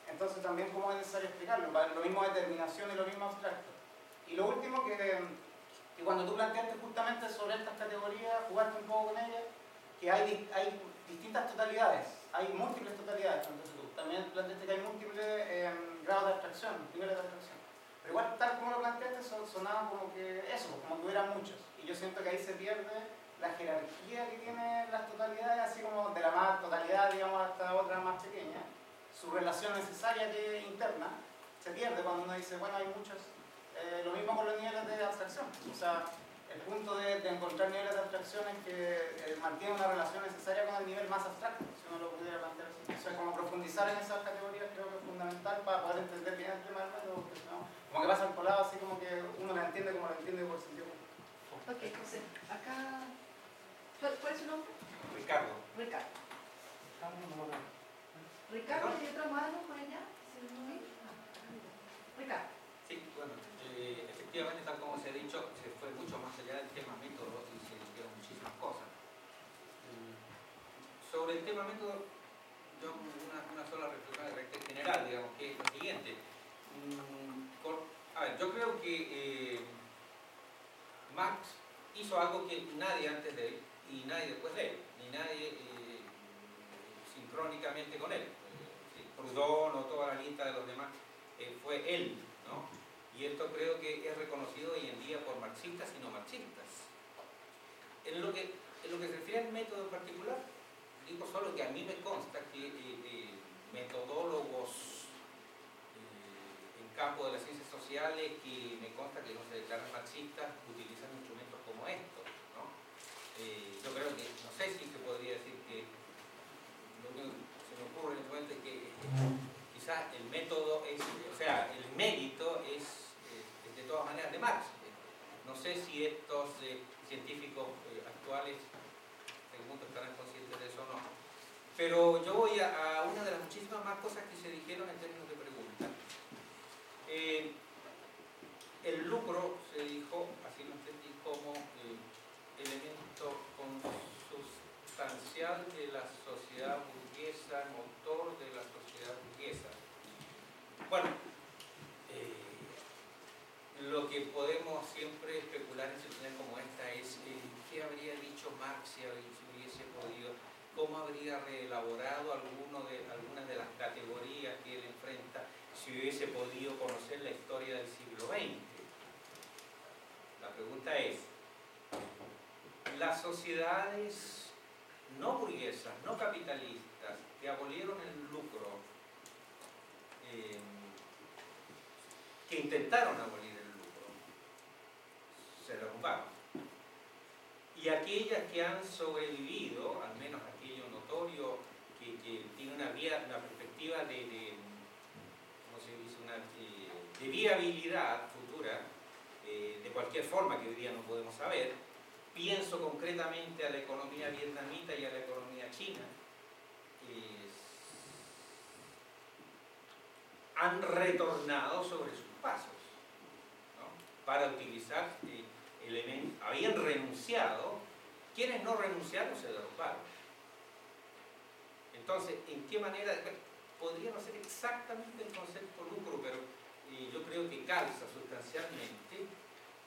Speaker 2: Entonces también cómo es necesario explicarlo, lo mismo determinación y lo mismo abstracto. Y lo último que, que cuando tú planteaste justamente sobre estas categorías, jugaste un poco con ellas, que hay, hay distintas totalidades, hay múltiples totalidades, entonces tú también planteaste que hay múltiples eh, grados de abstracción, niveles de abstracción. Pero igual, tal como lo planteaste, sonaba como que eso, como que hubiera muchos. Yo siento que ahí se pierde la jerarquía que tienen las totalidades, así como de la más totalidad, digamos, hasta otra más pequeña. Su relación necesaria que interna se pierde cuando uno dice, bueno, hay muchos. Eh, lo mismo con los niveles de abstracción. O sea, el punto de, de, encontrar niveles de abstracción es que eh, mantiene una relación necesaria con el nivel más abstracto, si uno lo pudiera plantear así. O sea, como profundizar en esas categorías creo que es fundamental para poder entender bien el tema del método, porque no, como que pasa al colado así como que uno la entiende como la entiende por sentido.
Speaker 3: Ok, José, acá... ¿Cuál es su nombre?
Speaker 4: Ricardo.
Speaker 3: Ricardo. Ricardo, ¿y otra mano por allá? Ricardo.
Speaker 4: Sí, bueno, eh, efectivamente, tal como se ha dicho, se fue mucho más allá del tema método y se dijeron muchísimas cosas. Mm, sobre el tema método, yo una, una sola reflexión general, digamos, que es lo siguiente. Mm, por, a ver, yo creo que eh, Marx hizo algo que nadie antes de él y nadie después de él, ni nadie eh, sincrónicamente con él. Eh, Proudhon o toda la lista de los demás, eh, fue él, ¿no? Y esto creo que es reconocido hoy en día por marxistas y no marxistas. En lo que, en lo que se refiere al método en particular, digo solo que a mí me consta que metodólogos en campo de las ciencias sociales que me consta que no se declaran marxistas utilizan estos. ¿no? Eh, yo creo que, no sé si se podría decir que lo que se me ocurre en este momento es que quizás el método es, o sea, el mérito es de todas maneras de Marx. No sé si estos eh, científicos eh, actuales mundo estarán conscientes de eso o no. Pero yo voy a, a, una de las muchísimas más cosas que se dijeron en términos de pregunta. Eh, el lucro se dijo, así lo entendí, como eh, elemento de la sociedad burguesa, motor de la sociedad burguesa. Bueno, eh, lo que podemos siempre especular en situaciones como esta es eh, qué habría dicho Marx si hubiese podido, cómo habría reelaborado algunas de las categorías que él enfrenta si hubiese podido conocer la historia del siglo XX. La pregunta es, las sociedades no burguesas, no capitalistas, que abolieron el lucro, eh, que intentaron abolir se derrumbaron. Y aquellas que han sobrevivido, al menos aquello notorio, que, tiene una, vía, una perspectiva de, de viabilidad futura, eh, de cualquier forma que hoy día no podemos saber, pienso concretamente a la economía vietnamita y a la economía china, han retornado sobre sus pasos para utilizar eh, elementos, habían renunciado, quienes no renunciaron se derrumbaron. Entonces, ¿en qué manera? Podría no ser exactamente el concepto lucro, pero eh, yo creo que calza sustancialmente,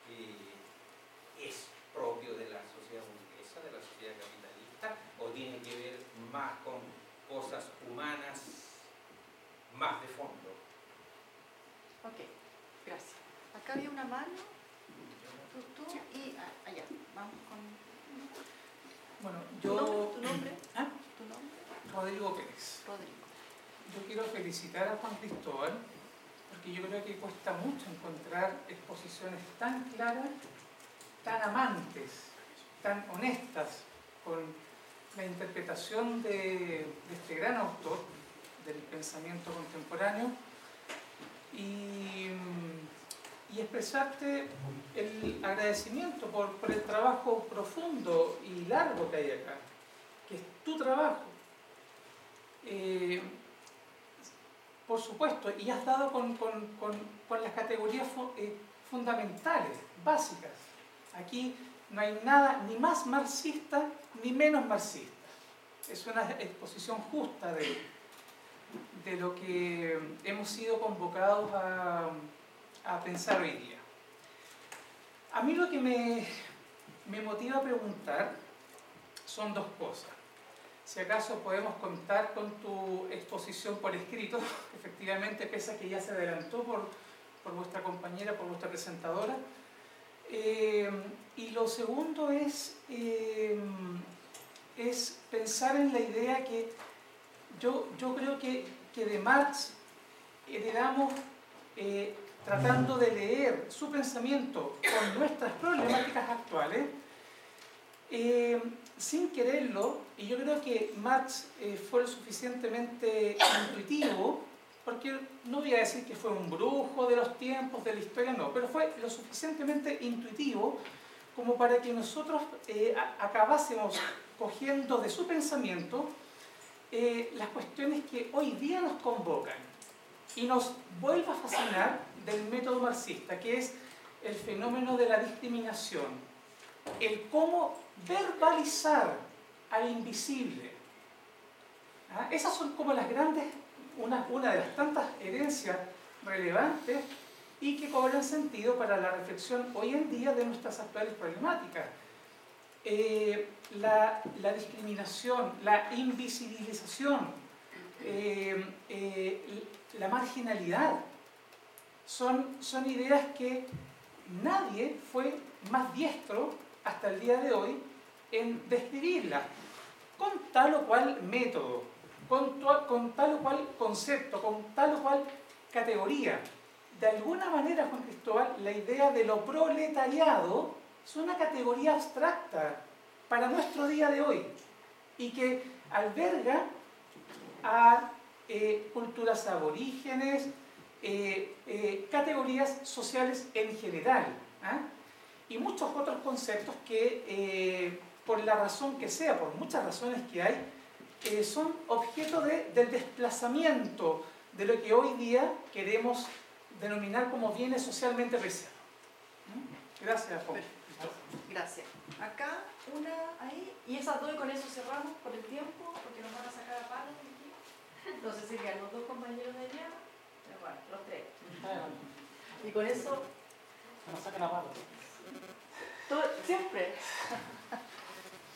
Speaker 4: eh, es propio de la sociedad burguesa, de la sociedad capitalista, o tiene que ver más con cosas humanas más de fondo.
Speaker 3: Ok, gracias. Acá había una mano, tú, tú y ah, allá. Vamos con.
Speaker 5: Bueno,
Speaker 3: ¿Tu
Speaker 5: yo.
Speaker 3: nombre? ¿Tu nombre?
Speaker 5: ¿Ah?
Speaker 3: ¿Tu nombre?
Speaker 5: Rodrigo Pérez.
Speaker 3: Rodrigo.
Speaker 5: Yo quiero felicitar a Juan Cristóbal porque yo creo que cuesta mucho encontrar exposiciones tan claras, tan amantes, tan honestas con la interpretación de, este gran autor del pensamiento contemporáneo y, expresarte el agradecimiento por, el trabajo profundo y largo que hay acá, que es tu trabajo. Eh, por supuesto, y has dado con las categorías fu- eh, fundamentales, básicas. Aquí no hay nada ni más marxista ni menos marxista. Es una exposición justa de, lo que hemos sido convocados a, pensar hoy día. A mí lo que me, me motiva a preguntar son dos cosas. Si acaso podemos contar con tu exposición por escrito, efectivamente, pese a que ya se adelantó por, por vuestra compañera, por vuestra presentadora. Eh, y lo segundo es, eh, es pensar en la idea que yo, yo creo que, que de Marx heredamos eh, tratando de leer su pensamiento con nuestras problemáticas actuales, eh, sin quererlo, y yo creo que Marx eh, fue lo suficientemente intuitivo, porque no voy a decir que fue un brujo de los tiempos, de la historia, no, pero fue lo suficientemente intuitivo como para que nosotros eh, acabásemos cogiendo de su pensamiento eh, las cuestiones que hoy día nos convocan y nos vuelva a fascinar del método marxista, que es el fenómeno de la discriminación, el cómo verbalizar al invisible. ¿Ah? Esas son como las grandes, una, una de las tantas herencias relevantes y que cobran sentido para la reflexión hoy en día de nuestras actuales problemáticas. Eh, la, la discriminación, la invisibilización, eh, eh, la marginalidad, son, son ideas que nadie fue más diestro hasta el día de hoy en describirlas, con tal o cual método, con, tal o cual concepto, con tal o cual categoría. De alguna manera, Juan Cristóbal, la idea de lo proletariado es una categoría abstracta para nuestro día de hoy y que alberga a eh, culturas aborígenes, eh, eh, categorías sociales en general ¿ah? y muchos otros conceptos que por la razón que sea, por muchas razones que hay, eh, son objeto de- del desplazamiento de lo que hoy día queremos denominar como bienes socialmente preciados. ¿Mm? Gracias, Juan.
Speaker 3: Gracias. Acá, una ahí, y esas dos, y con eso cerramos por el tiempo, porque nos van a sacar a palo de aquí. Entonces serían los dos compañeros de allá, pero bueno, los tres. Y con eso,
Speaker 1: nos saquen a palo.
Speaker 3: todo, siempre.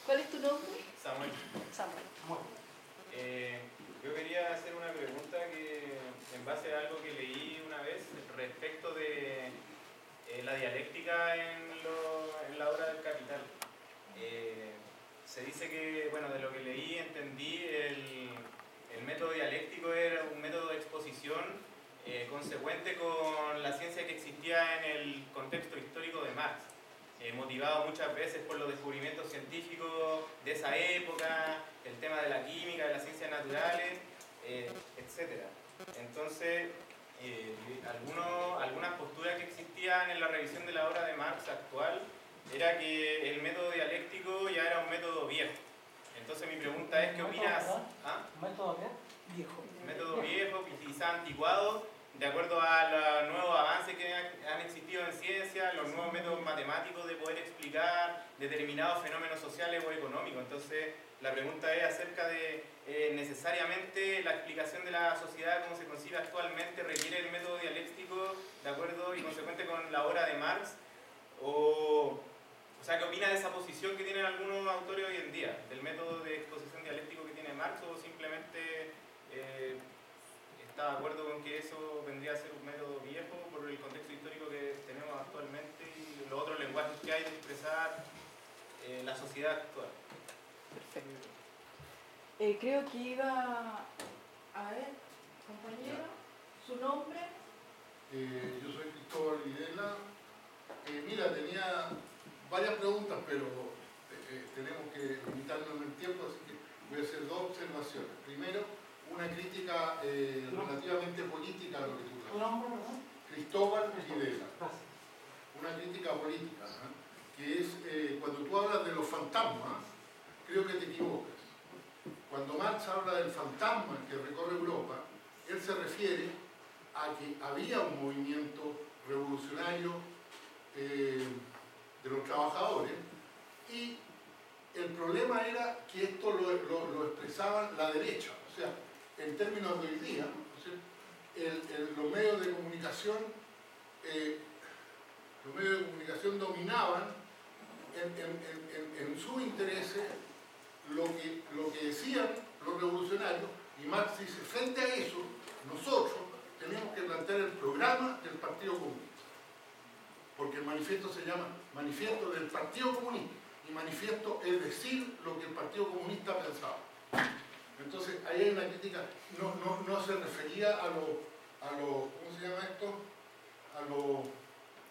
Speaker 3: ¿Cuál es tu nombre?
Speaker 2: Samuel,
Speaker 3: Samuel.
Speaker 2: Eh, yo quería hacer una pregunta que en base a algo que leí una vez respecto de eh, la dialéctica en, la obra del Capital. Eh, se dice que, bueno, de lo que leí entendí, el, el método dialéctico era un método de exposición consecuente con la ciencia que existía en el contexto histórico de Marx, eh, motivado muchas veces por los descubrimientos científicos de esa época, el tema de la química, de las ciencias naturales, eh, etc. Entonces, eh, algunos- algunas posturas que existían en la revisión de la obra de Marx actual
Speaker 6: era que el método dialéctico ya era un método viejo. Entonces mi pregunta es, ¿qué opinas? ¿Ah?
Speaker 1: ¿Método qué?
Speaker 5: Viejo.
Speaker 6: Método viejo, quizá anticuado, de acuerdo a los nuevos avances que han existido en ciencia, los nuevos métodos matemáticos de poder explicar determinados fenómenos sociales o económicos. Entonces, la pregunta es acerca de eh, necesariamente la explicación de la sociedad como se concibe actualmente requiere el método dialéctico de acuerdo y consecuente con la obra de Marx o, o sea, ¿qué opina de esa posición que tienen algunos autores hoy en día, del método de exposición dialéctico que tiene Marx o simplemente eh, está de acuerdo con que eso vendría a ser un método viejo por el contexto histórico que tenemos actualmente y los otros lenguajes que hay de expresar eh, la sociedad actual.
Speaker 3: Perfecto. Eh, creo que iba a ver, compañero, su nombre.
Speaker 7: Eh, yo soy Cristóbal Videla. mira, tenía varias preguntas, pero tenemos que limitarnos en el tiempo, así que voy a hacer dos observaciones. Primero, una crítica eh, relativamente política a lo que tú
Speaker 1: hablas.
Speaker 7: Cristóbal Videla. Una crítica política, ¿eh? que es eh, cuando tú hablas de los fantasmas, creo que te equivocas. Cuando Marx habla del fantasma que recorre Europa, él se refiere a que había un movimiento revolucionario de los trabajadores y el problema era que esto lo, lo, lo expresaban la derecha, o sea, en términos de hoy día, los medios de comunicación, eh, dominaban en, en, sus intereses lo que, lo que decían los revolucionarios, y Marx dice, frente a eso, nosotros tenemos que plantear el programa del Partido Comunista. Porque el manifiesto se llama Manifiesto del Partido Comunista. Y manifiesto es decir lo que el Partido Comunista pensaba. Entonces, ahí hay una crítica, no, no, no se refería a los, a lo, ¿cómo se llama esto? A los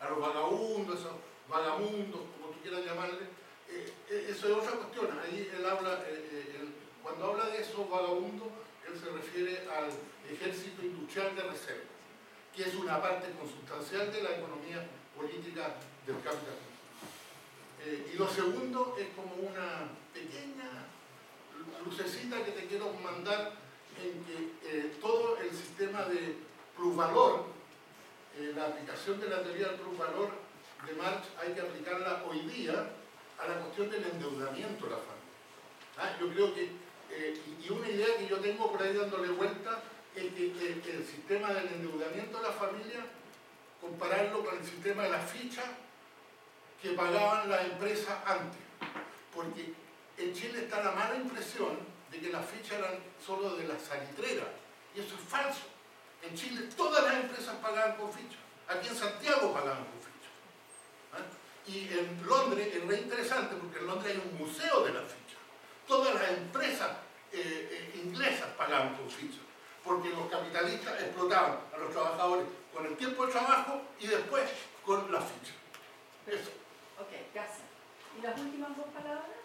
Speaker 7: a los vagabundos, esos vagamundos, como tú quieras llamarle. Eh, eh, eso es otra cuestión. Ahí él habla, eh, cuando habla de esos vagabundos, él se refiere al ejército industrial de reservas, que es una parte consustancial de la economía política del capitalismo. y lo segundo es como una pequeña lucecita que te quiero mandar en que eh, todo el sistema de plusvalor, eh, la aplicación de la teoría del plusvalor de Marx hay que aplicarla hoy día a la cuestión del endeudamiento de la familia. Ah, yo creo que, eh, y una idea que yo tengo por ahí dándole vuelta, es que el sistema del endeudamiento de la familia, compararlo con el sistema de la ficha que pagaban las empresas antes. Porque en Chile está la mala impresión de que las fichas eran solo de las salitreras. Y eso es falso. En Chile todas las empresas pagaban con ficha. Aquí en Santiago pagaban con ficha. ¿Ah? Y en Londres es re interesante porque en Londres hay un museo de la ficha. Todas las empresas eh, eh, inglesas pagaban con ficha. Porque los capitalistas explotaban a los trabajadores con el tiempo de trabajo y después con la ficha. Eso.
Speaker 3: Ok, gracias. ¿Y las últimas dos palabras?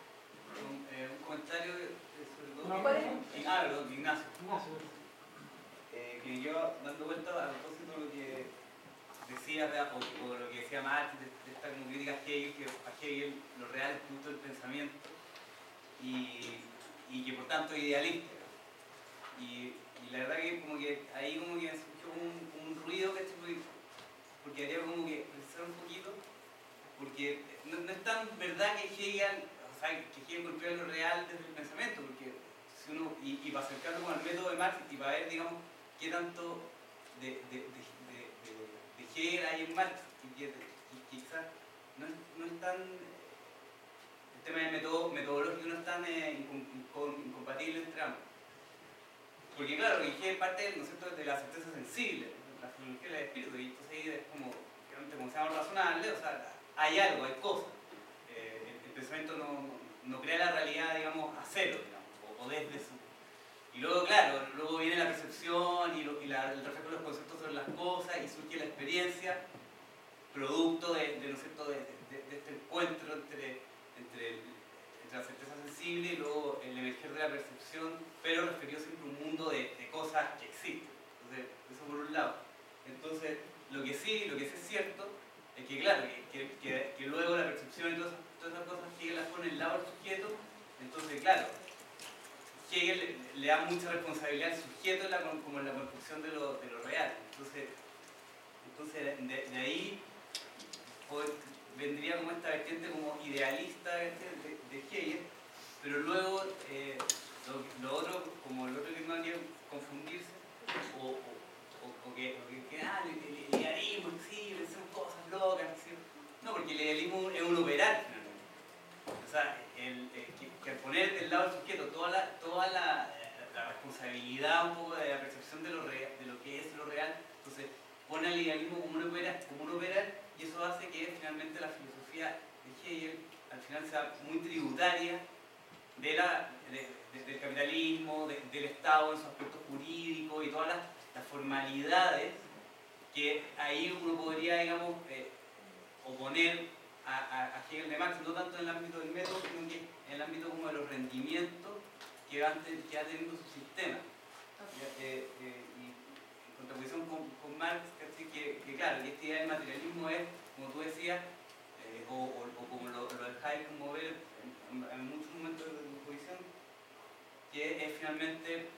Speaker 8: Eh, un, comentario sobre todo.
Speaker 3: No,
Speaker 8: que, ah, perdón, Ignacio. Eh, que yo, dando vuelta a propósito de lo que decía, o, lo que decía Marx, de, esta como crítica a Hegel, que a Hegel lo real es punto del pensamiento y, y que por tanto es idealista. Y, y, la verdad que como que ahí como que surgió un, un ruido, que Porque haría como que pensar un poquito, porque no, no es tan verdad que Hegel que quieren construir lo real desde el pensamiento, porque si uno, y, y para acercarlo con el método de Marx y para ver, digamos, qué tanto de, de, de, de hay en Marx, y, quizás no, no es tan, el tema de método, metodológico no es tan eh, incompatible entre ambos. Porque claro, Hegel parte ¿no es cierto? de la certeza sensible, la filología del espíritu, y entonces ahí es como, como se llama razonable, o sea, hay algo, hay cosas pensamiento no, crea la realidad, digamos, a cero, digamos, o, desde su... Y luego, claro, luego viene la percepción y, y la, el reflejo de los conceptos sobre las cosas y surge la experiencia, producto de, de. De, este encuentro entre, entre, la certeza sensible y luego el emerger de la percepción, pero referido siempre a un mundo de, cosas que existen. Entonces, eso por un lado. Entonces, lo que sí, lo que sí es cierto es que claro, que, que, luego la percepción del sujeto, entonces, claro, Hegel le, da mucha responsabilidad al sujeto como en la construcción de lo, de lo real. Entonces, entonces de, ahí vendría como esta vertiente como idealista de, de Hegel, pero luego eh, lo, otro, como el otro que no que confundirse, o, o, que, que ah, el, idealismo, sí, son cosas locas, no, porque el idealismo es un operar O sea, el, que, al poner del lado del sujeto toda la, toda la, la, responsabilidad un poco de la percepción de lo, real, de lo que es lo real, entonces pone al idealismo como un operar, como un operar y eso hace que finalmente la filosofía de Hegel al final sea muy tributaria de la, del capitalismo, del Estado en su aspecto jurídico y todas las, formalidades que ahí uno podría, digamos, eh, oponer a, a, Hegel de Marx, no tanto en el ámbito del método, sino que en el ámbito como de los rendimientos que va, que teniendo su sistema. Eh, eh, y en contraposición con, con Marx, que, que, claro, que esta idea del materialismo es, como tú decías, o, como lo, lo dejáis como ver en, muchos momentos de tu exposición, que es finalmente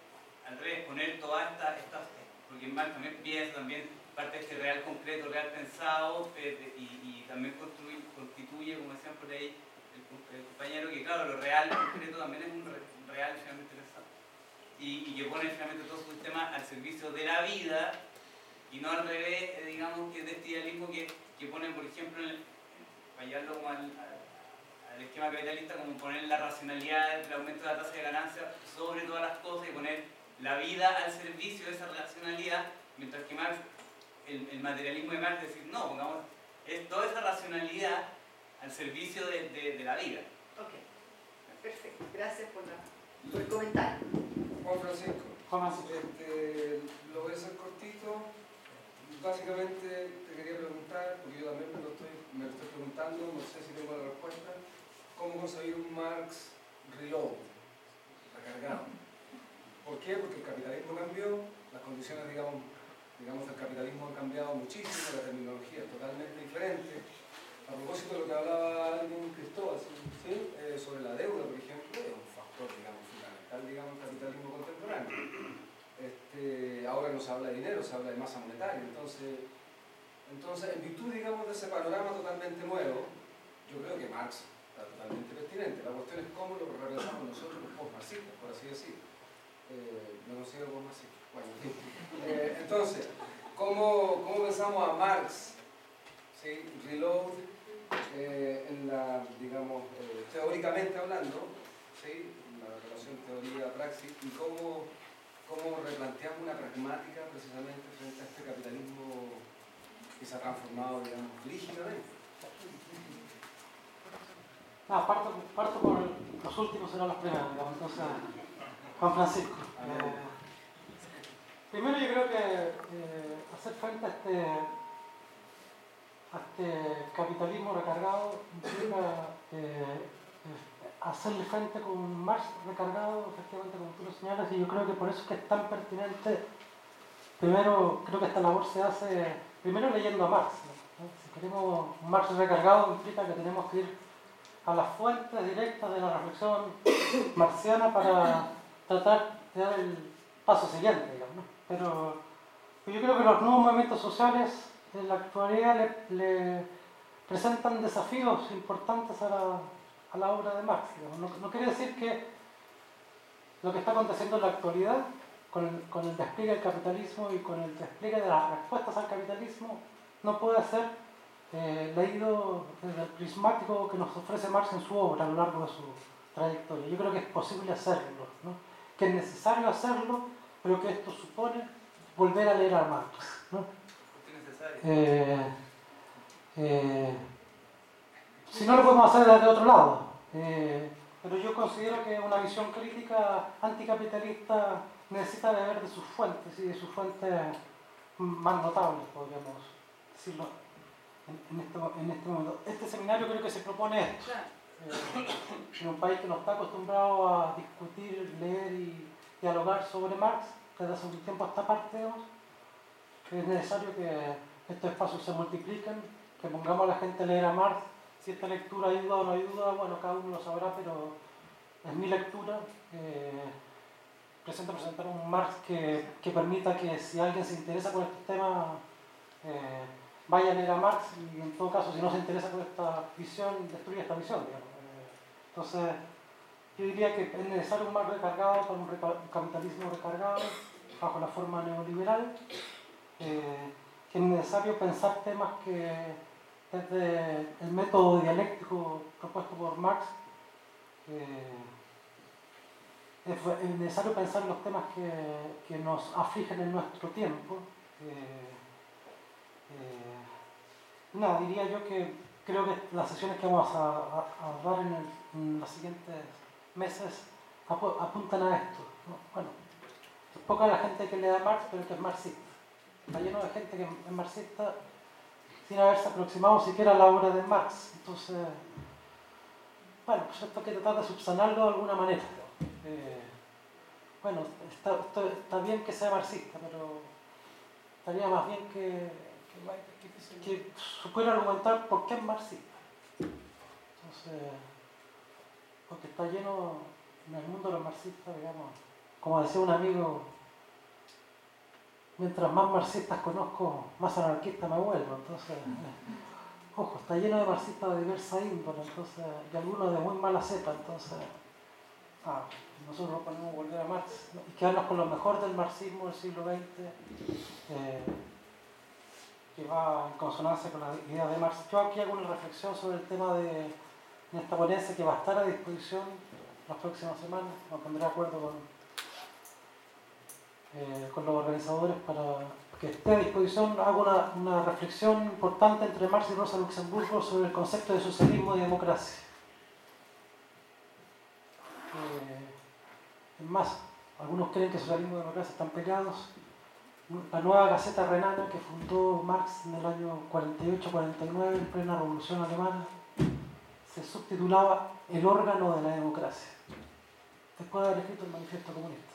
Speaker 8: al revés, poner todas estas, estas porque Marx también piensa, también parte de este real concreto, real pensado, eh, y, también constituye, como decían por ahí el, compañero, que claro, lo real concreto también es un real finalmente pensado. Y, que pone finalmente todo su sistema al servicio de la vida, y no al revés, eh, digamos, que de este idealismo que, que ponen, por ejemplo, en el, para al, al esquema capitalista como poner la racionalidad del aumento de la tasa de ganancia sobre todas las cosas y poner la vida al servicio de esa racionalidad, mientras que Marx, el, materialismo de Marx es decir, no, pongamos es toda esa racionalidad al servicio de, de, la vida.
Speaker 3: Ok, perfecto, gracias por, la, por el comentario.
Speaker 9: Juan Francisco, Juan Este, lo voy a hacer cortito. Básicamente te quería preguntar, porque yo también me lo estoy, me lo estoy preguntando, no sé si tengo la respuesta cómo conseguir un Marx reload, recargado. ¿Por qué? Porque el capitalismo cambió, las condiciones, digamos, digamos del capitalismo han cambiado muchísimo, la terminología es totalmente diferente. A propósito de lo que hablaba alguien Cristóbal. Eh, sobre la deuda, por ejemplo, es un factor, digamos, fundamental, digamos, del capitalismo contemporáneo. Este, ahora no se habla de dinero, se habla de masa monetaria. Entonces, entonces, en virtud, digamos, de ese panorama totalmente nuevo, yo creo que Marx totalmente pertinente. La cuestión es cómo lo realizamos nosotros los post-marxistas, por así decirlo. Eh, no considero post-marxista. Bueno, eh, entonces, ¿cómo, ¿cómo, pensamos a Marx? ¿sí? Reload, eh, en la, digamos, eh, teóricamente hablando, ¿sí? la relación teoría-praxis, y cómo, cómo replanteamos una pragmática precisamente frente a este capitalismo que se ha transformado, digamos, rígidamente.
Speaker 1: No, parto, parto por los últimos, serán los primeros. Entonces, Juan Francisco. Eh, primero yo creo que eh, hacer frente a este, a este capitalismo recargado implica eh, hacerle frente con Marx recargado, efectivamente como tú lo señalas, y yo creo que por eso es que es tan pertinente, primero creo que esta labor se hace, primero leyendo a Marx. Si queremos un Marx recargado implica que tenemos que ir a las fuentes directas de la reflexión marciana para tratar de dar el paso siguiente. Pero yo creo que los nuevos movimientos sociales en la actualidad le, presentan desafíos importantes a la, a la obra de Marx. No, no, quiere decir que lo que está aconteciendo en la actualidad, con el, con el despliegue del capitalismo y con el despliegue de las respuestas al capitalismo, no puede ser eh, leído desde el prismático que nos ofrece Marx en su obra a lo largo de su trayectoria. Yo creo que es posible hacerlo, ¿no? que es necesario hacerlo, pero que esto supone volver a leer a Marx. ¿no? Eh, eh, si no lo podemos hacer desde otro lado, eh, pero yo considero que una visión crítica anticapitalista necesita de ver de sus fuentes y de sus fuentes más notables, podríamos decirlo en, este, en este momento. Este seminario creo que se propone esto. En un país que no está acostumbrado a discutir, leer y dialogar sobre Marx, desde hace un tiempo a esta parte, es necesario que estos espacios se multipliquen, que pongamos a la gente a leer a Marx Si esta lectura ayuda o no ayuda, bueno, cada uno lo sabrá, pero es mi lectura. Eh, presento presentar un Marx que, que, permita que si alguien se interesa por este tema, eh, vaya a leer a Marx y en todo caso, si no se interesa por esta visión, destruya esta visión. Digamos. Entonces, yo diría que es necesario un Marx recargado para un, capitalismo recargado, bajo la forma neoliberal, eh, que es necesario pensar temas que desde el método dialéctico propuesto por Marx, es necesario pensar los temas que, que nos afligen en nuestro tiempo. Eh, nada, diría yo que creo que las sesiones que vamos a, a, dar en, en, los siguientes meses apuntan a esto. Bueno, es poca la gente que le da Marx, pero que es marxista. Está lleno de gente que es marxista sin haberse aproximado siquiera a la obra de Marx. Entonces, bueno, pues esto hay que tratar de subsanarlo de alguna manera. Eh, bueno, está, está, bien que sea marxista, pero estaría más bien que, que, supiera argumentar por qué es marxista. Entonces, porque está lleno en el mundo de los marxistas, digamos, como decía un amigo, mientras más marxistas conozco, más anarquista me vuelvo. Entonces, ojo, está lleno de marxistas de diversa índole, entonces, y algunos de muy mala cepa, entonces, ah, nosotros podemos volver a Marx y quedarnos con lo mejor del marxismo del siglo XX, eh, que va en consonancia con la idea de Marx. Yo aquí hago una reflexión sobre el tema de, esta ponencia que va a estar a disposición las próximas semanas, me pondré de acuerdo con eh, con los organizadores para que esté a disposición. Hago una, una, reflexión importante entre Marx y Rosa Luxemburgo sobre el concepto de socialismo y democracia. Eh, es más, algunos creen que socialismo y democracia están peleados. La nueva Gaceta Renana que fundó Marx en el año 48-49, en plena Revolución Alemana, se subtitulaba El órgano de la democracia, después de haber escrito el Manifiesto Comunista.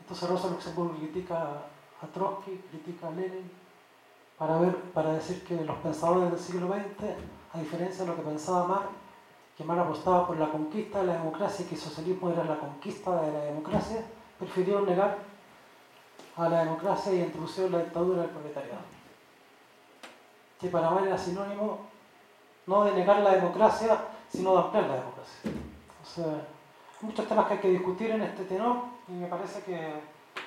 Speaker 1: Entonces Rosa Luxemburgo critica a Trotsky, critica a Lenin, para, ver, para decir que los pensadores del siglo XX, a diferencia de lo que pensaba Marx, que Marx apostaba por la conquista de la democracia y que el socialismo era la conquista de la democracia, prefirieron negar a la democracia y introducir la dictadura del proletariado. Que para Marx era sinónimo no de negar la democracia, sino de ampliar la democracia. Entonces, muchos temas que hay que discutir en este tenor y me parece que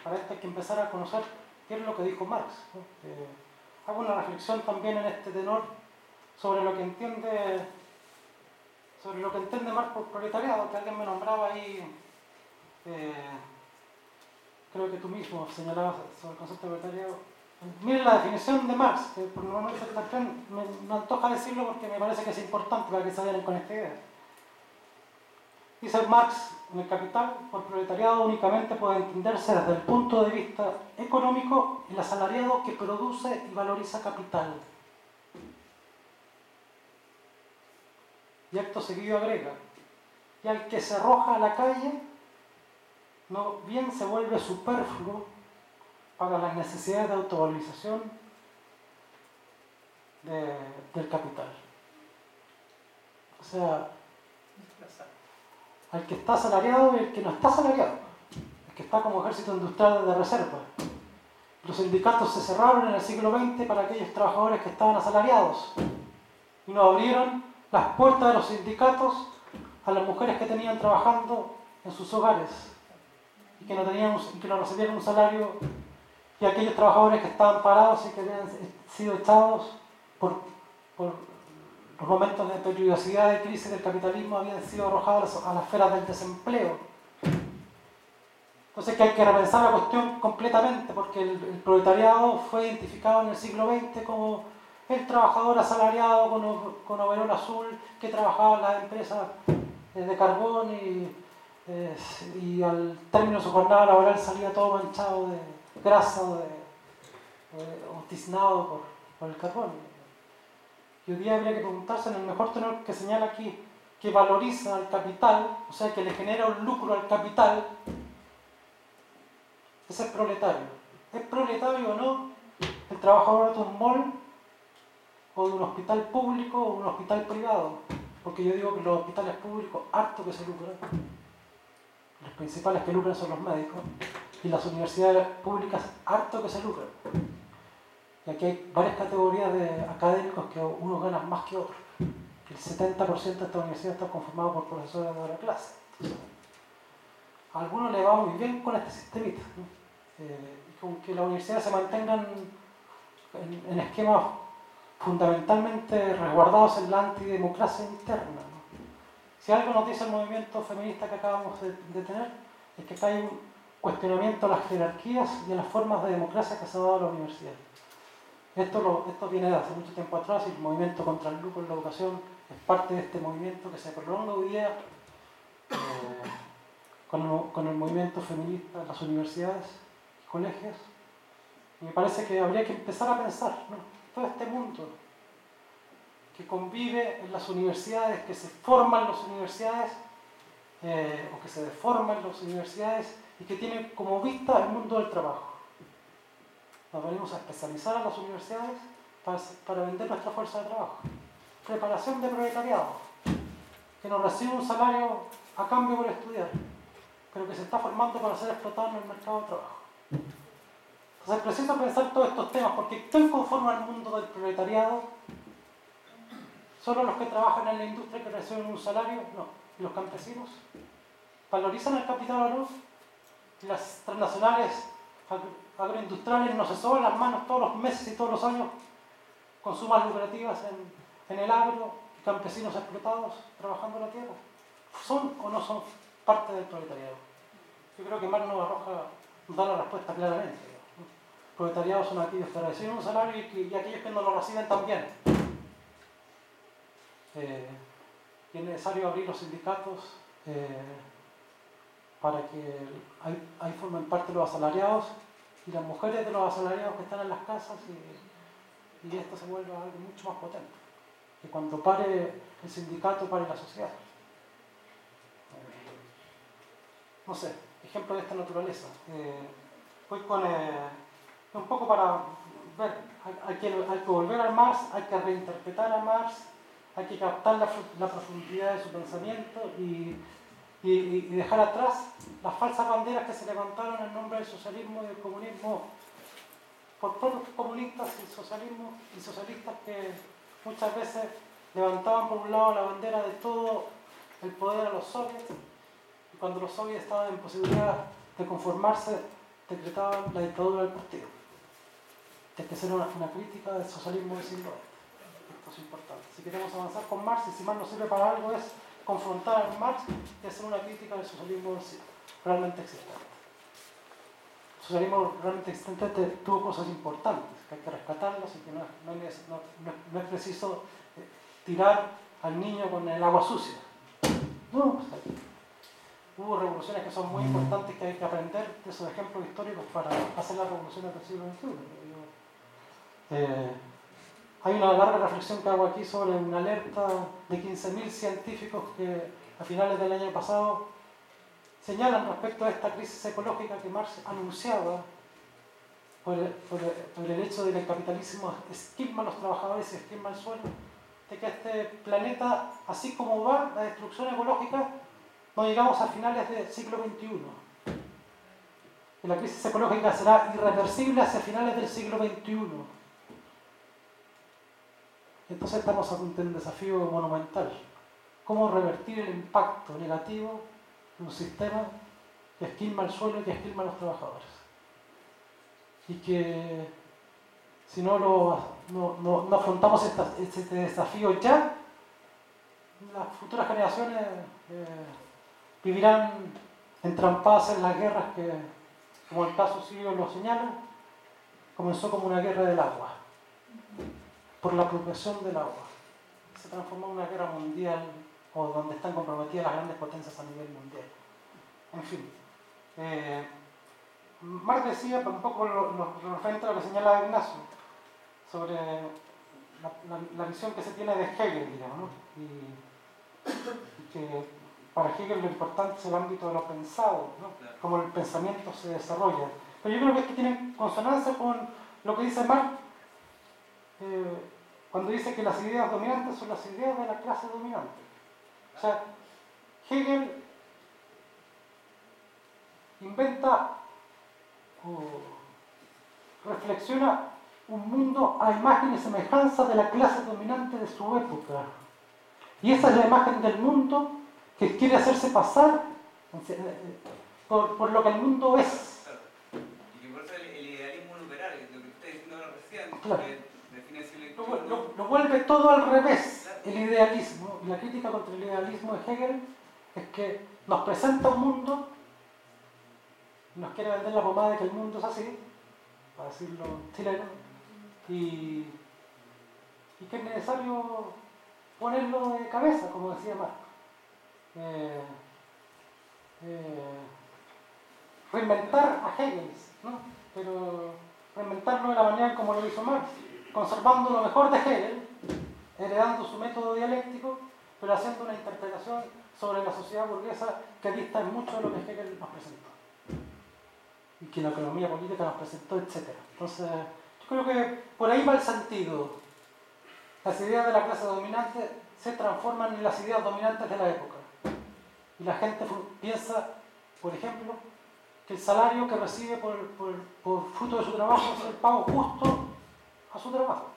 Speaker 1: para esto hay que empezar a conocer qué es lo que dijo Marx. hago una reflexión también en este tenor sobre lo que entiende sobre lo que entiende Marx por proletariado, que alguien me nombraba ahí, eh, creo que tú mismo señalabas sobre el concepto de proletariado. Miren la definición de Marx, que normalmente me, me antoja decirlo porque me parece que es importante para que se vayan con esta idea. Dice Marx en el Capital, por proletariado únicamente puede entenderse desde el punto de vista económico el asalariado que produce y valoriza capital. Y acto seguido agrega, y al que se arroja a la calle, no bien se vuelve superfluo para las necesidades de autovalorización del capital. O sea, al que está asalariado y el que no está asalariado, el que está como ejército industrial de reserva. Los sindicatos se cerraron en el siglo XX para aquellos trabajadores que estaban asalariados y no abrieron las puertas de los sindicatos a las mujeres que tenían trabajando en sus hogares y que no, tenían, que no recibían un salario y aquellos trabajadores que estaban parados y que habían sido echados por, por los momentos de peligrosidad de crisis del capitalismo habían sido arrojados a las esferas del desempleo. Entonces que hay que repensar la cuestión completamente porque el, proletariado fue identificado en el siglo XX como el trabajador asalariado con, con overol azul que trabajaba en las empresas eh, de carbón y, eh, y al término de su jornada laboral salía todo manchado de grasa o, de, o tiznado por, el carbón. Y hoy día habría que preguntarse en el mejor tenor que señala aquí, que valoriza al capital, o sea, que le genera un lucro al capital, es proletario. ¿Es proletario o no el trabajador de un mall o de un hospital público o un hospital privado, porque yo digo que los hospitales públicos harto que se lucran, los principales que lucran son los médicos, y las universidades públicas harto que se lucran. Y aquí hay varias categorías de académicos que unos ganan más que otros. El 70% de esta universidad está conformado por profesores de la clase. a algunos le va muy bien con este sistemita. Eh, y con que las universidades se mantengan en, esquemas fundamentalmente resguardados en la antidemocracia interna. Si algo nos dice el movimiento feminista que acabamos de, tener, es que hay un cuestionamiento a las jerarquías y a las formas de democracia que se ha dado a la universidad. Esto, esto viene de hace mucho tiempo atrás y el movimiento contra el lucro en la educación es parte de este movimiento que se prolonga hoy día eh, con, el, movimiento feminista en las universidades y colegios. Y me parece que habría que empezar a pensar, todo este mundo que convive en las universidades, que se forma en las universidades, eh, o que se deforma en las universidades y que tiene como vista el mundo del trabajo. Nos venimos a especializar a las universidades para, para vender nuestra fuerza de trabajo. Preparación de proletariado, que nos recibe un salario a cambio por estudiar, pero que se está formando para ser explotado en el mercado de trabajo. Entonces preciso pensar todos estos temas, porque ¿quién conforma el mundo del proletariado? ¿Solo los que trabajan en la industria que reciben un salario? No. ¿Y los campesinos? ¿Valorizan el capital o no? Las transnacionales agroindustriales no se soban las manos todos los meses y todos los años con sumas lucrativas en, el agro, campesinos explotados trabajando la tierra. ¿Son o no son parte del proletariado? Yo creo que Magno Barroja nos da la respuesta claramente. Proletariados son aquellos que reciben un salario y, aquellos que no lo reciben también. Eh, es necesario abrir los sindicatos eh, para que ahí, formen parte los asalariados y las mujeres de los asalariados que están en las casas y, esto se vuelve algo mucho más potente. Que cuando pare el sindicato, pare la sociedad. No sé, ejemplo de esta naturaleza. Eh, con eh, un poco para ver, hay, que, hay, que, volver a Marx, hay que reinterpretar a Marx, hay que captar la, profundidad de su pensamiento y dejar atrás las falsas banderas que se levantaron en nombre del socialismo y del comunismo por propios comunistas y, socialismo, y socialistas que muchas veces levantaban por un lado la bandera de todo el poder a los soviets y cuando los soviets estaban en posibilidad de conformarse decretaban la dictadura del partido. Es que será una, una, crítica del socialismo del siglo importante. Si queremos avanzar con Marx y si Marx nos sirve para algo es confrontar a Marx y hacer una crítica del socialismo realmente existente. El socialismo realmente existente tuvo cosas importantes que hay que rescatarlas y que no, es, preciso eh, tirar al niño con el agua sucia. No, pues, hubo revoluciones que son muy importantes que hay que aprender de esos ejemplos históricos para hacer las revoluciones del siglo XXI. Hay una larga reflexión que hago aquí sobre una alerta de 15.000 científicos que a finales del año pasado señalan respecto a esta crisis ecológica que Marx anunciaba por el, hecho de que el capitalismo esquilma a los trabajadores y esquilma el suelo, de que este planeta, así como va la destrucción ecológica, no llegamos a finales del siglo XXI. Y la crisis ecológica será irreversible hacia finales del siglo XXI. Entonces estamos ante un desafío monumental. ¿Cómo revertir el impacto negativo de un sistema que esquilma el suelo y que esquilma a los trabajadores? Y que si no, lo, no, afrontamos este desafío ya, las futuras generaciones eh, vivirán entrampadas en las guerras que, como el caso sirio lo señala, comenzó como una guerra del agua por la apropiación del agua. Se transformó en una guerra mundial o donde están comprometidas las grandes potencias a nivel mundial. En fin, eh, Marx decía un poco lo, referente a lo que señala Ignacio sobre la, visión que se tiene de Hegel, digamos, ¿no? y, que para Hegel lo importante es el ámbito de lo pensado, ¿no? cómo el pensamiento se desarrolla. Pero yo creo que esto tiene consonancia con lo que dice Marx eh, cuando dice que las ideas dominantes son las ideas de la clase dominante. O sea, Hegel inventa o reflexiona un mundo a imagen y semejanza de la clase dominante de su época. Y esa es la imagen del mundo que quiere hacerse pasar por, por lo que el mundo es.
Speaker 8: Y que por eso el, el idealismo numeral, lo que usted diciendo recién,
Speaker 1: Claro.
Speaker 8: que así
Speaker 1: Lo, vuelve todo al revés, el idealismo. La crítica contra el idealismo de Hegel es que nos presenta un mundo, nos quiere vender la pomada de que el mundo es así, para decirlo en chileno, y, y que es necesario ponerlo de cabeza, como decía Marx. Eh, eh, reinventar a Hegel, ¿no? pero reinventarlo de la manera como lo hizo Marx, conservando lo mejor de Hegel, heredando su método dialéctico, pero haciendo una interpretación sobre la sociedad burguesa que dista en mucho de lo que Hegel nos presentó y que la economía política nos presentó, etc. Entonces, yo creo que por ahí va el sentido. Las ideas de la clase dominante se transforman en las ideas dominantes de la época. Y la gente piensa, por ejemplo, que el salario que recibe por fruto de su trabajo es el pago justo a su trabajo.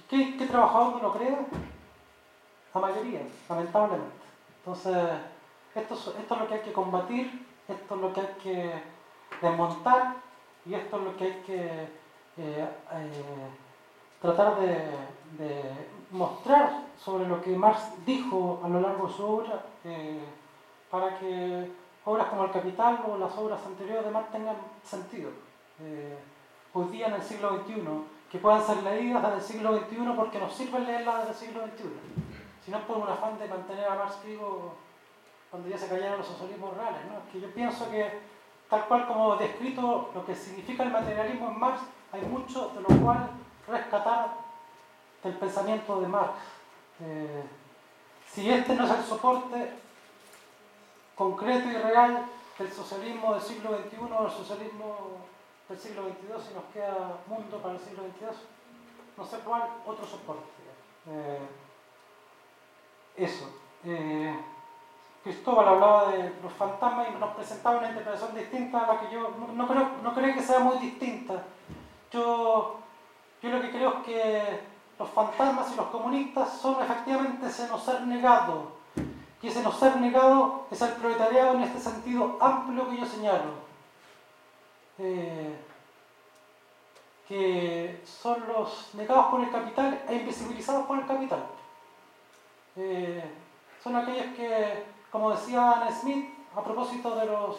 Speaker 1: ¿Y qué, qué trabajador no lo cree? La mayoría, lamentablemente. Entonces, esto es, esto es lo que hay que combatir, esto es lo que hay que desmontar y esto es lo que hay que eh, eh, tratar de, de mostrar sobre lo que Marx dijo a lo largo de su obra eh, para que obras como El Capital o las obras anteriores de Marx tengan sentido. Hoy día en el siglo XXI, que puedan ser leídas desde el siglo XXI porque nos sirve leerlas desde el siglo XXI, sino por un afán de mantener a Marx vivo cuando ya se cayeron los socialismos reales. ¿no? Es que yo pienso que tal cual como descrito lo que significa el materialismo en Marx, hay mucho de lo cual rescatar del pensamiento de Marx. Eh, si este no es el soporte concreto y real del socialismo del siglo XXI o del socialismo del siglo XXII, si nos queda mundo para el siglo XXII, no sé cuál otro soporte. Eh, eso. Eh, Cristóbal hablaba de los fantasmas y nos presentaba una interpretación distinta a la que yo no, no creo, no creo que sea muy distinta. Yo, yo lo que creo es que los fantasmas y los comunistas son efectivamente ese no ser negado. Y ese no ser negado es el proletariado en este sentido amplio que yo señalo. Eh, que son los negados por el capital e invisibilizados por el capital. Eh, son aquellos que, como decía Anne Smith, a propósito de los,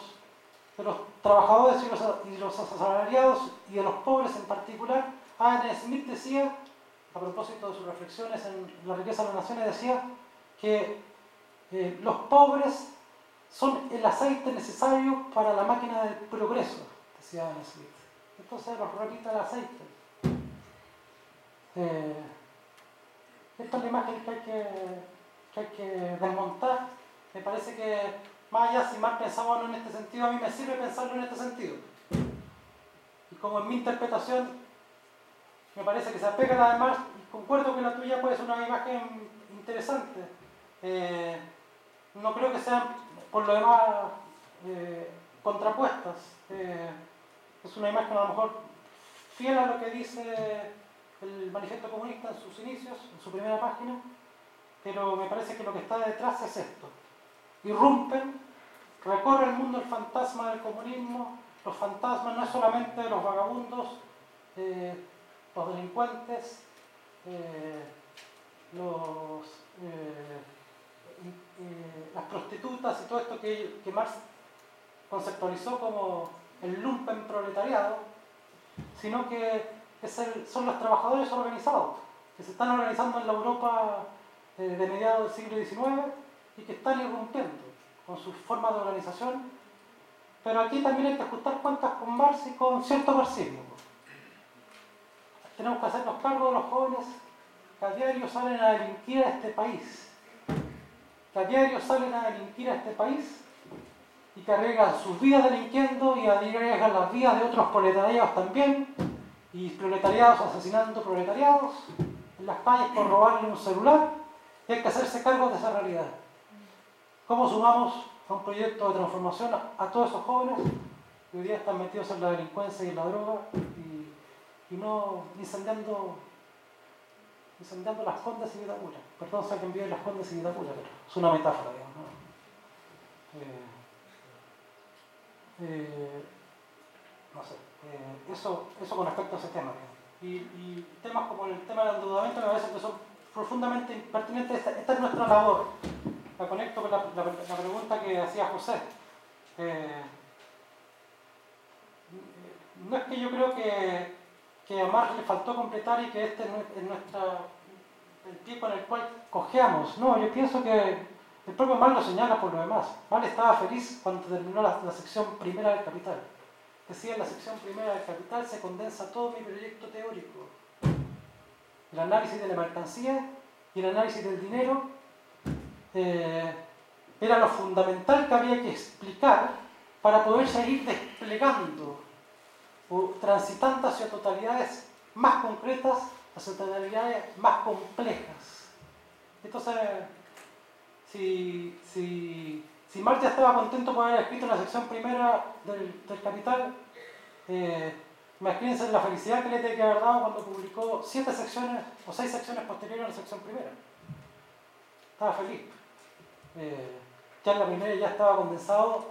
Speaker 1: trabajadores y los, los asalariados y de los pobres en particular, Anne Smith decía, a propósito de sus reflexiones en La riqueza de las naciones, decía que eh, los pobres son el aceite necesario para la máquina del progreso, decía Anne Smith. Entonces los repite el aceite. Eh, esta es la imagen que hay que, que que desmontar. Me parece que, más allá si o no en este sentido, a mí me sirve pensarlo en este sentido. Y como en mi interpretación, me parece que se apega a la de Marx, y concuerdo que la tuya puede ser una imagen interesante. Eh, no creo que sean, por lo demás, eh, contrapuestas. Eh, es una imagen a lo mejor fiel a lo que dice el manifiesto comunista en sus inicios, en su primera página, pero me parece que lo que está detrás es esto. Irrumpen, recorre el mundo el fantasma del comunismo, los fantasmas no es solamente los vagabundos, eh, los delincuentes, eh, los, eh, las prostitutas y todo esto que, que Marx conceptualizó como el lumpen proletariado, sino que son los trabajadores organizados, que se están organizando en la Europa eh, de mediados del siglo XIX y que están irrumpiendo con sus formas de organización. Pero aquí también hay que ajustar cuentas con Marx y con cierto marxismo. Tenemos que hacernos cargo de los jóvenes que a diario salen a delinquir a este país, que a diario salen a delinquir a este país y que sus vidas delinquiendo y arriesgan las vidas de otros proletariados también y proletariados asesinando proletariados en las calles por robarle un celular y hay que hacerse cargo de esa realidad. ¿Cómo sumamos a un proyecto de transformación a, todos esos jóvenes que hoy día están metidos en la delincuencia y en la droga y, no incendiando, incendiando las condes y Vitacura? Perdón si alguien vive las condes y Vitacura, pero es una metáfora, digamos. Eh, eh, no sé, eh, eso, eso con respecto a ese tema. Y, temas como el tema del endeudamiento me parece que son profundamente pertinentes. Esta, es nuestra labor. La conecto con la, pregunta que hacía José. Eh, no es que yo creo que, que a Marx le faltó completar y que este es nuestra, el pie con el cual cojeamos. No, yo pienso que el propio Marx lo señala por lo demás. Marx estaba feliz cuando terminó la, la sección primera del Capital. Decía en la sección primera del Capital se condensa todo mi proyecto teórico. El análisis de la mercancía y el análisis del dinero eh, era lo fundamental que había que explicar para poder seguir desplegando o transitando hacia totalidades más concretas, hacia totalidades más complejas. Entonces, si, si si Marx estaba contento por haber escrito la sección primera del, Capital, eh, imagínense la felicidad que le tiene que haber dado cuando publicó siete secciones o seis secciones posteriores a la sección primera. Estaba feliz. Eh, ya en la primera ya estaba condensado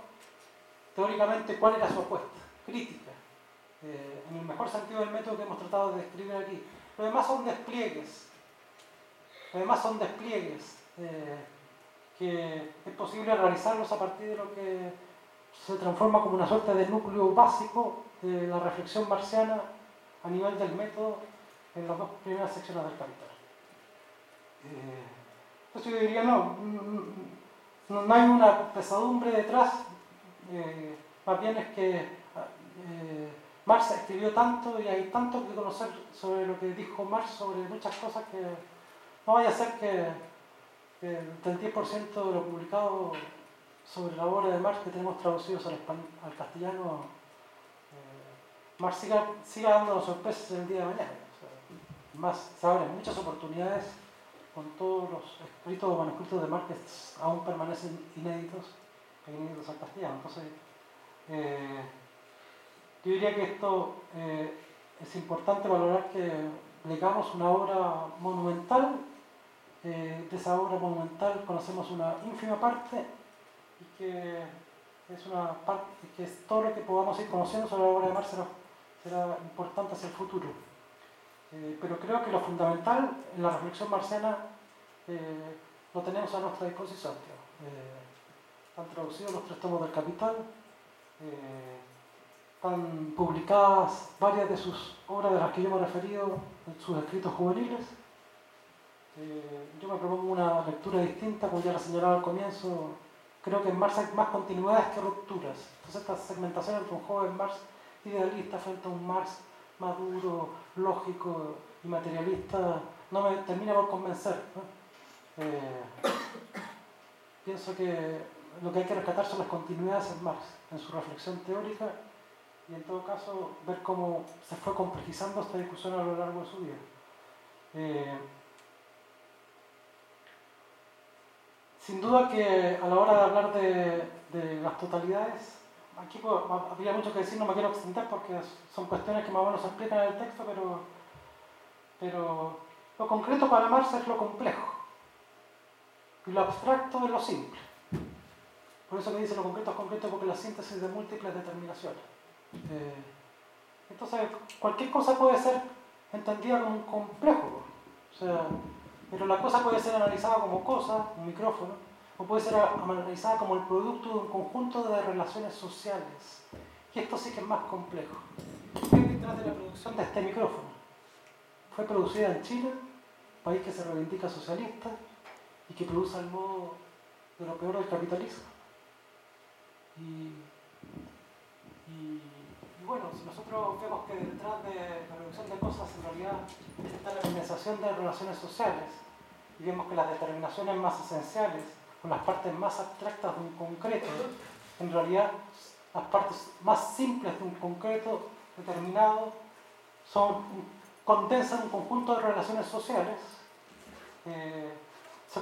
Speaker 1: teóricamente cuál era su apuesta, crítica, eh, en el mejor sentido del método que hemos tratado de describir aquí. Lo demás son despliegues. Lo demás son despliegues que es posible realizarlos a partir de lo que se transforma como una suerte de núcleo básico de la reflexión marciana a nivel del método en las dos primeras secciones del capital. Eh, entonces yo diría, no, no, hay una pesadumbre detrás, eh, más bien es que eh, Marx escribió tanto y hay tanto que conocer sobre lo que dijo Marx sobre muchas cosas que no vaya a ser que del 10% de lo publicado sobre la obra de Marx que tenemos traducidos al, castellano, eh, Marx siga, siga dándonos sorpresas el día de mañana. más, se abren muchas oportunidades con todos los escritos o manuscritos de Marx que aún permanecen inéditos, inéditos al castellano. Entonces, eh, yo diría que esto eh, es importante valorar que legamos una obra monumental eh, de esa obra monumental conocemos una ínfima parte y que es una parte que es todo lo que podamos ir conociendo sobre la obra de Marx será, importante hacia el futuro. Eh, pero creo que lo fundamental en la reflexión marciana eh, lo tenemos a nuestra disposición. han traducido los tres tomos del Capital, están publicadas varias de sus obras de las que yo me he referido en sus escritos juveniles. Eh, yo me propongo una lectura distinta, como ya lo señalaba al comienzo. Creo que en Marx hay más continuidades que rupturas. Entonces, esta segmentación entre un joven Marx idealista frente a un Marx maduro, lógico y materialista no me termina por convencer. Eh, pienso que lo que hay que rescatar son las continuidades en Marx, en su reflexión teórica y en todo caso ver cómo se fue complejizando esta discusión a lo largo de su vida. Eh, Sin duda que a la hora de hablar de, las totalidades, aquí habría mucho que decir, no me quiero extender porque son cuestiones que más o menos se explican en el texto, pero, pero lo concreto para Marx es lo complejo y lo abstracto es lo simple. Por eso me dice lo concreto es concreto porque la síntesis de múltiples determinaciones. Eh, entonces, cualquier cosa puede ser entendida como un complejo. O sea, pero la cosa puede ser analizada como cosa, un micrófono, o puede ser analizada como el producto de un conjunto de relaciones sociales. Y esto sí que es más complejo. ¿Qué detrás de la producción de este micrófono? Fue producida en Chile, país que se reivindica socialista y que produce al modo de lo peor del capitalismo. Bueno, si nosotros vemos que detrás de la producción de cosas en realidad está la organización de relaciones sociales y vemos que las determinaciones más esenciales o las partes más abstractas de un concreto, en realidad las partes más simples de un concreto determinado son, condensan un conjunto de relaciones sociales, eh, se,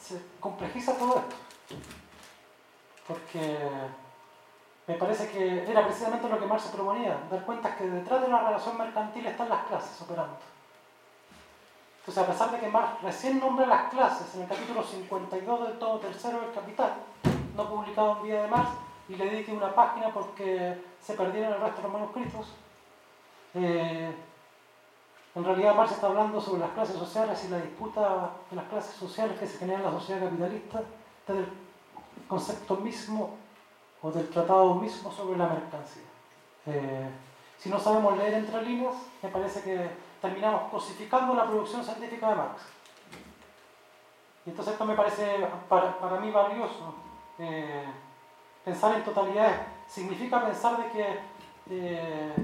Speaker 1: se complejiza todo esto. Porque me parece que era precisamente lo que Marx proponía, dar cuenta que detrás de una relación mercantil están las clases operando. Entonces, a pesar de que Marx recién nombra las clases en el capítulo 52 del todo tercero del Capital, no publicado un día de Marx, y le dediqué una página porque se perdieron el resto de los manuscritos, eh, en realidad Marx está hablando sobre las clases sociales y la disputa de las clases sociales que se genera en la sociedad capitalista desde el concepto mismo o del tratado mismo sobre la mercancía. Eh, si no sabemos leer entre líneas, me parece que terminamos cosificando la producción científica de Marx. Y entonces esto me parece para, para mí valioso. Eh, pensar en totalidades significa pensar de que, eh,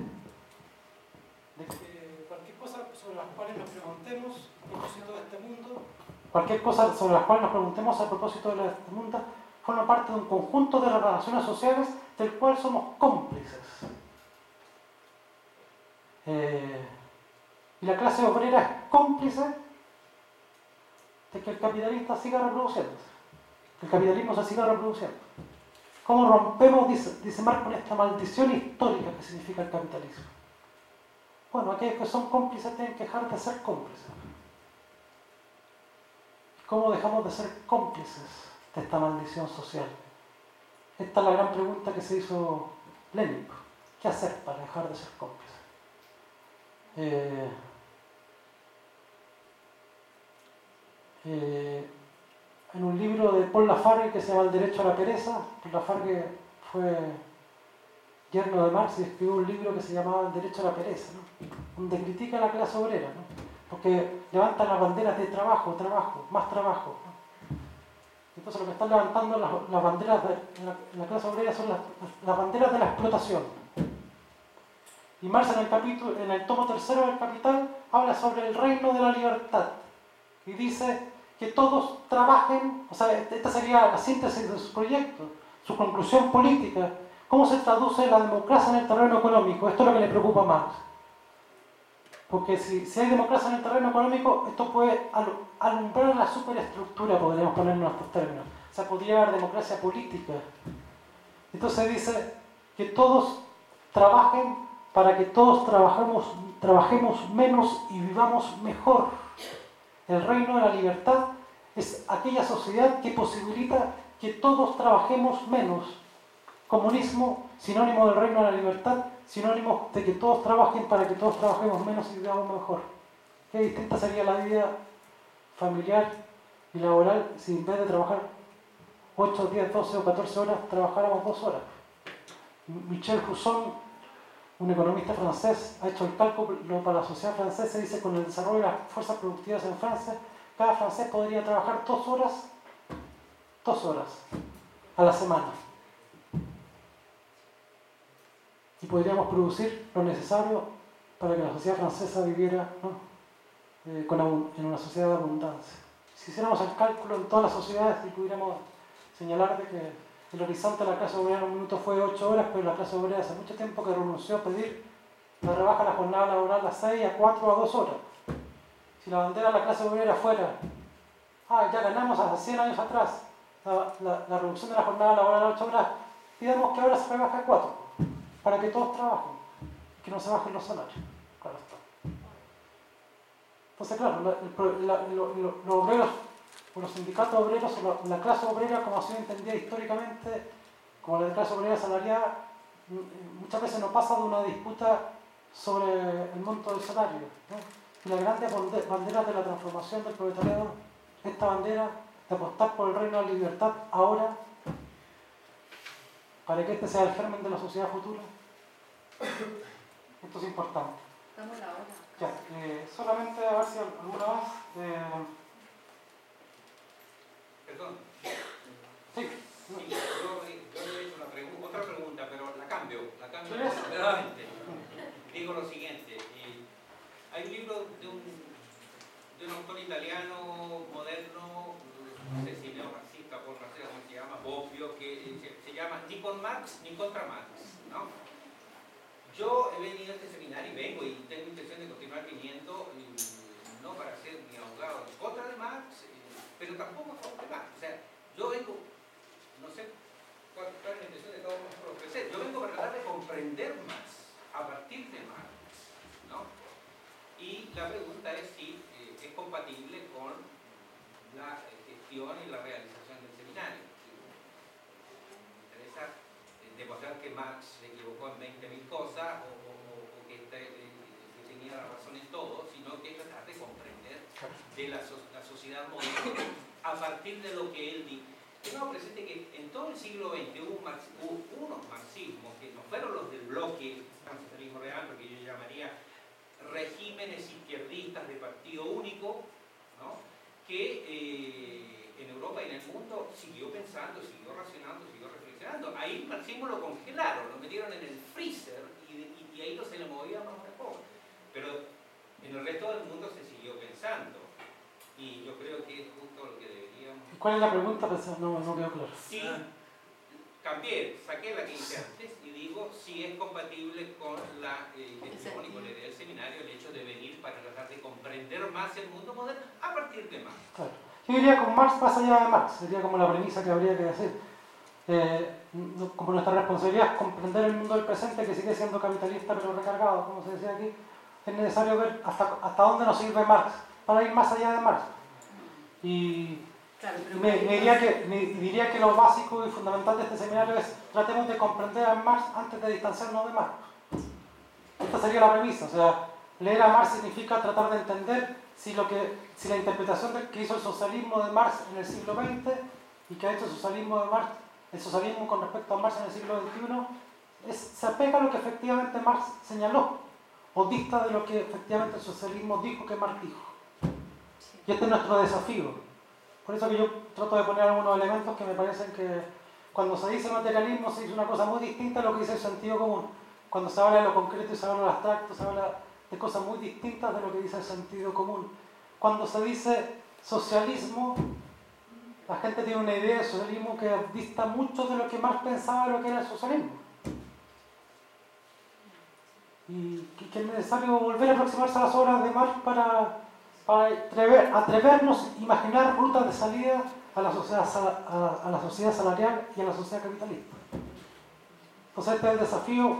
Speaker 1: de que cualquier cosa sobre las cuales nos preguntemos a propósito de este mundo, cualquier cosa sobre las cuales nos preguntemos a propósito de este mundo, forma parte de un conjunto de relaciones sociales del cual somos cómplices. Eh, y la clase obrera es cómplice de que el capitalista siga reproduciéndose, que el capitalismo se siga reproduciendo. ¿Cómo rompemos, dice, dice Marx, con esta maldición histórica que significa el capitalismo? Bueno, aquellos que son cómplices tienen que dejar de ser cómplices. ¿Cómo dejamos de ser cómplices de esta maldición social? Esta es la gran pregunta que se hizo Lenin. ¿Qué hacer para dejar de ser cómplices? Eh, eh, en un libro de Paul Lafargue que se llama El derecho a la pereza, Paul Lafargue fue yerno de Marx y escribió un libro que se llamaba El derecho a la pereza, donde critica a la clase obrera, ¿no? porque levantan las banderas de trabajo, trabajo, más trabajo. Entonces lo que están levantando las, banderas de la, la, clase obrera son las, las banderas de la explotación. Y Marx en el, capítulo, en el tomo tercero del Capital habla sobre el reino de la libertad y dice que todos trabajen, o sea, esta sería la síntesis de su proyecto, su conclusión política, cómo se traduce la democracia en el terreno económico, esto es lo que le preocupa a Marx. Porque si, si hay democracia en el terreno económico, esto puede alumbrar la superestructura, podríamos poner en nuestros términos. O sea, podría haber democracia política. Entonces dice que todos trabajen para que todos trabajemos, trabajemos menos y vivamos mejor. El reino de la libertad es aquella sociedad que posibilita que todos trabajemos menos. Comunismo, sinónimo del reino de la libertad, sinónimo de que todos trabajen para que todos trabajemos menos y vivamos mejor. Qué distinta sería la vida familiar y laboral si en vez de trabajar 8, 10, 12 o 14 horas, trabajáramos 2 horas. Michel Rousson, un economista francés, ha hecho el cálculo para la sociedad francesa y dice que con el desarrollo de las fuerzas productivas en Francia, cada francés podría trabajar 2 horas, 2 horas a la semana. Y podríamos producir lo necesario para que la sociedad francesa viviera eh, con, en una sociedad de abundancia. Si hiciéramos el cálculo en todas las sociedades y pudiéramos señalar de que el horizonte de la clase obrera en un minuto fue 8 horas, pero la clase obrera hace mucho tiempo que renunció a pedir la rebaja de la jornada laboral a 6, a 4 a 2 horas. Si la bandera de la clase obrera fuera, ah, ya ganamos hace 100 años atrás la reducción de la jornada laboral a 8 horas, pidamos que ahora se rebaje a 4, para que todos trabajen, que no se bajen los salarios. Claro está. Entonces, claro, los obreros los sindicatos obreros la, clase obrera, como ha sido entendida históricamente, como la clase obrera salariada, muchas veces no pasa de una disputa sobre el monto del salario. ¿no? Y las grandes banderas de la transformación del proletariado, esta bandera de apostar por el reino de la libertad ahora, para que este sea el germen de la sociedad futura, esto es importante.
Speaker 3: Estamos la hora.
Speaker 1: Ya, eh, solamente a ver si alguna más. Eh,
Speaker 4: Perdón.
Speaker 1: Sí.
Speaker 4: Sí, yo, yo le he hecho una pregunta, otra pregunta, pero la cambio, la cambio completamente. Digo lo siguiente, eh, hay un libro de un, de un autor italiano moderno, no sé si por sé cómo se llama, obvio, que se, se llama Ni con Marx ni contra Marx, ¿no? Yo he venido a este seminario y vengo y tengo intención de continuar viniendo, y no para ser mi abogado en contra de Marx, eh, pero tampoco a favor de Marx. O sea, yo vengo, no sé cuál, es la intención de todos nosotros ofrecer, yo vengo para tratar de comprender más a partir de Marx. ¿no? Y la pregunta es si eh, es compatible con la eh, gestión y la realización del seminario. Me interesa eh, demostrar que Marx se equivocó en 20.000 cosas o, o- o que, este, eh, que tenía la razón en todo, sino que tratar de comprender de la, so- la sociedad moderna a partir de lo que él dijo. Tengo presente que en todo el siglo XX hubo, unos marxismos que no fueron los del bloque socialismo real, porque yo llamaría regímenes izquierdistas de partido único, ¿no? que eh, en Europa y en el mundo siguió pensando, siguió racionando, siguió reflexionando. Ahí el marxismo lo congelaron, lo metieron en el freezer y, ahí no se le movía más una poco. Pero en el resto del mundo se siguió pensando. Y yo creo que es justo lo que deberíamos
Speaker 1: ¿Y ¿Cuál es la pregunta? Pues, no, no quedó claro.
Speaker 4: Sí, cambié, saqué la que hice antes y digo si es compatible con la eh, gestión y con la idea del seminario el hecho de venir para tratar de comprender más el mundo moderno a partir de Marx.
Speaker 1: Claro. Yo diría con Marx más allá de Marx, sería como la premisa que habría que decir. Eh, como nuestra responsabilidad es comprender el mundo del presente que sigue siendo capitalista pero recargado, como se decía aquí, es necesario ver hasta, hasta dónde nos sirve Marx para ir más allá de Marx. Y
Speaker 3: Claro, pero
Speaker 1: me, me diría, que, me diría que lo básico y fundamental de este seminario es tratemos de comprender a Marx antes de distanciarnos de Marx. Esta sería la premisa, o sea, leer a Marx significa tratar de entender si, lo que, si la interpretación que hizo el socialismo de Marx en el siglo XX y que ha hecho el socialismo, de Marx, el socialismo con respecto a Marx en el siglo XXI es- se apega a lo que efectivamente Marx señaló o dicta de lo que efectivamente el socialismo dijo que Marx dijo. Y este es nuestro desafío. Por eso que yo trato de poner algunos elementos que me parecen que cuando se dice materialismo se dice una cosa muy distinta a lo que dice el sentido común. Cuando se habla de lo concreto y se habla de lo abstracto, se habla de cosas muy distintas de lo que dice el sentido común. Cuando se dice socialismo, la gente tiene una idea de socialismo que dista mucho de lo que Marx pensaba de lo que era el socialismo. Y que es necesario volver a aproximarse a las obras de Marx para, para atrever- atrevernos a imaginar rutas de salida a la, sociedad, a, a la sociedad salarial y a la sociedad capitalista. Entonces este desafío,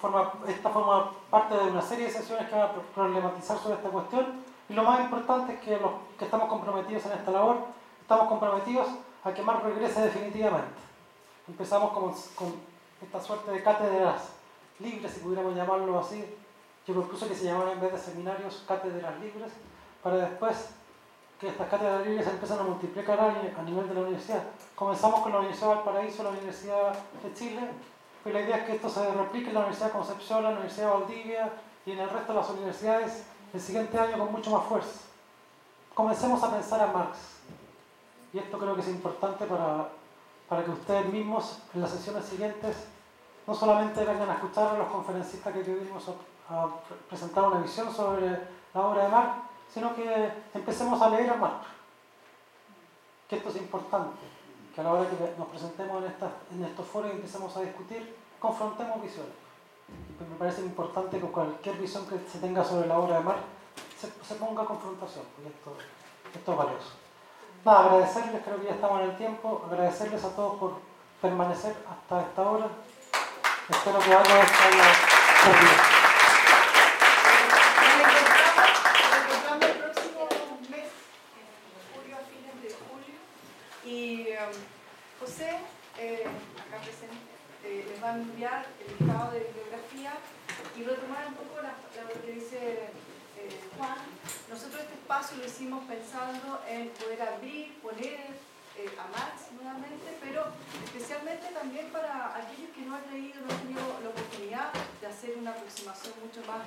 Speaker 1: forma, esta forma parte de una serie de sesiones que van a pro- problematizar sobre esta cuestión y lo más importante es que los que estamos comprometidos en esta labor, estamos comprometidos a que Marx regrese definitivamente. Empezamos con, con esta suerte de cátedras libres, si pudiéramos llamarlo así. Yo propuse que se llamaran en vez de seminarios cátedras libres, para después que estas cátedras libres empiezan a multiplicar a ni- a nivel de la universidad. Comenzamos con la Universidad de Valparaíso, la Universidad de Chile, y la idea es que esto se replique en la Universidad de Concepción, la Universidad de Valdivia y en el resto de las universidades el siguiente año con mucho más fuerza. Comencemos a pensar a Marx. Y esto creo que es importante para, para que ustedes mismos en las sesiones siguientes no solamente vengan a escuchar a los conferencistas que venimos a, a pre- presentar una visión sobre la obra de Marx, sino que empecemos a leer a Marx. Que esto es importante, que a la hora que nos presentemos en, estas- en estos foros y empecemos a discutir, confrontemos visiones. Pues me parece importante que cualquier visión que se tenga sobre la obra de Marx se, ponga a confrontación, porque esto, esto es valioso. Nada, agradecerles, creo que ya estamos en el tiempo, agradecerles a todos por permanecer hasta esta hora. Espero que algo haya servido.
Speaker 3: Nos encontramos el próximo mes, en julio, a fines de julio. Y um, José, eh, acá presente, eh, les va a enviar el listado de bibliografía y retomar un poco la- lo que dice eh, Juan. Nosotros este espacio lo hicimos pensando en poder abrir, poner a Marx nuevamente, pero especialmente también para aquellos que no han leído, no han tenido la oportunidad de hacer una aproximación mucho más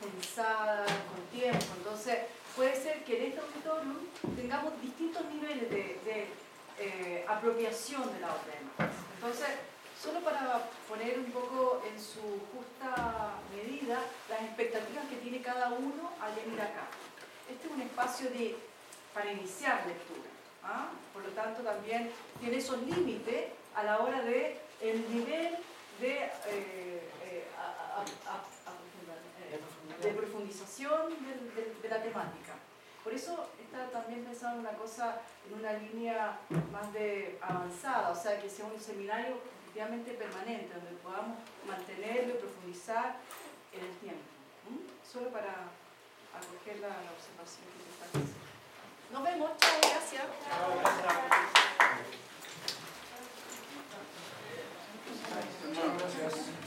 Speaker 3: pensada, con tiempo. Entonces, puede ser que en este auditorio tengamos distintos niveles de, eh, apropiación de la obra de. Entonces, solo para poner un poco en su justa medida las expectativas que tiene cada uno al venir acá. Este es un espacio de, para iniciar lectura. ¿ah? Por lo tanto, también tiene esos límites a la hora de el nivel de, eh, eh, a- a- a- eh, de profundización del- del- de la temática. Por eso está también pensando en una cosa, en una línea más de avanzada, o sea, que sea un seminario efectivamente permanente, donde podamos mantenerlo y profundizar en el tiempo. Solo para acoger la, la observación que se está haciendo. Nos vemos, chao, gracias.
Speaker 9: Muchas gracias.